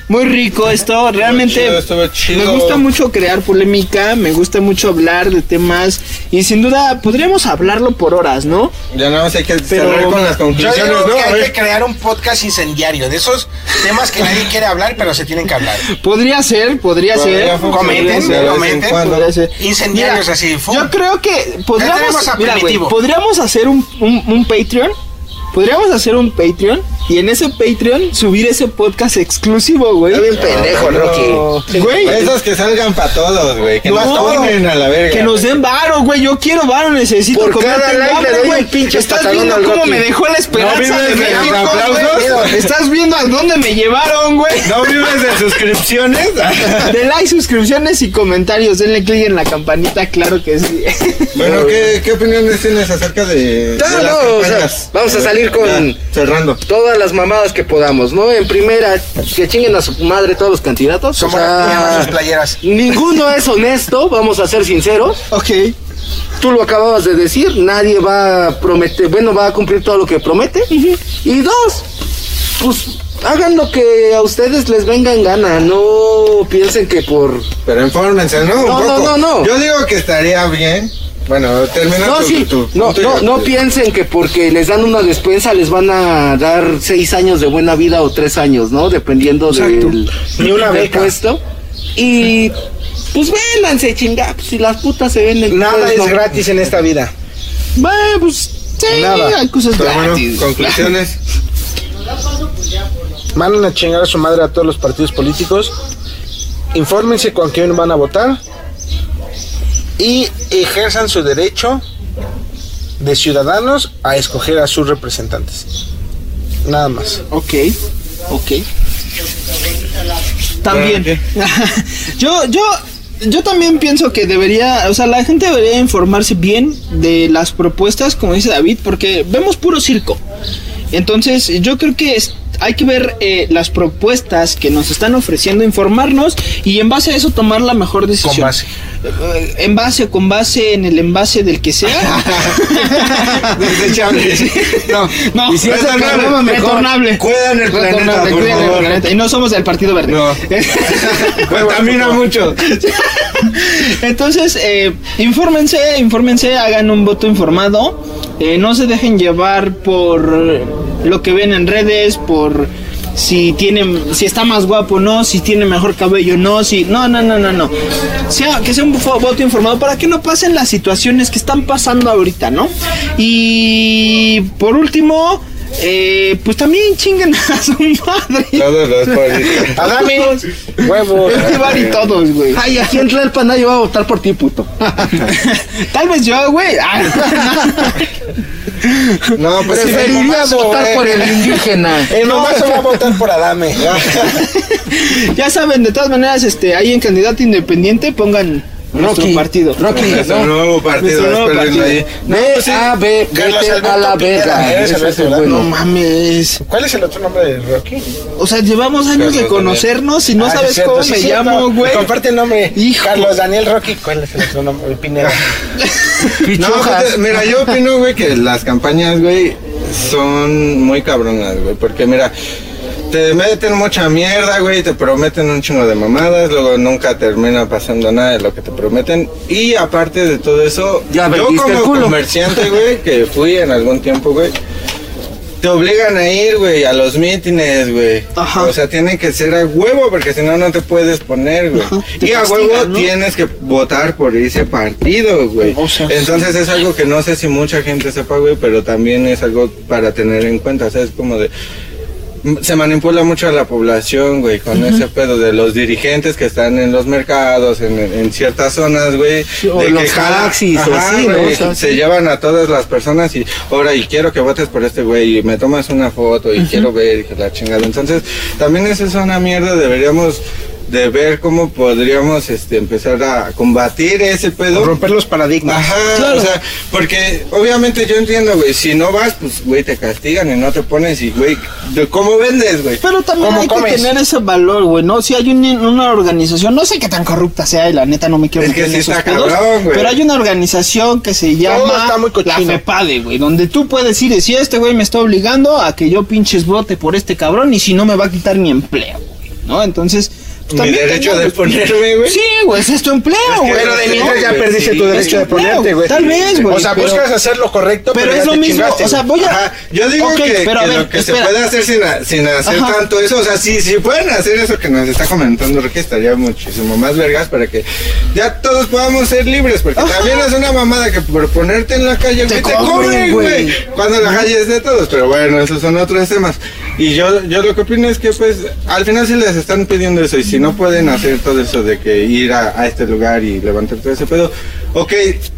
muy rico esto. Realmente
chido, estuvo chido.
me gusta mucho crear polémica, me gusta mucho hablar de temas y sin duda podríamos hablarlo por horas, ¿no?
Ya nada más hay que
Pero-
cerrar con las
Yo
conclusiones,
digo
¿no?
que hay que crear un podcast incendiario de esos temas que nadie quiere hablar, pero se tienen que hablar.
Podría ser, podría,
Podría
ser.
Comenten, comenten.
cuando.
podría ser.
Incendiarios
Mira,
así.
Yo creo que podríamos, mira, podríamos hacer un, un, un Patreon. Podríamos hacer un Patreon y en ese Patreon subir ese podcast exclusivo, güey.
Está bien pendejo, Rocky.
Güey,
Esos que salgan para todos, güey. Que
No,
nos donen a la verga.
Que nos den varo, güey. Yo quiero varo, necesito
Por
comer,
cada like
hambre,
le doy
güey.
pinche
Estás viendo
al
cómo
Rocky.
me dejó la esperanza
¿No vives
de
de los
México,
aplausos?
güey? Estás viendo a dónde me llevaron, güey.
¿No vives de suscripciones?
De like, suscripciones y comentarios. Denle click en la campanita, claro que sí.
bueno, ¿qué, ¿qué opiniones tienes acerca de,
No,
de las
no, o sea,
campañas?
vamos a salir con-
Ya, cerrando.
Todas las mamadas que podamos, ¿no? En primera, que chinguen a su madre todos los candidatos. O
Somos
sea,
sus playeras.
ninguno es honesto, vamos a ser sinceros.
ok.
Tú lo acababas de decir, nadie va a prometer, bueno, va a cumplir todo lo que promete. Y dos, pues hagan lo que a ustedes les venga en gana, no piensen que por...
Pero infórmense, ¿no? Un
No, no,
poco.
no, no.
Yo digo que estaría bien. Bueno, termina
No,
tu,
sí,
tu-
no,
tu-
no, no piensen que porque les dan una despensa les van a dar seis años de buena vida o tres años, ¿no? Dependiendo del,
Ni una
del
beca.
puesto. Y pues véndanse, chinga, pues, si las putas se venden.
Nada
pues,
es
no.
gratis en esta vida.
Bueno, pues sí,
Nada.
hay cosas
Pero bueno,
gratis.
conclusiones.
Manden a chingar a su madre a todos los partidos políticos. Infórmense con quién van a votar. Y ejerzan su derecho de ciudadanos a escoger a sus representantes. Nada más.
Ok, ok. También. yo, yo, yo también pienso que debería, o sea, la gente debería informarse bien de las propuestas, como dice David, porque vemos puro circo. Entonces, yo creo que es- hay que ver eh, las propuestas que nos están ofreciendo, informarnos y en base a eso tomar la mejor decisión.
Con base.
Eh, En base, con base en el envase del que sea.
No,
No,
Y si es
retornable,
retornable. Cuidan el planeta,
Retornable,
por
cuidan el
favor.
planeta. Y no somos del Partido Verde.
No. Contamina mucho.
Entonces, eh, infórmense, infórmense, hagan un voto informado. eh, no se dejen llevar por lo que ven en redes, por si tiene, si está más guapo no, si tiene mejor cabello no, si no, no, no, no, no. Sea, que sea un voto informado para que no pasen las situaciones que están pasando ahorita, ¿no? Y por último, eh, pues también chinguen a su madre.
Todos los.
Adame, huevos.
Llevar y todos, güey.
Ay, aquí en Tlalpan nadie va a votar por ti, puto.
Tal vez yo, güey.
No, pues Mazo,
votar
eh.
por el indígena.
El mamazo va a votar por Adame.
ya saben, de todas maneras, este, ahí en candidato independiente pongan nuestro
Rocky.
partido.
Rocky,
Nuestro
¿no?
nuevo partido,
Nuestro nuevo partido.
ahí.
Ve, a,
Carlos
vete a la verga. es.
No mames.
¿Cuál es el otro nombre de Rocky?
O sea, llevamos años de
Carlos
conocernos y no
Ah,
sabes
es cierto,
cómo
sí,
me
cierto.
llamo, güey.
Comparte el nombre.
Hijo.
Carlos Daniel Rocky. ¿Cuál es el otro nombre? Pineda.
No,
Pichujas.
pues, mira, yo opino, güey, que las campañas, güey, son muy cabronas, güey. Porque, mira, te meten mucha mierda, güey, te prometen un chingo de mamadas, luego nunca termina pasando nada de lo que te prometen. Y aparte de todo eso,
Ya
yo como comerciante, güey, que fui en algún tiempo, güey. Te obligan a ir, güey, a los mítines, güey.
Ajá.
O sea, tiene que ser a huevo, porque si no, no te puedes poner, güey. Y a
castigan,
huevo
¿no?
tienes que votar por ese partido, güey.
O sea,
Entonces es algo que no sé si mucha gente sepa, güey, pero también es algo para tener en cuenta. O sea, es como de... Se manipula mucho a la población, güey, con ese pedo de los dirigentes que están en los mercados, en, en ciertas zonas, güey.
O
de
los
que
taxis, o
Ajá,
O sea,
se llevan a todas las personas y ahora y quiero que votes por este güey y me tomas una foto y quiero ver y que la chingada. Entonces, también eso es una mierda, deberíamos de ver cómo podríamos este empezar a combatir ese pedo.
Romper los paradigmas.
Ajá, o sea, porque obviamente yo entiendo, güey, si no vas, pues, güey, te castigan y no te pones y, güey, ¿de ¿cómo vendes, güey?
Pero también
¿Cómo
hay
comes?
que tener ese valor, güey, ¿no? Si hay un- una organización, no sé qué tan corrupta sea y la neta no me quiero
Es que
meter en
sí
esos
está
pedos,
cabrón, güey.
pero hay una organización que se llama
está muy
la. FEPADE, güey, donde tú puedes ir y decir, este güey me está obligando a que yo pinches vote por este cabrón y si no me va a quitar mi empleo, güey, ¿no? Entonces... pues,
Mi derecho de ponerme, güey.
Sí, güey, ese es tu empleo, güey.
Pero de mientras ya perdiste
sí,
tu derecho
tu
de ponerte, güey.
tal vez, güey,
O sea,
pero-
buscas hacer lo correcto,
Pero
pero,
es lo
te
mismo,
chingaste,
o sea, voy a...
Ajá, yo digo que,
pero
que
ver,
lo que
espera.
se puede hacer sin, a- sin hacer
Ajá.
tanto eso, o sea, si, si pueden hacer eso que nos está comentando Ricky, estaría muchísimo más vergas para que ya todos podamos ser libres, porque
Ajá.
también es una mamada que por ponerte en la calle,
Te
güey, te
cobren, güey,
cuando la calle es de todos, pero bueno, esos son otros temas. Y yo, yo lo que opino es que, pues, al final sí les están pidiendo eso, y si no pueden hacer todo eso de que ir a, a este lugar y levantar todo ese pedo, ok,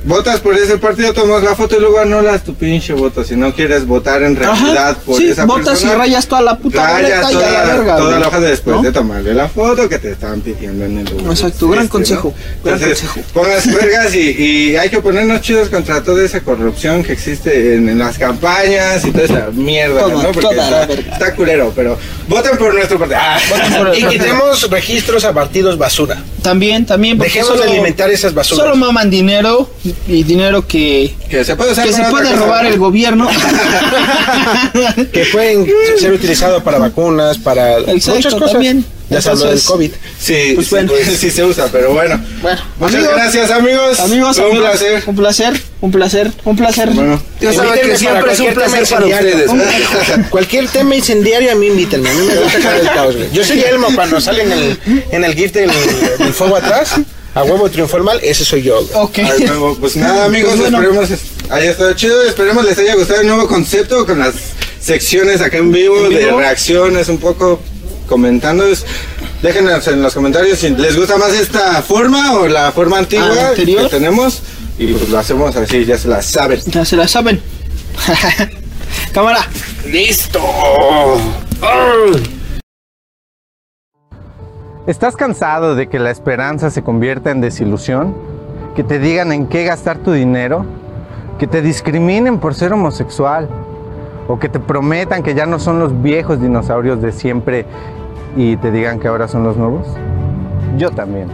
votas por ese partido, tomas la foto y luego anulas tu pinche voto, si no quieres votar en realidad
Ajá,
por
sí,
esa
votas
persona.
y rayas toda la puta
Rayas
boleta y a
toda,
la verga,
toda la hoja después
¿No?
de tomarle la foto que te estaban pidiendo en el lugar.
Exacto, gran
Este,
consejo, gran
Entonces,
consejo.
pongas vergas y, y hay que ponernos chidos contra toda esa corrupción que existe en, en las campañas y toda esa mierda,
Toda,
¿no? Porque
toda la
está,
verga.
está culero, pero voten por nuestro partido. Ah,
Y quitemos registros a partidos basura.
También, también.
Dejemos de alimentar esas basuras.
Solo maman dinero y dinero que,
que se puede usar
que se puede robar el gobierno.
que pueden ser utilizados para vacunas, para
Exacto,
muchas cosas.
también.
Ya se habló del COVID.
Sí,
Pues
sí,
bueno.
pues, sí se usa, pero bueno.
Bueno,
Muchas
amigos,
gracias, amigos.
Amigos,
un
amigos,
placer.
Un placer, un placer, un placer.
Bueno.
Ya saben que siempre es un placer para ustedes.
Cualquier tema incendiario a mí invítenme. A mí me gusta el caos, güey. Yo soy Elmo cuando sale en el, en el GIF del, del fuego atrás. A huevo triunfó el mal, ese soy yo. güey.
Ok.
Ay, Pues nada, amigos,
Pues bueno.
esperemos es- haya estado chido. Esperemos les haya gustado el nuevo concepto con las secciones acá en vivo,
¿En
de
vivo?
reacciones, un poco comentando. Déjenos en los comentarios si les gusta más esta forma o la forma antigua
anterior.
que tenemos. Y pues lo hacemos así, ya se la saben.
Ya se la saben. Cámara.
¡Listo!
¿Estás cansado de que la esperanza se convierta en desilusión? ¿Que te digan en qué gastar tu dinero? ¿Que te discriminen por ser homosexual? ¿O que te prometan que ya no son los viejos dinosaurios de siempre y te digan que ahora son los nuevos? Yo también.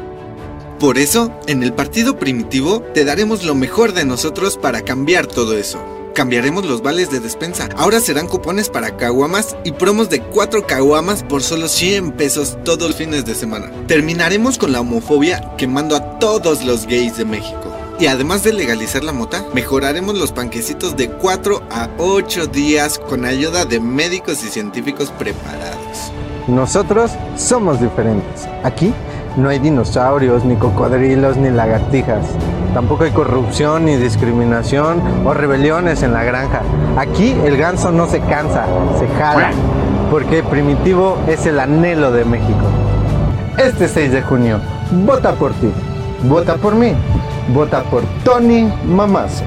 Por eso, en el Partido Primitivo te daremos lo mejor de nosotros para cambiar todo eso.
Cambiaremos los vales de despensa. Ahora serán cupones para caguamas y promos de 4 caguamas por solo 100 pesos todos los fines de semana. Terminaremos con la homofobia quemando a todos los gays de México. Y además de legalizar la mota, mejoraremos los panquecitos de 4 a 8 días con ayuda de médicos y científicos preparados.
Nosotros somos diferentes. Aquí no hay dinosaurios, ni cocodrilos, ni lagartijas. Tampoco hay corrupción, ni discriminación o rebeliones en la granja. Aquí el ganso no se cansa, se jala. Porque primitivo es el anhelo de México. Este 6 de junio, vota por ti. Vota por mí. Vota por Tony Mamazo.